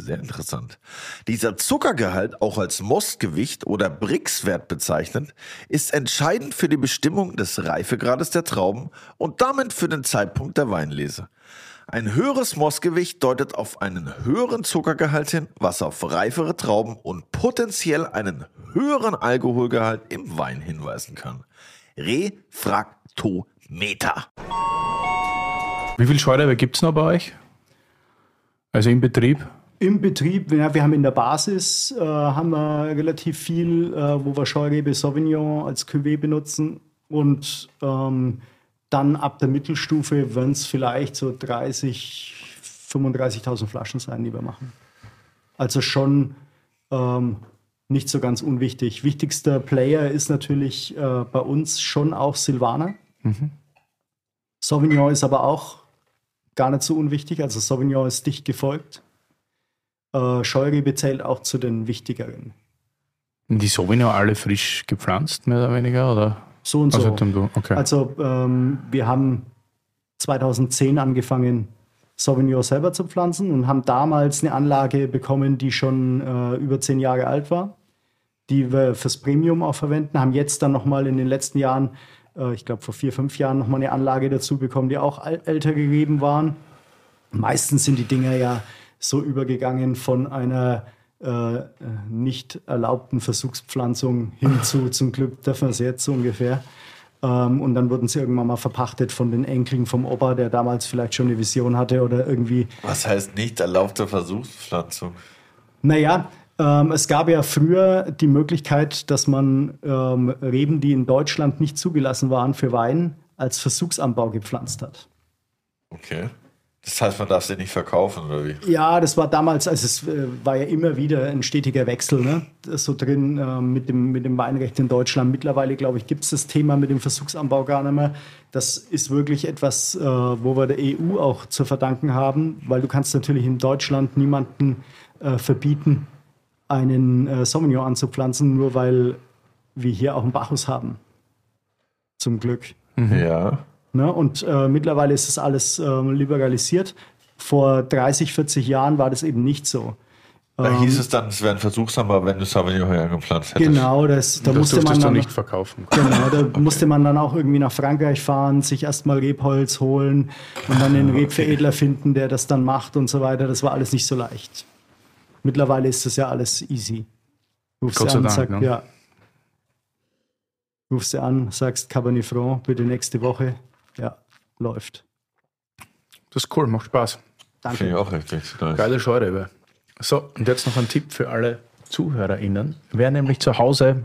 Sehr interessant. Dieser Zuckergehalt, auch als Mostgewicht oder Brix-Wert bezeichnet, ist entscheidend für die Bestimmung des Reifegrades der Trauben und damit für den Zeitpunkt der Weinlese. Ein höheres Mostgewicht deutet auf einen höheren Zuckergehalt hin, was auf reifere Trauben und potenziell einen höheren Alkoholgehalt im Wein hinweisen kann. Refraktometer. Wie viel Scheurebe gibt es noch bei euch? Also im Betrieb? Im Betrieb, ja, wir haben in der Basis äh, haben wir relativ viel, äh, wo wir Scheurebe Sauvignon als Cuvée benutzen und ähm, dann ab der Mittelstufe werden es vielleicht so 30, 35.000 Flaschen sein, die wir machen. Also schon ähm, nicht so ganz unwichtig. Wichtigster Player ist natürlich äh, bei uns schon auch Silvaner. Sauvignon ist aber auch gar nicht so unwichtig. Also Sauvignon ist dicht gefolgt. Äh, Scheurebe zählt auch zu den wichtigeren. Die Sauvignon alle frisch gepflanzt, mehr oder weniger? Oder? So und so. Also, dann du- okay. Also ähm, wir haben 2010 angefangen, Sauvignon selber zu pflanzen und haben damals eine Anlage bekommen, die schon äh, über zehn Jahre alt war, die wir fürs Premium auch verwenden, haben jetzt dann nochmal in den letzten Jahren, äh, ich glaube vor vier, fünf Jahren, nochmal eine Anlage dazu bekommen, die auch älter gegeben waren. Meistens sind die Dinger ja so übergegangen von einer äh, äh, nicht erlaubten Versuchspflanzung hin zu, zum Glück dürfen wir es jetzt so ungefähr. Ähm, und dann wurden sie irgendwann mal verpachtet von den Enkeln vom Opa, der damals vielleicht schon eine Vision hatte oder irgendwie Was heißt nicht erlaubte Versuchspflanzung? naja, ähm, es gab ja früher die Möglichkeit, dass man ähm, Reben, die in Deutschland nicht zugelassen waren für Wein, als Versuchsanbau gepflanzt hat. Okay. Das heißt, man darf sie nicht verkaufen, oder wie? Ja, das war damals, also es äh, war ja immer wieder ein stetiger Wechsel, ne? So drin äh, mit, dem, mit dem Weinrecht in Deutschland. Mittlerweile, glaube ich, gibt es das Thema mit dem Versuchsanbau gar nicht mehr. Das ist wirklich etwas, äh, wo wir der EU auch zu verdanken haben, weil du kannst natürlich in Deutschland niemanden äh, verbieten, einen äh, Sauvignon anzupflanzen, nur weil wir hier auch einen Bacchus haben. Zum Glück. Ja. Ne? Und äh, mittlerweile ist das alles ähm, liberalisiert. Vor 30, 40 Jahren war das eben nicht so. Da hieß es dann, es wäre ein Versuchsanbau, wenn du Sauvignon hergepflanzt hättest. Genau, das, da Das musste man durftest du dann, nicht verkaufen. genau, da musste man dann auch irgendwie nach Frankreich fahren, sich erstmal Rebholz holen und dann den Rebveredler finden, der das dann macht und so weiter. Das war alles nicht so leicht. Mittlerweile ist das ja alles easy. Rufst Gott du sei an, Dank, sag, ne? ja. Rufst du an, sagst Cabernet Franc, bitte nächste Woche. Ja, läuft. Das ist cool, macht Spaß. Danke. Finde ich auch richtig nice. Geile Scheurebe. So, und jetzt noch ein Tipp für alle ZuhörerInnen. Wer nämlich zu Hause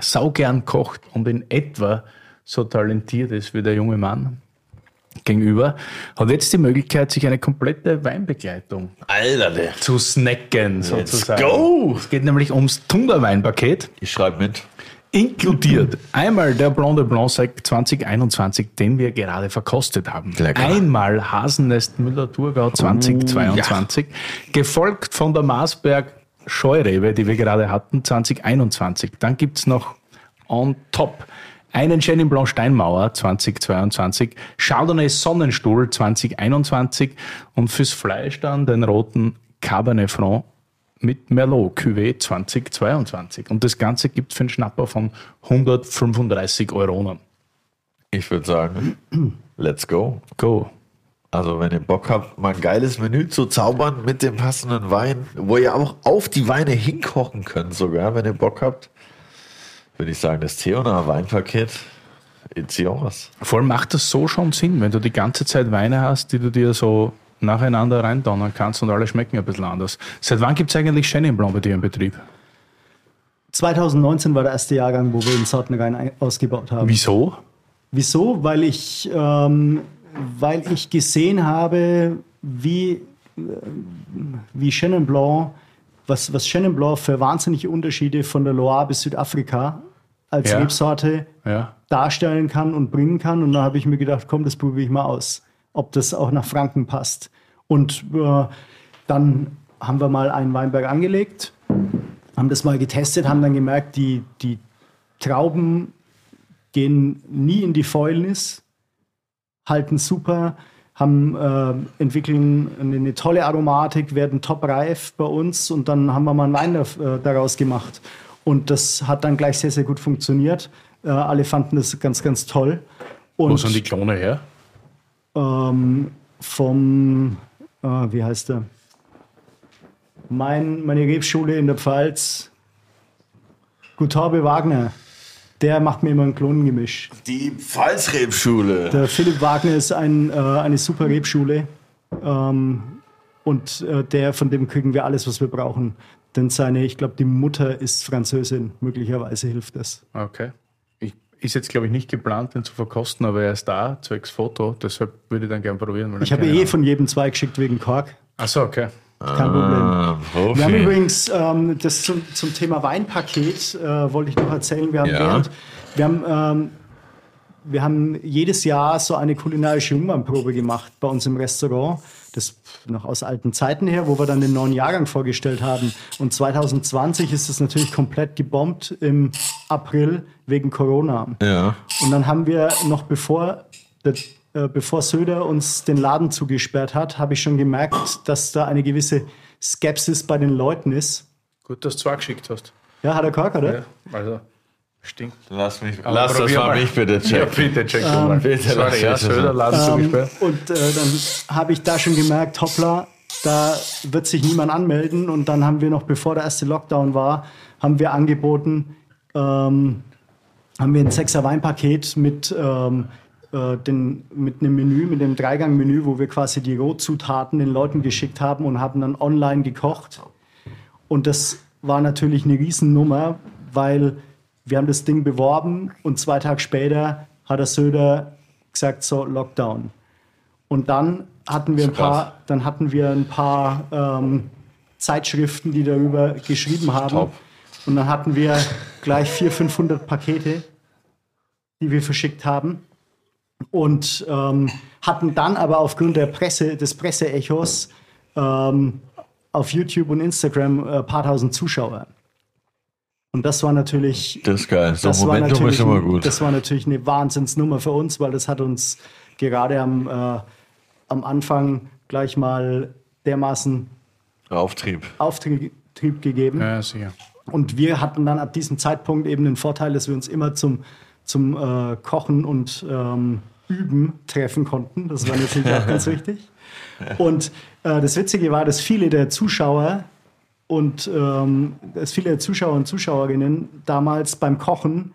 saugern kocht und in etwa so talentiert ist wie der junge Mann gegenüber, hat jetzt die Möglichkeit, sich eine komplette Weinbegleitung Alter, zu snacken, sozusagen. go! Es geht nämlich ums Tunderweinpaket. Ich schreibe mit. Inkludiert einmal der Blanc de Blanc Sec 2021, den wir gerade verkostet haben. Lecker. Einmal Hasennest Müller-Thurgau 2022, gefolgt von der Marsberg Scheurebe, die wir gerade hatten, 2021. Dann gibt's noch on top einen Chenin Blanc Steinmauer 2022, Chardonnay Sonnenstuhl 2021 und fürs Fleisch dann den roten Cabernet Franc mit Merlot Cuvée 2022. Und das Ganze gibt für einen Schnapper von 135 Euro. Ich würde sagen, let's go. Go. Also, wenn ihr Bock habt, mal ein geiles Menü zu zaubern mit dem passenden Wein, wo ihr auch auf die Weine hinkochen könnt, sogar, wenn ihr Bock habt, würde ich sagen, das Theona Weinpaket, it's yours. Vor allem macht das so schon Sinn, wenn du die ganze Zeit Weine hast, die du dir so nacheinander reindonnern kannst und alle schmecken ein bisschen anders. Seit wann gibt es eigentlich Chenin Blanc bei dir im Betrieb? 2019 war der erste Jahrgang, wo wir den Sortenrein ein- ausgebaut haben. Wieso? Wieso? Weil ich, ähm, weil ich gesehen habe, wie, äh, wie Chenin Blanc, was, was Chenin Blanc für wahnsinnige Unterschiede von der Loire bis Südafrika als Ja. Rebsorte Ja. darstellen kann und bringen kann. Und da habe ich mir gedacht, komm, das probiere ich mal aus, ob das auch nach Franken passt. Und äh, dann haben wir mal einen Weinberg angelegt, haben das mal getestet, haben dann gemerkt, die, die Trauben gehen nie in die Fäulnis, halten super, haben, äh, entwickeln eine, eine tolle Aromatik, werden top reif bei uns und dann haben wir mal einen Wein äh, daraus gemacht. Und das hat dann gleich sehr, sehr gut funktioniert. Äh, alle fanden das ganz, ganz toll. Und Wo sind die Klone her? ähm, vom, äh, wie heißt der? Mein, meine Rebschule in der Pfalz, Gutarbe Wagner, der macht mir immer ein Klonengemisch. Die Pfalzrebschule. Der Philipp Wagner ist ein, äh, eine super Rebschule ähm, und äh, der, von dem kriegen wir alles, was wir brauchen. Denn seine, ich glaube, die Mutter ist Französin. Möglicherweise hilft das. Okay. Ich, ist jetzt, glaube ich, nicht geplant, den zu verkosten, aber er ist da, zwecks Foto. Deshalb würde ich dann gerne probieren. weil Ich habe eh von jedem zwei geschickt wegen Kork. Achso, okay. Kein Problem. Ah. Wir haben übrigens ähm, das zum, zum Thema Weinpaket, äh, wollte ich noch erzählen. Wir haben, Ja. während, wir, haben, ähm, wir haben jedes Jahr so eine kulinarische Jungfernprobe gemacht bei uns im Restaurant. Das noch aus alten Zeiten her, wo wir dann den neuen Jahrgang vorgestellt haben. Und 2020 ist es natürlich komplett gebombt im April wegen Corona. ja. Und dann haben wir noch bevor, der, äh, bevor Söder uns den Laden zugesperrt hat, habe ich schon gemerkt, dass da eine gewisse Skepsis bei den Leuten ist. Gut, dass du zwei geschickt hast. Ja, hat er Kork, oder? Ja, also, stinkt. Lass mich, Aber lass das mal mich bitte Ja, checken. bitte, check du mal. bitte, Sorry, lass ja, Söder, mal. Laden Ähm, zugesperrt. und äh, dann habe ich da schon gemerkt, hoppla, da wird sich niemand anmelden. Und dann haben wir noch, bevor der erste Lockdown war, haben wir angeboten, ähm, haben wir ein Sechser Weinpaket mit, ähm, äh, den, mit einem Menü, mit dem Dreigang-Menü, wo wir quasi die Rohzutaten den Leuten geschickt haben und haben dann online gekocht. Und das war natürlich eine Riesennummer, weil wir haben das Ding beworben und zwei Tage später hat der Söder gesagt, so Lockdown. Und dann hatten wir ein paar, dann hatten wir ein paar ähm, Zeitschriften, die darüber geschrieben haben. Top. Und dann hatten wir gleich 400, 500 Pakete, die wir verschickt haben. Und ähm, hatten dann aber aufgrund der Presse, des Presseechos ähm, auf YouTube und Instagram ein paar tausend Zuschauer. Und das war natürlich Das ist geil. So das war, Momentum natürlich, ist immer gut. das war natürlich eine Wahnsinnsnummer für uns, weil das hat uns gerade am, äh, am Anfang gleich mal dermaßen Auftrieb. Auftrieb gegeben. Ja, sicher. Und wir hatten dann ab diesem Zeitpunkt eben den Vorteil, dass wir uns immer zum, zum äh, Kochen und ähm, Üben treffen konnten. Das war natürlich auch ganz wichtig. Und äh, das Witzige war, dass viele der Zuschauer und ähm, dass viele Zuschauer und Zuschauerinnen damals beim Kochen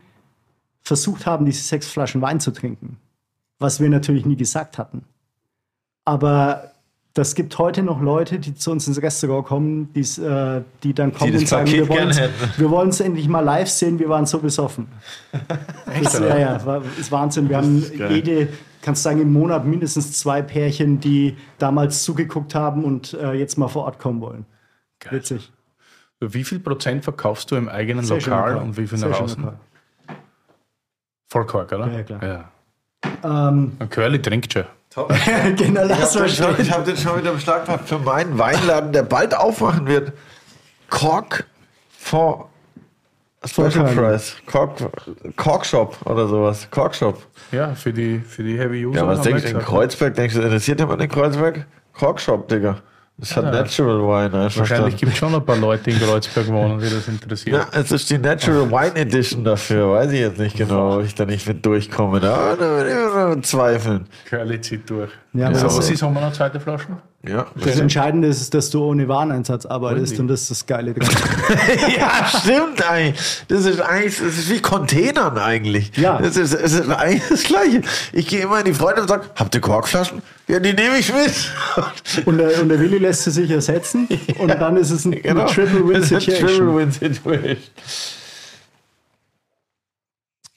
versucht haben, diese sechs Flaschen Wein zu trinken. Was wir natürlich nie gesagt hatten. Aber das gibt heute noch Leute, die zu uns ins Restaurant kommen, äh, die dann kommen das und sagen, Paket wir wollen es endlich mal live sehen, wir waren so besoffen. Das, ja, ja, war, ist Wahnsinn. Wir haben jede, kannst sagen, im Monat mindestens zwei Pärchen, die damals zugeguckt haben und äh, jetzt mal vor Ort kommen wollen. Witzig. Wie viel Prozent verkaufst du im eigenen Sehr Lokal lokal. und wie viel nach außen? Voll Kork, oder? Ja, klar. Ja. Ähm, Und Curly trinkt schon. genau, lass mal stehen. Ich habe den schon wieder beschlagt für meinen Weinladen, der bald aufmachen wird. Cork for Special Kork. Price. Cork, Cork Shop oder sowas. Cork Shop. Ja, für die, für die Heavy User. Ja, was denkst du in. Kreuzberg? Denkst du, interessiert jemand in Kreuzberg? Cork Shop, Digga. Das hat Natural Wine. Wahrscheinlich gibt es schon ein paar Leute in Kreuzberg wohnen, die das interessiert. Ja, es ist die Natural Wine Edition dafür. Weiß ich jetzt nicht genau, ob ich da nicht mit durchkomme. Da da würde ich immer zweifeln. Curly zieht durch. Ja, aber so, das- was ist, haben wir noch zweite Flaschen? Ja, Das Entscheidende ist, dass du ohne Wareneinsatz arbeitest und das ist das Geile ja, stimmt eigentlich. Das ist eigentlich, das ist wie Containern eigentlich. Ja. Das ist, es ist eigentlich das Gleiche. Ich gehe immer in die Freunde und sage, habt ihr Korkflaschen? Ja, die nehme ich mit. Und der, und der Willi lässt sie sich ersetzen und dann ist es ein, Genau. eine Triple Win Das ist eine Situation. Triple Win Situation.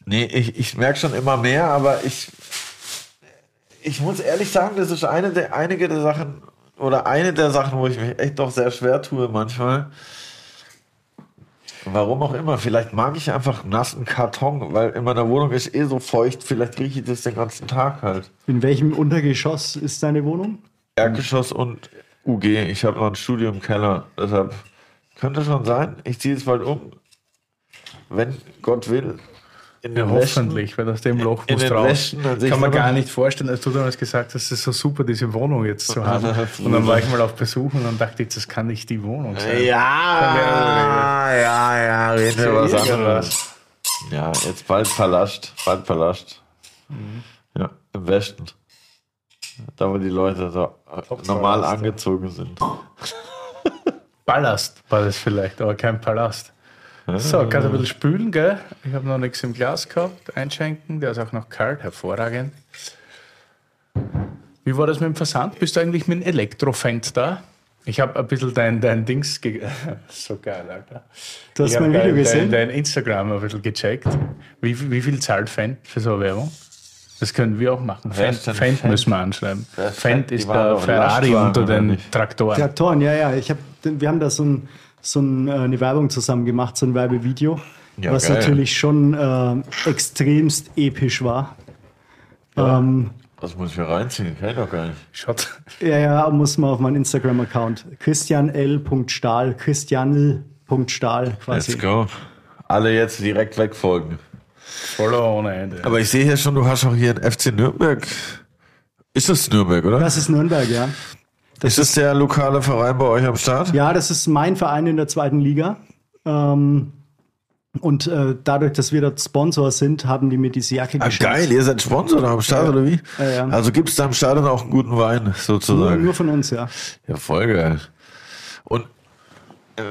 Nee, ich, ich merke schon immer mehr, aber ich, ich muss ehrlich sagen, das ist eine der, einige der Sachen, oder eine der Sachen, wo ich mich echt doch sehr schwer tue manchmal. Warum auch immer, vielleicht mag ich einfach nassen Karton, weil in meiner Wohnung ist eh so feucht, vielleicht rieche ich das den ganzen Tag halt. In welchem Untergeschoss ist deine Wohnung? Erdgeschoss und UG. Ich habe noch ein Studio im Keller. Deshalb könnte schon sein. Ich ziehe es bald um. Wenn Gott will. Ja, hoffentlich, weil aus dem Loch muss raus. Sehe Kann man gar nicht vorstellen. Als du damals gesagt hast, es ist so super, diese Wohnung jetzt zu haben. Und dann war ich mal auf Besuch und dann dachte ich, das kann nicht die Wohnung sein. Ja, ja, ja, reden wir was anderes. Ja, jetzt bald Palast. Bald Palast. Mhm. Ja, im Westen. Da, wo die Leute so normal Palast, ja. angezogen sind. Ballast war das vielleicht, aber kein Palast. So, kannst du ein bisschen spülen, gell? Ich habe noch nichts im Glas gehabt. Einschenken, der ist auch noch kalt, hervorragend. Wie war das mit dem Versand? Bist du eigentlich mit dem Elektrofend da? Ich habe ein bisschen dein, dein Dings. ge- so geil, Alter. Du hast mein Video dein, gesehen? Dein, dein Instagram ein bisschen gecheckt. Wie, wie viel zahlt Fendt für so eine Werbung? Das können wir auch machen. Fendt, Fendt Fendt? müssen wir anschreiben. Fendt ist der Ferrari unter den? Traktoren. Traktoren, ja, ja. Ich hab, wir haben da so, ein, so ein, äh, eine Werbung zusammen gemacht, so ein Werbevideo, Ja, was geil. natürlich schon äh, extremst episch war. Ähm, Das muss ich mir reinziehen, kann ich doch gar nicht. Schaut. ja, ja, muss man auf meinen Instagram-Account. christianl.stahl, christianl.stahl quasi. Let's go. Alle jetzt direkt wegfolgen. Voller ohne Ende. Aber ich sehe hier schon, du hast auch hier ein FC Nürnberg. Ist das Nürnberg, oder? Das ist Nürnberg, ja. Ist das der lokale Verein bei euch am Start? Ja, das ist mein Verein in der zweiten Liga. Ähm, und äh, dadurch, dass wir dort Sponsor sind, haben die mir diese Jacke Ah, geschenkt. geil, ihr seid Sponsor da am Start, oder wie? Ja, ja. Also gibt es da am Stadion auch einen guten Wein, Nur, sozusagen. nur von uns, ja. Ja, voll geil. Und äh,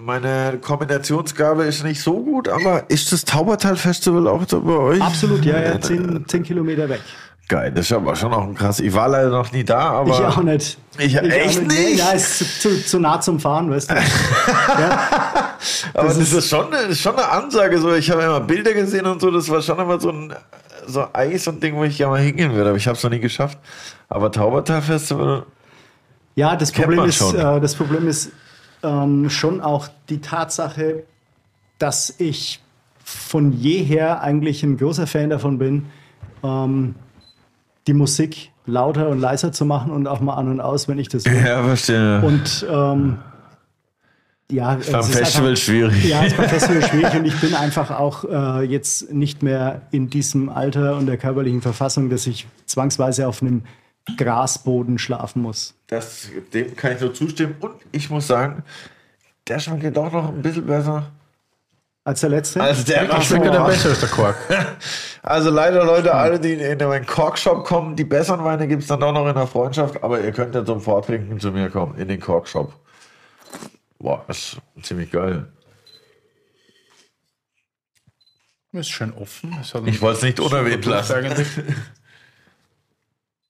meine Kombinationsgabe ist nicht so gut, aber ist das Taubertal Festival auch bei euch? Absolut, ja, ja. Zehn, zehn Kilometer weg. Geil, das ist aber schon auch ein krass. Ich war leider noch nie da, aber. Ich auch nicht. Ich- echt auch nicht? Nee, ja, ist zu, zu, zu nah zum Fahren, weißt du. ja, aber das, das ist, schon, eine, schon eine Ansage. So, ich habe immer Bilder gesehen und so. Das war schon immer so ein so Eis und Ding, wo ich gerne mal hingehen würde. Aber ich habe es noch nie geschafft. Aber Taubertal Festival. ja, das Problem ist, schon. äh, das Problem ist ähm, schon auch die Tatsache, dass ich von jeher eigentlich ein großer Fan davon bin, ähm, die Musik lauter und leiser zu machen und auch mal an und aus, wenn ich das will. Ja, verstehe. Und ähm, ja, es Beim ist Festival einfach- schwierig. Ja, ist beim Festival schwierig und ich bin einfach auch äh, jetzt nicht mehr in diesem Alter und der körperlichen Verfassung, dass ich zwangsweise auf einem Grasboden schlafen muss. Das, dem kann ich nur zustimmen. Und ich muss sagen, der schmeckt doch noch ein bisschen besser Als der letzte? als der Ich schmecke der besser als der Kork. Also leider Leute, alle, die in den Korkshop kommen, die besseren Weine gibt es dann doch noch in der Freundschaft, aber ihr könnt ja zum Vortrinken zu mir kommen, in den Korkshop. Boah, ist ziemlich geil. Ist schön offen. Ich wollte es nicht unerwähnt lassen.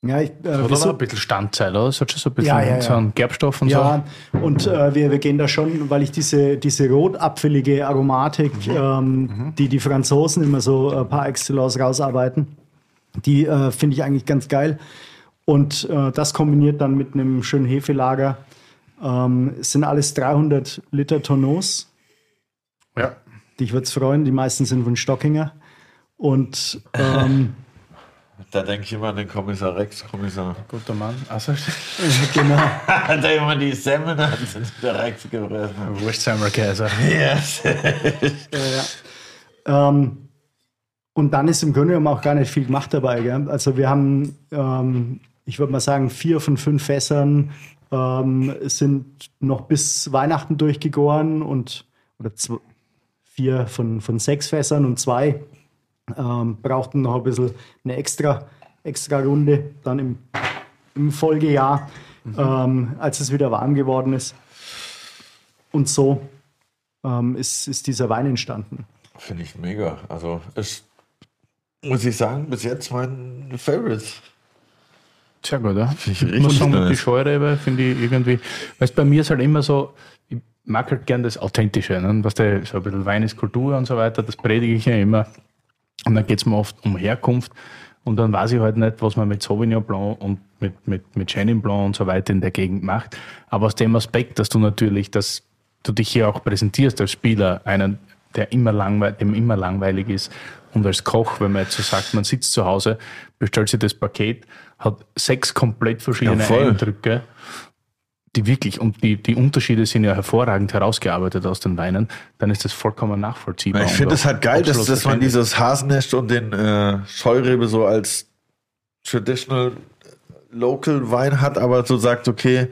Ja, ich, äh, aber wieso- ein bisschen Standzeit, oder? Es hat schon so ein bisschen Ja, ja, ja. so einen Gerbstoff und Ja, und äh, wir, wir gehen da schon, weil ich diese, diese rotapfelige Aromatik, ähm, die die Franzosen immer so äh, par excellence rausarbeiten, die äh, finde ich eigentlich ganz geil. Und äh, das kombiniert dann mit einem schönen Hefelager. Ähm, es sind alles 300 Liter Tonneaus. so. Ja. Dich würde es freuen, die meisten sind von Stockinger. Und ähm, Da denke ich immer an den Kommissar Rex, Kommissar. Guter Mann. Also, genau. Hat er immer die Semmeln hat der Rex gefressen. Wurstheimer Käse. Yes. Ähm, und dann ist im Grunde genommen auch gar nicht viel gemacht dabei. Gell? Also wir haben, ähm, ich würde mal sagen, vier von fünf Fässern ähm, sind noch bis Weihnachten durchgegoren und oder zw- vier von, von sechs Fässern und zwei ähm, brauchten noch ein bisschen eine extra, extra Runde dann im, im Folgejahr, ähm, als es wieder warm geworden ist. Und so ähm, ist, ist dieser Wein entstanden. Finde ich mega. Also ist, muss ich sagen, bis jetzt mein Favorite. Sehr gut, ja. ich muss sagen, nice. die Scheurebe finde ich irgendwie, weißt bei mir ist halt immer so, ich mag halt gern das Authentische, ne? was der so ein bisschen Wein ist Kultur und so weiter, das predige ich ja immer. Und dann geht es mir oft um Herkunft und dann weiß ich halt nicht, was man mit Sauvignon Blanc und mit, mit, mit Chenin Blanc und so weiter in der Gegend macht. Aber aus dem Aspekt, dass du natürlich, dass du dich hier auch präsentierst als Spieler, einen, der immer langweilig, dem immer langweilig ist und als Koch, wenn man jetzt so sagt, man sitzt zu Hause, bestellt sich das Paket, hat sechs komplett verschiedene Ja. Eindrücke, die wirklich, und die, die Unterschiede sind ja hervorragend herausgearbeitet aus den Weinen, dann ist das vollkommen nachvollziehbar. Ich finde es halt geil, dass, dass man dieses Hasennest und den äh, Scheurebe so als traditional local Wein hat, aber so sagt, okay,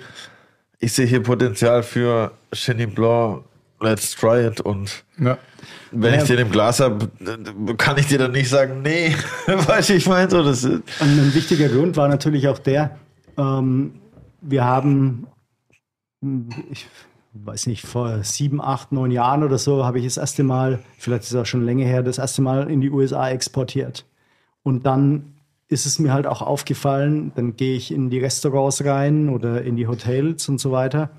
ich sehe hier Potenzial für Chenin Blanc, let's try it. Und Ja. wenn Ja. ich den im Glas habe, kann ich dir dann nicht sagen, nee, weißt du, ich meine so, das ist, Und ein wichtiger Grund war natürlich auch der, ähm, wir haben, ich weiß nicht, vor sieben, acht, neun Jahren oder so habe ich das erste Mal, vielleicht ist es auch schon länger her, das erste Mal in die USA exportiert. Und dann ist es mir halt auch aufgefallen, dann gehe ich in die Restaurants rein oder in die Hotels und so weiter.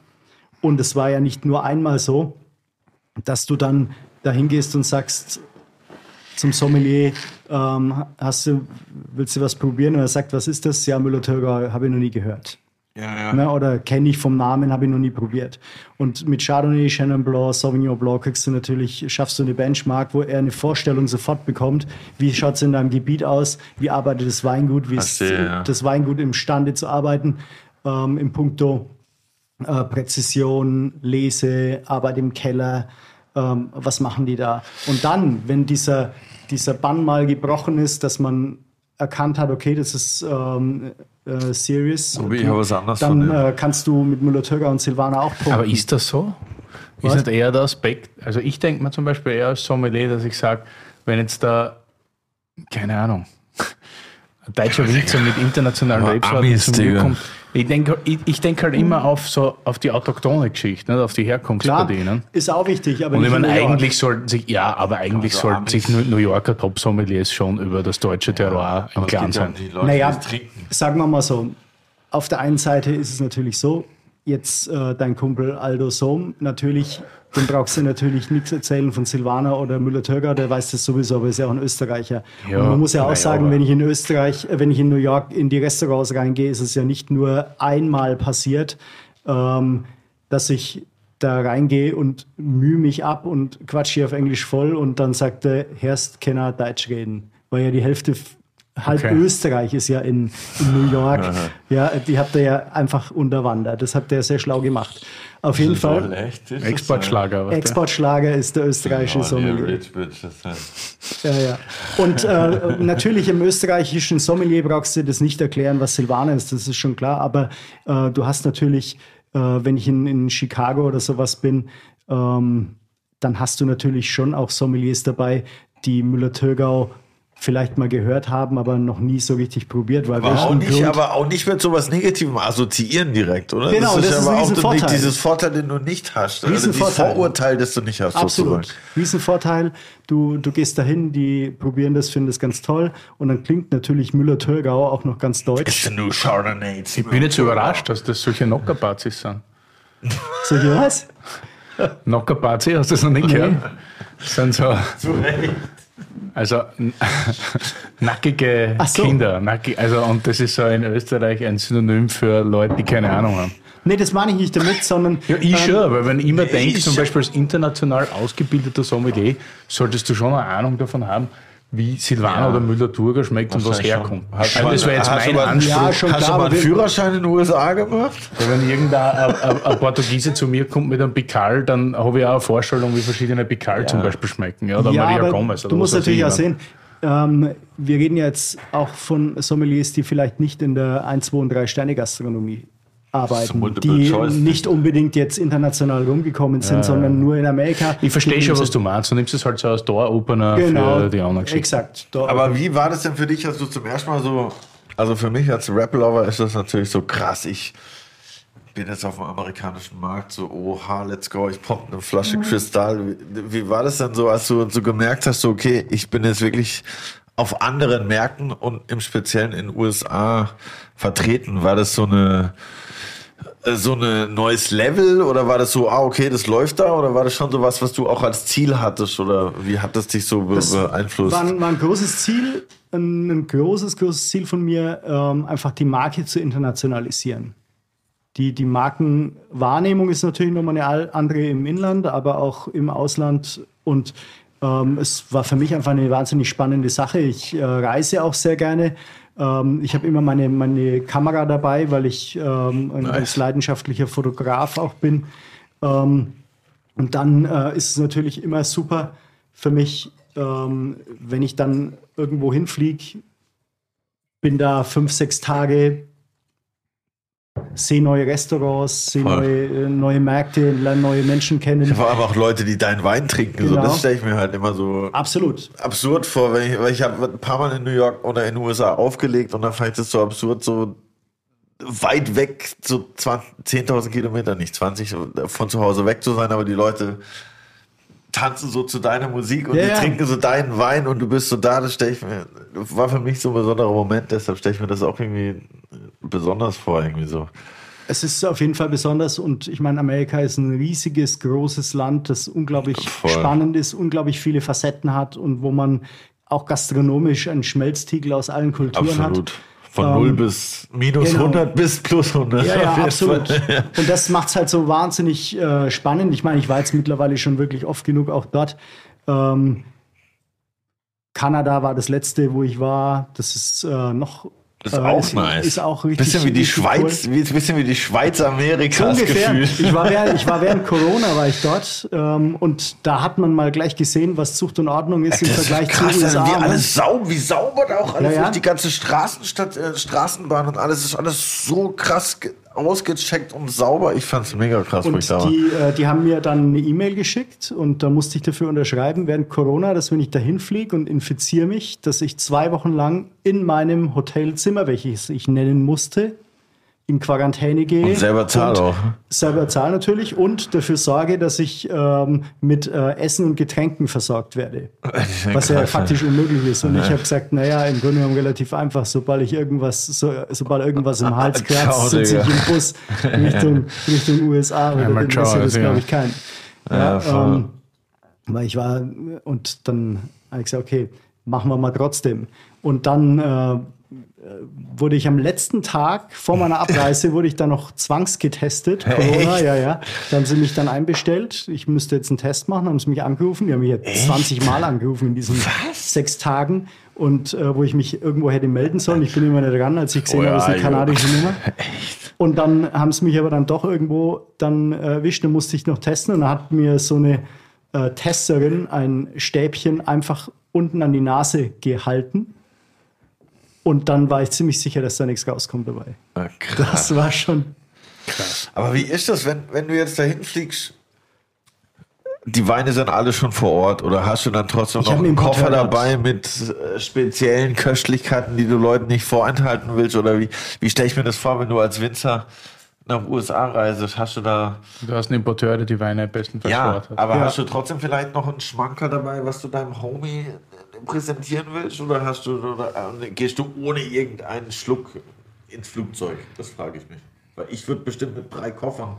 Und es war ja nicht nur einmal so, dass du dann dahin gehst und sagst, zum Sommelier, ähm, hast du, willst du was probieren? Und er sagt, was ist das? Ja, Müller-Thurgau, habe ich noch nie gehört. Ja, ja. Ne? Oder kenne ich vom Namen, habe ich noch nie probiert. Und mit Chardonnay, Chenin Blanc, Sauvignon Blanc kriegst du natürlich, schaffst du eine Benchmark, wo er eine Vorstellung sofort bekommt, wie schaut es in deinem Gebiet aus, wie arbeitet das Weingut, wie ist ja. das Weingut imstande zu arbeiten, ähm, im Punkto äh, Präzision, Lese, Arbeit im Keller, ähm, was machen die da? Und dann, wenn dieser, dieser Bann mal gebrochen ist, dass man erkannt hat, okay, das ist ähm, äh, serious, Aber ich habe was anderes dann von äh, kannst du mit Müller-Thurgau und Silvana auch punkten. Aber ist das so? Was? Ist nicht eher der Aspekt, also ich denke mir zum Beispiel eher als Sommelier, dass ich sage, wenn jetzt da, keine Ahnung, ein deutscher Winzer mit internationalen Rebsorten zu mir kommt. Ich denke ich, ich denk halt immer auf, so, auf die autochtone Geschichte, nicht? auf die Herkunft Klar, bei denen. ist auch wichtig, aber Und ich meine, eigentlich sollten sich, ja, aber eigentlich Also sollten sich New Yorker Top-Sommeliers schon über das deutsche Terroir im Aber es Klaren ja sein. Leute, Naja, sagen wir mal so, auf der einen Seite ist es natürlich so, jetzt äh, dein Kumpel Aldo Sohm, natürlich, dem brauchst du natürlich nichts erzählen von Silvana oder Müller-Thurgau, der weiß das sowieso, aber ist ja auch ein Österreicher. Ja, Und man muss ja auch sagen, wenn ich in Österreich, wenn ich in New York in die Restaurants reingehe, ist es ja nicht nur einmal passiert, ähm, dass ich da reingehe und mühe mich ab und quatsch hier auf Englisch voll und dann sagte, Herst, kann er Deutsch reden. Weil ja die Hälfte, halb Okay. Österreich ist ja in, in New York. ja, die habt ihr ja einfach unterwandert. Das habt ihr sehr schlau gemacht. Auf jeden Fall, Exportschlager. Exportschlager ist der österreichische Sommelier. Ja, ja. Und äh, natürlich im österreichischen Sommelier brauchst du das nicht erklären, was Silvaner ist, das ist schon klar. Aber äh, du hast natürlich, äh, wenn ich in, in Chicago oder sowas bin, ähm, dann hast du natürlich schon auch Sommeliers dabei, die Müller-Thurgau vielleicht mal gehört haben, aber noch nie so richtig probiert. Weil Aber auch, nicht, Grund- aber auch nicht mit sowas Negativem assoziieren direkt, oder? Genau, das ist ein aber auch Riesenvorteil. nicht dieses Vorteil, den du nicht hast. Also dieses Riesenvorteil. Vorurteil, das du nicht hast. Absolut. Riesenvorteil. Du, du gehst dahin, die probieren das, finden das ganz toll. Und dann klingt natürlich Müller-Thurgau auch noch ganz deutsch. It's the new Chardonnay. Ich bin jetzt überrascht, dass das solche Knockerpartys sind. So, hier was? Knockerparty, hast du das noch nicht gehört? Das sind so, also nackige so. Kinder. Nackig, also, und das ist so in Österreich ein Synonym für Leute, die keine Ahnung haben. Nee, das meine ich nicht damit, sondern. Ja, ich ähm, schon, weil wenn ich immer denke, zum. Beispiel als international ausgebildeter Sommelier, solltest du schon eine Ahnung davon haben, wie Silvaner Ja. oder Müller-Thurgau schmeckt und was herkommt. schon. Hast Also das wäre jetzt mein mal- Anspruch. Ja, schon Hast klar, du mal aber einen Führerschein in den USA gemacht? Wenn irgendein ein, ein, ein Portugiese zu mir kommt mit einem Picard, dann habe ich auch eine Vorstellung, wie verschiedene Picard zum Beispiel schmecken. Ja, oder ja, Maria aber Gomez. Oder du musst natürlich ich auch sehen, ähm, wir reden ja jetzt auch von Sommeliers, die vielleicht nicht in der 1, 2 und 3 Sterne Gastronomie arbeiten, die Choice. nicht unbedingt jetzt international rumgekommen sind, sondern nur in Amerika. Ich verstehe schon, was du meinst. Du nimmst es halt so als Door-Opener Genau, für die anderen Geschichten. exakt. Aber wie war das denn für dich, als du zum ersten Mal so, also für mich als Rap-Lover ist das natürlich so krass. Ich bin jetzt auf dem amerikanischen Markt, so, oha, let's go, ich pop eine Flasche Kristall. Wie, wie war das denn so, als du so gemerkt hast, so, okay, ich bin jetzt wirklich auf anderen Märkten und im Speziellen in den USA vertreten? War das so eine, äh, so ein neues Level oder war das so, ah, okay, das läuft da oder war das schon so was, was du auch als Ziel hattest oder wie hat das dich so Das beeinflusst? War, ein- war ein großes Ziel, ein, ein großes, großes Ziel von mir, ähm, einfach die Marke zu internationalisieren. Die, die Markenwahrnehmung ist natürlich nochmal eine andere im Inland, aber auch im Ausland. Und ähm, es war für mich einfach eine wahnsinnig spannende Sache. Ich äh, reise auch sehr gerne. Ähm, ich habe immer meine, meine Kamera dabei, weil ich ähm, ein ganz leidenschaftlicher Fotograf auch bin. Ähm, und dann äh, ist es natürlich immer super für mich, ähm, wenn ich dann irgendwo hinfliege, bin da fünf, sechs Tage, sehe neue Restaurants, sehe neue, äh, neue Märkte, lerne neue Menschen kennen. Vor allem auch Leute, die deinen Wein trinken. So, Genau. das stelle ich mir halt immer so Absolut. absurd vor, wenn ich, weil ich habe ein paar Mal in New York oder in den USA aufgelegt und dann fand ich das so absurd, so weit weg, so 20 10.000 Kilometer, nicht 20, von zu Hause weg zu sein, aber die Leute tanzen so zu deiner Musik und Ja, ja. trinken so deinen Wein und du bist so da, das stelle ich mir, war für mich so ein besonderer Moment, deshalb stelle ich mir das auch irgendwie besonders vor, irgendwie so. Es ist auf jeden Fall besonders und ich meine, Amerika ist ein riesiges, großes Land, das unglaublich Voll. spannend ist, unglaublich viele Facetten hat und wo man auch gastronomisch einen Schmelztiegel aus allen Kulturen Absolut. hat. Von Ähm, 0 bis minus genau. 100 bis plus 100. Ja, ja, absolut. Fall. Und das macht es halt so wahnsinnig äh, spannend. Ich meine, ich war jetzt mittlerweile schon wirklich oft genug auch dort. Ähm, Kanada war das letzte, wo ich war. Das ist äh, noch. Ist äh, auch ist, nice. Ist auch richtig. Bisschen wie die Schweiz, cool. wie, bisschen wie die Schweiz So Amerikas ungefähr. gefühlt. Ich war, während, ich war während Corona war ich dort ähm, und da hat man mal gleich gesehen, was Zucht und Ordnung ist im Das ist Vergleich krass, zu also USA. wie, alles sau, wie sauber da auch alles Ja, ja. ist. Die ganze Straßenstadt, äh, Straßenbahn und alles ist alles so krass ausgecheckt und sauber. Ich fand's mega krass, wo ich Und da war. die, äh, die haben mir dann eine E-Mail geschickt und da musste ich dafür unterschreiben während Corona, dass wenn ich dahin fliege und infiziere mich, dass ich zwei Wochen lang in meinem Hotelzimmer, welches ich nennen musste, in Quarantäne gehe. Und selber zahl auch. Selber zahle natürlich und dafür sorge, dass ich ähm, mit äh, Essen und Getränken versorgt werde. Was ja faktisch unmöglich ist. Und ich habe gesagt, naja, im Grunde genommen relativ einfach. Sobald ich irgendwas, so, sobald irgendwas im Hals kratzt, sitze ich im Bus Richtung, Richtung USA. Oder dann ciao, das, glaube ich. Ja, Ja, voll. ähm, weil ich war, und dann habe ich gesagt, okay, machen wir mal trotzdem. Und dann äh, wurde ich am letzten Tag vor meiner Abreise, wurde ich dann noch zwangsgetestet. Corona, ja, ja. Da haben sie mich dann einbestellt. Ich müsste jetzt einen Test machen, haben sie mich angerufen. Die haben mich jetzt 20 Mal angerufen in diesen sechs Tagen. Und äh, wo ich mich irgendwo hätte melden sollen. Ich bin immer nicht dran, als ich gesehen Oh ja, habe, ist eine jo. kanadische Nummer. Und dann haben sie mich aber dann doch irgendwo dann erwischt, dann musste ich noch testen und dann hat mir so eine äh, Testerin ein Stäbchen einfach unten an die Nase gehalten. Und dann war ich ziemlich sicher, dass da nichts rauskommt dabei. Ah, krass. Das war schon. Aber wie ist das, wenn, wenn du jetzt dahin fliegst? Die Weine sind alle schon vor Ort oder hast du dann trotzdem Ich noch einen Koffer Importeur dabei mit äh, speziellen Köstlichkeiten, die du Leuten nicht vorenthalten willst? Oder wie, wie stelle ich mir das vor, wenn du als Winzer nach USA reist? Hast du da, Du hast einen Importeur, der die Weine bestenfalls vor ja, Ort hat. aber Ja. hast du trotzdem vielleicht noch einen Schmanker dabei, was du deinem Homie präsentieren willst? Oder hast du, oder, äh, gehst du ohne irgendeinen Schluck ins Flugzeug? Das frage ich mich. Weil ich würde bestimmt mit drei Koffern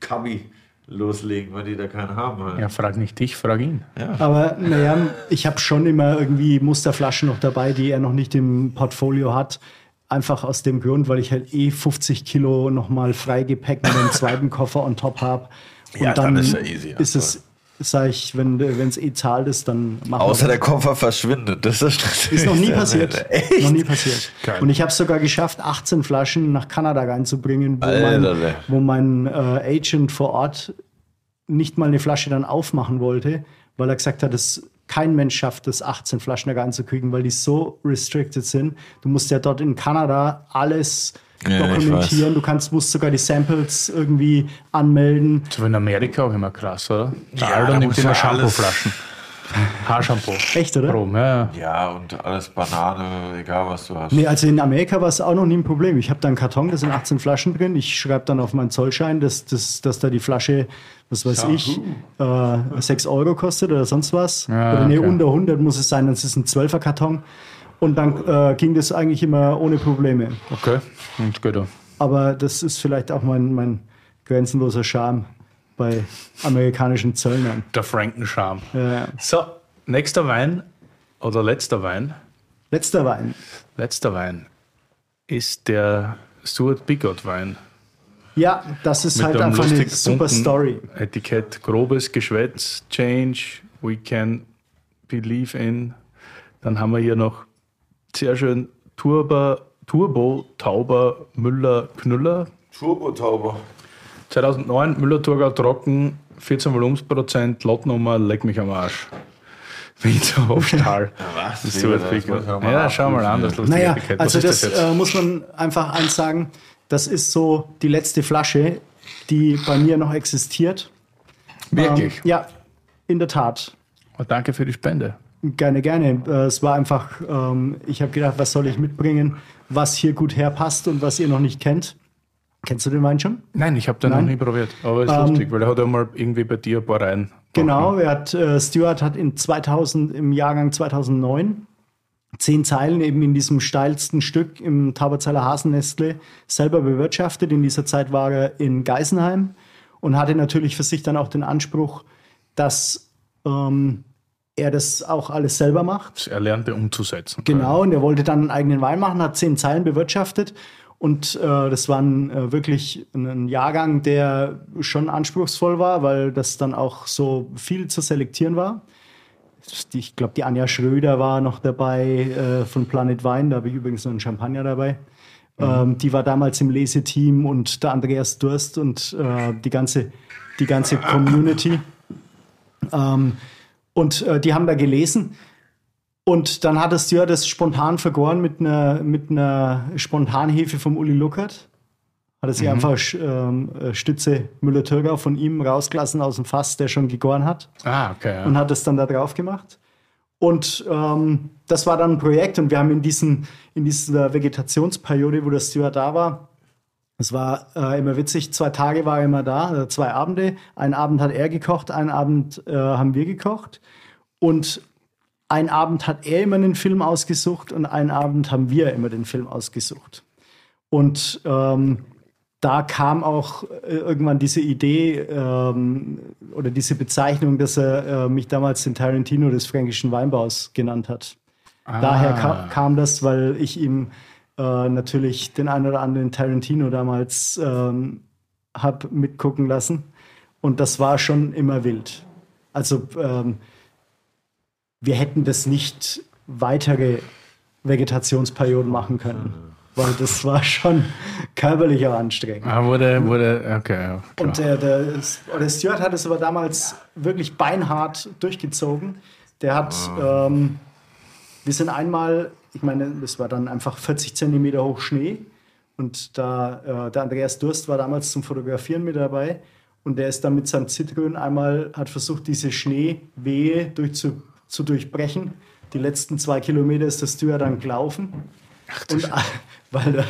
Kabi loslegen, weil die da keinen haben. Halt. ja, frag nicht dich, frag ihn. Aber naja, ich habe schon immer irgendwie Musterflaschen noch dabei, die er noch nicht im Portfolio hat. Einfach aus dem Grund, weil ich halt eh 50 Kilo nochmal Freigepäck mit einem zweiten Koffer on top habe. Und Ja, dann, dann ist ja easy, ja, ist es, sag ich, wenn es eh zahlt ist, dann machen Außer wir der. Koffer verschwindet. Das ist, Ist noch nie passiert. Echt? Noch nie passiert. Geil. Und ich habe es sogar geschafft, 18 Flaschen nach Kanada reinzubringen, wo mein, Alter. wo mein äh, Agent vor Ort nicht mal eine Flasche dann aufmachen wollte, weil er gesagt hat, dass kein Mensch schafft es, 18 Flaschen da reinzukriegen, weil die so restricted sind. Du musst ja dort in Kanada alles Ja, dokumentieren. Du kannst, musst sogar die Samples irgendwie anmelden. So in Amerika auch immer krass, oder? Der Ja, Alter da nimmt immer Shampooflaschen. Haarshampoo. Echt, oder? Proben, ja, ja. Und alles Banane, egal was du hast. Nee, also in Amerika war es auch noch nie ein Problem. Ich habe da einen Karton, da sind 18 Flaschen drin. Ich schreibe dann auf meinen Zollschein, dass, dass, dass da die Flasche, was weiß ich, äh, 6 Euro kostet oder sonst was. Ja, oder nee, okay. unter 100 muss es sein, dann ist es ein 12er Karton. Und dann äh, ging das eigentlich immer ohne Probleme. Okay, und gut. Aber das ist vielleicht auch mein, mein grenzenloser Charme bei amerikanischen Zöllnern. Der Frankenscham. Ja. So, nächster Wein oder letzter Wein, Letzter Wein. letzter Wein ist der Stuart Bigot Wein. Ja, das ist halt einem einfach eine super Story. Etikett, grobes Geschwätz, Change, we can believe in. Dann haben wir hier noch sehr schön Turbo, Turbo Tauber Müller Knüller. Turbo-Tauber. 2009 Müller-Thurgau trocken, 14 Volumensprozent, Lotnummer, leck mich am Arsch. Winterhofstahl. was? Das ist Stuart Das Ja, schau mal an, das lustige Naja, also das, das äh, muss man einfach eins sagen. Das ist so die letzte Flasche, die bei mir noch existiert. Wirklich? Ähm, ja, in der Tat. Oh, danke für die Spende. Gerne, gerne. Äh, es war einfach, ähm, ich habe gedacht, was soll ich mitbringen, was hier gut herpasst und was ihr noch nicht kennt. Kennst du den Wein schon? Nein, ich habe den noch Nein? nie probiert. Aber ist Ähm, lustig, weil er hat ja mal irgendwie bei dir ein paar rein. Genau, er hat, äh, Stuart hat in 2000, im Jahrgang 2009 zehn Zeilen eben in diesem steilsten Stück im Tauberzeiler Hasennestle selber bewirtschaftet. In dieser Zeit war er in Geisenheim und hatte natürlich für sich dann auch den Anspruch, dass ähm, er das auch alles selber macht. Er lernte umzusetzen. Genau, und er wollte dann einen eigenen Wein machen, hat zehn Zeilen bewirtschaftet. Und äh, das war ein, äh, wirklich ein, Jahrgang, der schon anspruchsvoll war, weil das dann auch so viel zu selektieren war. Ich glaube, die Anja Schröder war noch dabei äh, von Planet Wein. Da habe ich übrigens noch einen Champagner dabei. Ähm, die war damals im Leseteam und der Andreas Durst und äh, die ganze, die ganze Community. Ähm, und äh, die haben da gelesen. Und dann hat das Stuart das spontan vergoren mit einer, mit einer Spontanhefe vom Uli Luckert. Hat er sich einfach ähm, äh, Stütze Müller-Thürgau von ihm rausgelassen aus dem Fass, der schon gegoren hat Ah, okay. Ja. und hat es dann da drauf gemacht. Und ähm, das war dann ein Projekt und wir haben in, diesen, in dieser Vegetationsperiode, wo der Steward da war, es war äh, immer witzig, zwei Tage war er immer da, äh, zwei Abende. Einen Abend hat er gekocht, einen Abend äh, haben wir gekocht. Und einen Abend hat er immer den Film ausgesucht und einen Abend haben wir immer den Film ausgesucht. Und ähm, da kam auch äh, irgendwann diese Idee ähm, oder diese Bezeichnung, dass er äh, mich damals den Tarantino des fränkischen Weinbaus genannt hat. Daher ka kam das, weil ich ihm äh, natürlich den einen oder anderen Tarantino damals ähm, habe mitgucken lassen. Und das war schon immer wild. Also ähm, wir hätten das nicht weitere Vegetationsperioden machen können, weil das war schon körperlich auch anstrengend. Ah, wurde, wurde, okay. Klar. Und der, der, der Stuart hat es aber damals wirklich beinhart durchgezogen. Der hat, ähm, wir sind einmal, ich meine, das war dann einfach 40 Zentimeter hoch Schnee. Und da, äh, der Andreas Durst war damals zum Fotografieren mit dabei. Und der ist dann mit seinem Zitrön einmal, hat versucht, diese Schneewehe durch zu, zu durchbrechen. Die letzten zwei Kilometer ist der Stuart dann gelaufen. und weil der,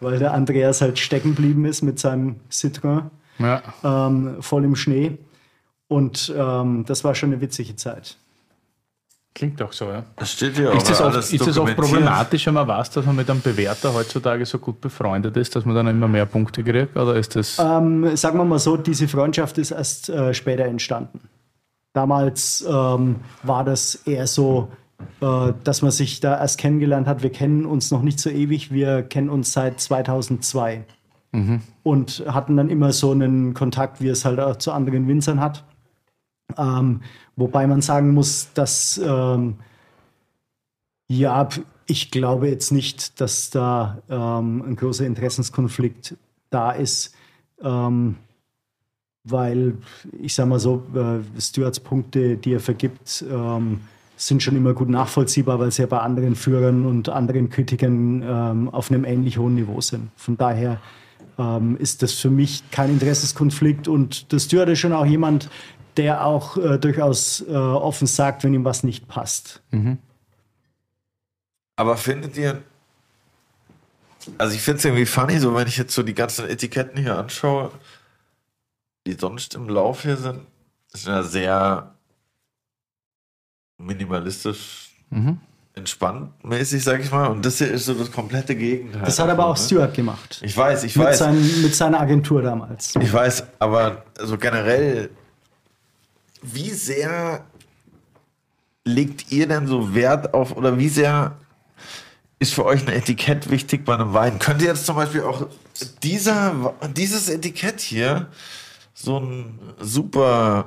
weil der Andreas halt stecken geblieben ist mit seinem Citroën ja. ähm, voll im Schnee. Und ähm, das war schon eine witzige Zeit. Klingt doch so, ja. Das steht ja auch Ist das, oft, alles ist das oft dokumentiert. problematisch, wenn man weiß, dass man mit einem Bewerter heutzutage so gut befreundet ist, dass man dann immer mehr Punkte kriegt? Oder ist das. Ähm, sagen wir mal so, diese Freundschaft ist erst äh, später entstanden. Damals ähm, war das eher so, äh, dass man sich da erst kennengelernt hat. Wir kennen uns noch nicht so ewig, wir kennen uns seit 2002 und hatten dann immer so einen Kontakt, wie es halt auch zu anderen Winzern hat. Ähm, wobei man sagen muss, dass ähm, ja, ich glaube jetzt nicht, dass da ähm, ein großer Interessenskonflikt da ist, ähm, weil ich sage mal so, äh, Stewarts Punkte, die er vergibt, ähm, sind schon immer gut nachvollziehbar, weil sie ja bei anderen Führern und anderen Kritikern ähm, auf einem ähnlich hohen Niveau sind. Von daher ähm, ist das für mich kein Interessenskonflikt und der Steward ist schon auch jemand, der auch äh, durchaus äh, offen sagt, wenn ihm was nicht passt. Aber findet ihr, also ich finde es irgendwie funny, so wenn ich jetzt so die ganzen Etiketten hier anschaue, die sonst im Lauf hier sind, sind ja sehr minimalistisch, entspannt mäßig, sag ich mal. Und das hier ist so das komplette Gegenteil. Das hat aber auch ne? Stewart gemacht. Ich weiß, ich Mit, weiß. seinen, mit seiner Agentur damals. Ich weiß, aber so generell, wie sehr legt ihr denn so Wert auf oder wie sehr ist für euch ein Etikett wichtig bei einem Wein? Könnt ihr jetzt zum Beispiel auch dieser, dieses Etikett hier so ein super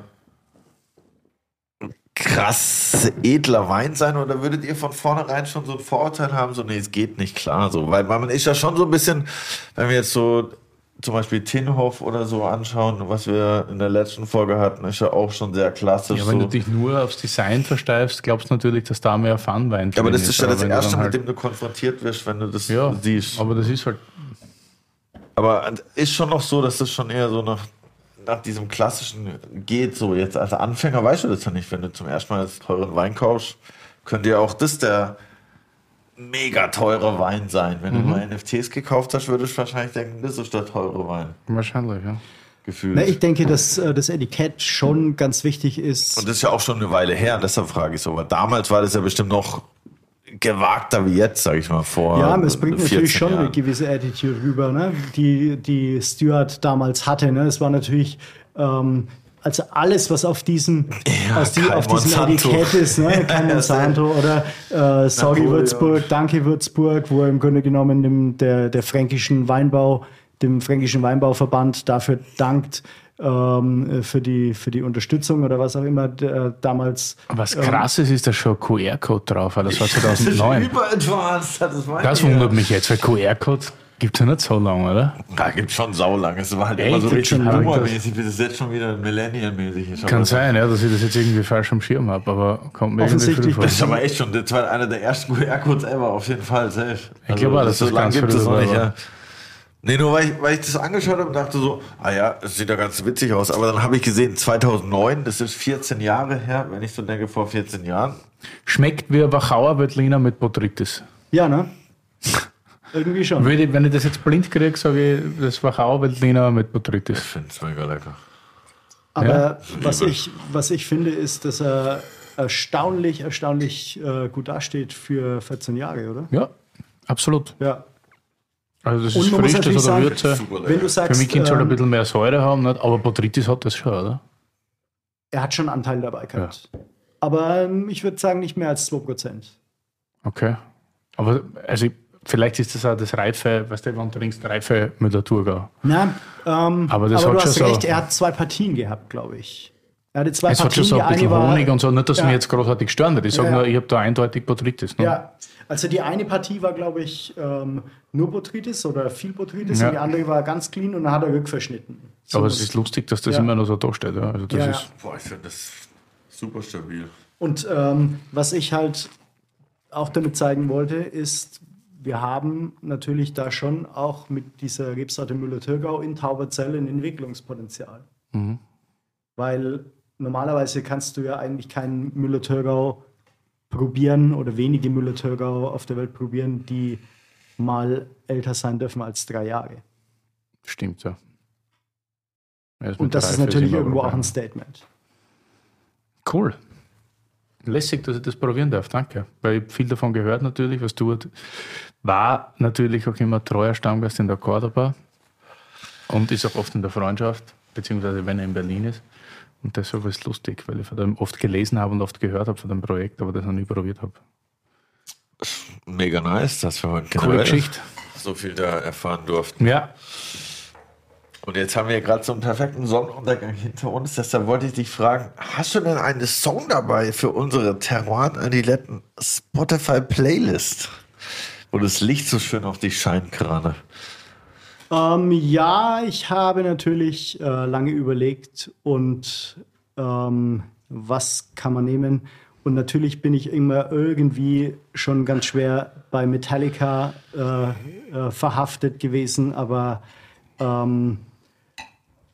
krass edler Wein sein oder würdet ihr von vornherein schon so ein Vorurteil haben, so nee, es geht nicht klar so, weil man ist ja schon so ein bisschen, wenn wir jetzt so zum Beispiel Tinhoff oder so anschauen, was wir in der letzten Folge hatten, ist ja auch schon sehr klassisch. ja, wenn so. du dich nur aufs Design versteifst, glaubst du natürlich, dass da mehr Funwein ja, aber das ist ja das Erste, dann mit halt- dem du konfrontiert wirst, wenn du das Ja, siehst. aber das ist halt. Aber ist schon noch so, dass das schon eher so nach, nach diesem klassischen geht. So jetzt als Anfänger weißt du das ja nicht. Wenn du zum ersten Mal jetzt teuren Wein kaufst, könnte ja auch das der mega teure Wein sein. Wenn Mhm. du mal NFTs gekauft hast, würdest du wahrscheinlich denken, das ist der teure Wein. Wahrscheinlich, ja. Gefühlt. Na, ich denke, dass äh, das Etikett schon ganz wichtig ist. Und das ist ja auch schon eine Weile her, deshalb frage ich so. Aber damals war das ja bestimmt noch gewagter wie jetzt, sage ich mal, vor. Ja, es bringt 14 natürlich schon eine Jahren. gewisse Attitude rüber, ne? die, die Stewart damals hatte. Ne? Es war natürlich, ähm, also alles, was auf diesem, Ja, aus die, auf diesem. Etikett ist, ne? kein Ja, Monsanto oder äh, Sorry. Würzburg, Danke Würzburg, wo er im Grunde genommen dem, der, der fränkischen Weinbau, dem fränkischen Weinbauverband dafür dankt, ähm, für, die, für die Unterstützung oder was auch immer der, damals. Was ähm, krass ist, ist da schon QR-Code drauf, weil das war Das ist 2009. überadvanced, das Das wundert mich jetzt, weil QR-Code gibt es ja nicht so lange, oder? Da gibt schon saulang. Es war halt Echt? immer so richtig lange. boomermäßig, bis es jetzt schon wieder millennial-mäßig ist. Kann Aber sein, ja, dass ich das jetzt irgendwie falsch am Schirm habe, aber kommt mir irgendwie Offensichtlich Das ist aber echt schon, das war einer der ersten QR-Codes ever, auf jeden Fall, safe. Also, glaube auch, dass so das lange gibt es noch nicht, ja. Nee, nur weil ich, weil ich das angeschaut habe und dachte so, ah ja, das sieht ja ganz witzig aus. Aber dann habe ich gesehen, 2009, das ist 14 Jahre her, wenn ich so denke, vor 14 Jahren. Schmeckt wie ein Wachauer Veltliner mit Botrytis. Ja, ne? Irgendwie schon. Würde ich, wenn ich das jetzt blind kriege, sage ich, das Wachauer Veltliner mit Botrytis. Ich finde es mega lecker. Aber Ja. was, ich, was ich finde, ist, dass er erstaunlich, erstaunlich äh, gut dasteht für 14 Jahre, oder? Ja, absolut. Ja. Also das Und ist frisch, das hat eine Würze. Super Wenn du sagst, Für mich könnte es halt ein ähm, bisschen mehr Säure haben, nicht? aber Botrytis hat das schon, oder? er hat schon einen Anteil dabei gehabt. Aber ähm, ich würde sagen, nicht mehr als 2%. Okay. Aber also vielleicht ist das auch das Reife, weißt du, wenn du trinkst, reife Müller-Thurgau. Na, ähm, Aber das hat du schon hast so- recht, er hat zwei Partien gehabt, glaube ich. Er hatte zwei Es hat Partien, schon so ein bisschen eine war, Honig und so, nicht, dass Ja. mir jetzt großartig stören wird. Ich sage Ja, ja. nur, ich habe da eindeutig Botrytis. Ne? Ja, also die eine Partie war, glaube ich, ähm, nur Botrytis oder viel Botrytis Ja. und die andere war ganz clean und dann hat er rückverschnitten. So Aber es ist lustig, dass das Ja. immer noch so da steht. Ja? Also das Ja, ja. ist, Boah, ich finde das super stabil. Und ähm, was ich halt auch damit zeigen wollte, ist, wir haben natürlich da schon auch mit dieser Rebsorte Müller-Thurgau in Tauberzell ein Entwicklungspotenzial. Weil normalerweise kannst du ja eigentlich keinen Müller-Thurgau probieren oder wenige Müller-Thurgau auf der Welt probieren, die mal älter sein dürfen als drei Jahre. stimmt, ja. Und das ist natürlich irgendwo auch ein Statement. Cool. Lässig, dass ich das probieren darf, danke. Weil ich viel davon gehört natürlich, was du war natürlich auch immer treuer Stammgast in der Cordoba und ist auch oft in der Freundschaft, beziehungsweise wenn er in Berlin ist. Und deshalb ist es lustig, weil ich von dem oft gelesen habe und oft gehört habe von dem Projekt, aber das noch nie probiert habe. Mega nice, dass wir heute Coole Geschichte. so viel da erfahren durften. Ja, Und jetzt haben wir gerade so einen perfekten Sonnenuntergang hinter uns. Deshalb wollte ich dich fragen, hast du denn einen Song dabei für unsere Terroir Adiletten Spotify Playlist? Wo das Licht so schön auf dich scheint gerade. Ähm, ja, ich habe natürlich äh, lange überlegt und ähm, was kann man nehmen. Und natürlich bin ich immer irgendwie schon ganz schwer bei Metallica äh, äh, verhaftet gewesen, aber ähm,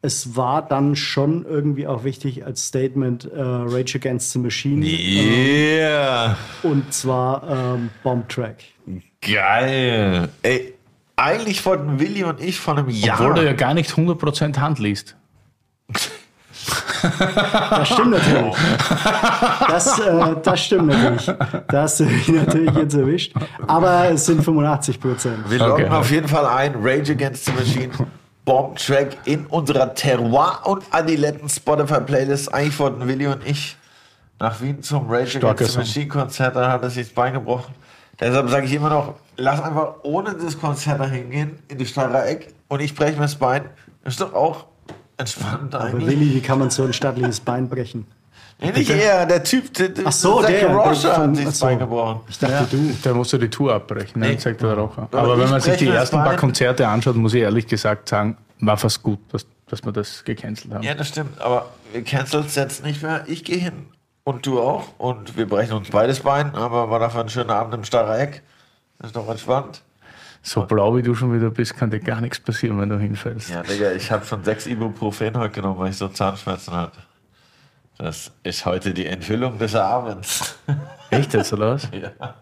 es war dann schon irgendwie auch wichtig als Statement äh, Rage Against the Machine Yeah! und zwar ähm, Bomb Track. Geil! Ey, eigentlich wollten Willi und ich vor einem Jahr. obwohl du ja gar nicht 100% Hand liest. Das stimmt natürlich. Das, äh, das stimmt natürlich. Da hast du mich natürlich jetzt erwischt. Aber es sind 85 Prozent. Wir Okay. loggen auf jeden Fall ein. Rage Against the Machine. Bomb Track in unserer Terroir und Adiletten Spotify Playlist. Eigentlich wollten Willi und ich nach Wien zum Rage Against the Song. Machine Konzert. Da hat er sich das Bein gebrochen. Deshalb sage ich immer noch, lass einfach ohne das Konzert dahin gehen in die Steirer Eck und ich breche mir das Bein. Ist doch auch entspannt Aber eigentlich. Willi, wie kann man so ein stattliches Bein brechen? Nee, nicht er, der Typ, der, der Ach so, der, der- hat sich das so. Gebrochen. Ich dachte, du. Da musst du die Tour abbrechen, ne? Nee. sagt der Raucher. Aber Aber wenn man sich die das ersten paar. Konzerte anschaut, muss ich ehrlich gesagt sagen, war fast gut, dass, dass wir das gecancelt haben. Ja, das stimmt, aber wir canceln es jetzt nicht mehr. Ich gehe hin und du auch und wir brechen uns beides Bein, aber war dafür ein schöner Abend im Starrer Eck. Ist doch entspannt. So blau wie du schon wieder bist, kann dir gar nichts passieren, wenn du hinfällst. Ja, Digga, ich habe schon sechs Ibuprofen heute genommen, weil ich so Zahnschmerzen hatte. Das ist heute die Enthüllung des Abends. Echt jetzt, oder was? ja.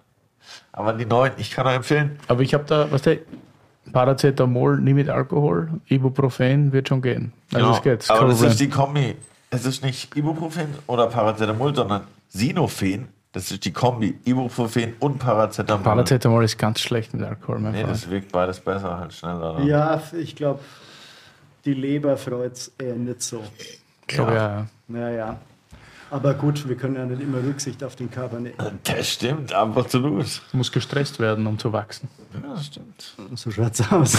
Aber die neuen, ich kann euch empfehlen. Aber ich habe da, was der Paracetamol nie mit Alkohol, Ibuprofen wird schon gehen. Also Genau. das geht. Aber das ist die Kombi. Es ist nicht Ibuprofen oder Paracetamol, sondern Sinophen. Das ist die Kombi. Ibuprofen und Paracetamol. Paracetamol ist ganz schlecht mit Alkohol, mein Nee, Freund. das wirkt beides besser, halt schneller. dann. Ja, ich glaube, die Leber freut eher nicht so. Ich glaube, ja. ja. Naja. Aber gut, wir können ja nicht immer Rücksicht auf den Körper nehmen. Das stimmt, absolut. Du musst gestresst werden, um zu wachsen. Ja, das stimmt. So schaut's aus.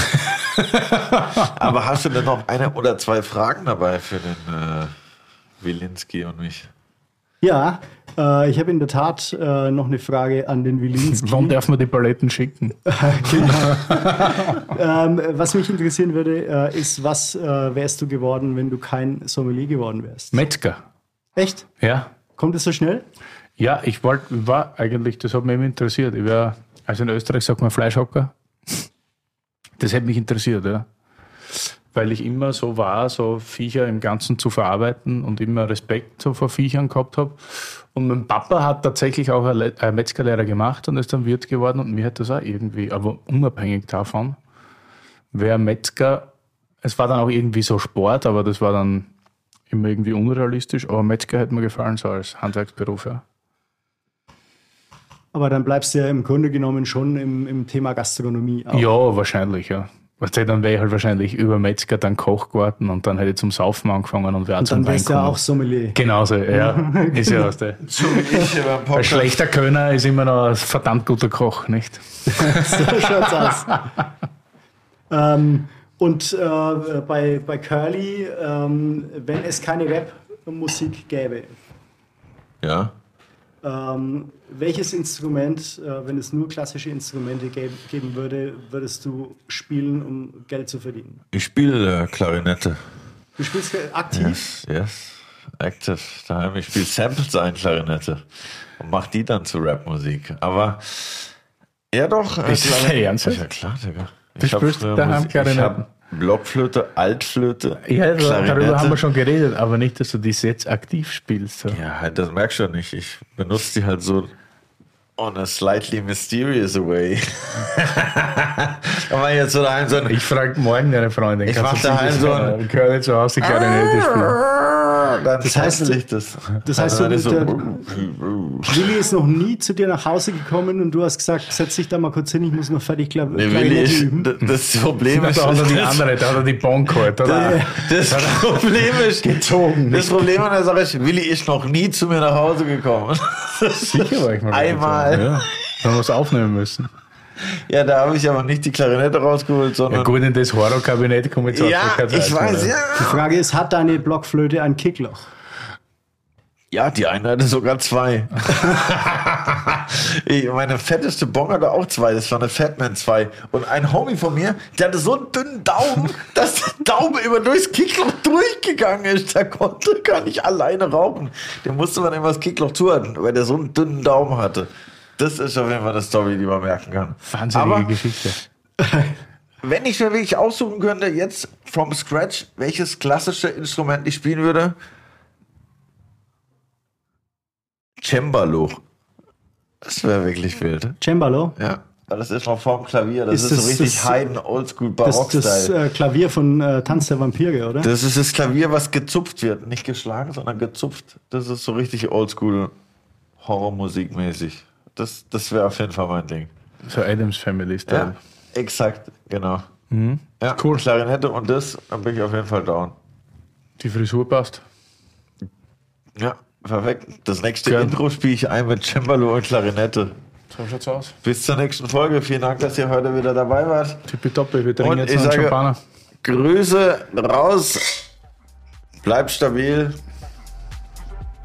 Aber hast du denn noch eine oder zwei Fragen dabei für den äh, Wilinski und mich? Ja, äh, ich habe in der Tat äh, noch eine Frage an den Wilinski. Wann darf man die Paletten schicken? ähm, was mich interessieren würde, äh, ist, was äh, wärst du geworden, wenn du kein Sommelier geworden wärst? Metzger. Echt? Ja. Kommt es so schnell? Ja, ich wollte, war eigentlich, das hat mich immer interessiert. Ich war, also in Österreich sagt man Fleischhocker. Das hätte mich interessiert, ja. Weil ich immer so war, so Viecher im Ganzen zu verarbeiten und immer Respekt so vor Viechern gehabt habe. Und mein Papa hat tatsächlich auch eine Le- eine Metzgerlehre gemacht und ist dann Wirt geworden und mir hat das auch irgendwie, aber unabhängig davon, wer Metzger, es war dann auch irgendwie so Sport, aber das war dann immer irgendwie unrealistisch, aber Metzger hätte mir gefallen, so als Handwerksberuf, ja. Aber dann bleibst du ja im Grunde genommen schon im, im Thema Gastronomie. Auch. Ja, wahrscheinlich, ja. Weißt du, dann wäre ich halt wahrscheinlich über Metzger dann Koch geworden und dann hätte ich zum Saufen angefangen und wäre zum dann wärst du ja Wein auch gekommen. Sommelier. Genauso, ja. Ist ja was der. Ein schlechter Könner ist immer noch ein verdammt guter Koch, nicht? so schaut's aus. ähm, und äh, bei, bei Curly, ähm, wenn es keine Rap-Musik gäbe, Ja. Ähm, welches Instrument, äh, wenn es nur klassische Instrumente gäb, geben würde, würdest du spielen, um Geld zu verdienen? Ich spiele äh, Klarinette. Du spielst aktiv? Yes, yes. Active. Daheim, ich spiele Samples ein Klarinette und mach die dann zu Rapmusik. Aber ja doch. äh, Ist das Klarinette-? Ja klar, Digga. Du hab spielst daheim Musik- Ich Klarinetten? habe Blockflöte, Altflöte, Ja, also, darüber haben wir schon geredet, aber nicht, dass du das jetzt aktiv spielst. So. Ja, das merkst du ja nicht. Ich benutze die halt so on a slightly mysterious way. Aber jetzt so daheim so Ich frage morgen deine Freundin. Ich kannst mach du daheim so ein- nicht so aus, die Klarinette spielen. Dann Das heißt, das. das heißt, Dann du- so, Willi ist noch nie zu dir nach Hause gekommen und du hast gesagt, setz dich da mal kurz hin, ich muss noch fertig Kla Nee, Willi ist, üben. das Problem ist, Da hat er die das, andere, da hat er die Bon geholt, oder? das Problem ist, Gezogen. das Problem an der Sache ist, Willi ist noch nie zu mir nach Hause gekommen. Sicher war ich mal Einmal. Ja. Dann haben wir es aufnehmen müssen. Ja, da habe ich aber nicht die Klarinette rausgeholt, Ja, sondern. gut, in das Horror-Kabinett komme ich jetzt Ja, auch ich weiß, mehr. Die ja. Frage ist, hat deine Blockflöte ein Kickloch? Ja, die eine hatte sogar zwei. ich, meine fetteste Bong hatte auch zwei. Das war eine Fatman 2. Und ein Homie von mir, der hatte so einen dünnen Daumen, dass der Daumen immer durchs Kickloch durchgegangen ist. Der konnte gar nicht alleine rauchen. Den musste man immer das Kickloch zuhalten, weil der so einen dünnen Daumen hatte. Das ist auf jeden Fall eine Story, die man merken kann. Wahnsinnige Aber Geschichte. wenn ich mir wirklich aussuchen könnte, jetzt from scratch, welches klassische Instrument ich spielen würde, Cembalo. Das wäre wirklich wild. Cembalo? Ja. Weil Das ist noch vorm Klavier. Das Ist ist, so das- richtig das- Heiden, Oldschool, Das, das Barock-Style. äh, Klavier von äh, Tanz der Vampire, oder? Das ist das Klavier, was gezupft wird. Nicht geschlagen, sondern gezupft. Das ist so richtig Oldschool, Horrormusikmäßig. Das, das wäre auf jeden Fall mein Ding. So Adams Family Style. Ja, exakt, genau. Mhm. Ja, cool. Klarinette und das, dann bin ich auf jeden Fall down. Die Frisur passt. Ja, perfekt. Das nächste Gern. Intro spiele ich ein mit Cembalo und Klarinette. So schaut's aus. Bis zur nächsten Folge. Vielen Dank, dass ihr heute wieder dabei wart. Tippitoppi, wir trinken Und jetzt ich einen sage- Champagner. Grüße raus. Bleibt stabil.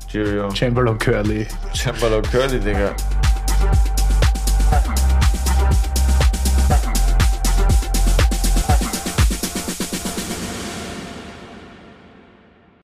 Cheerio. Chamberlain Curly. Cembalo Curly, Digga. Bye.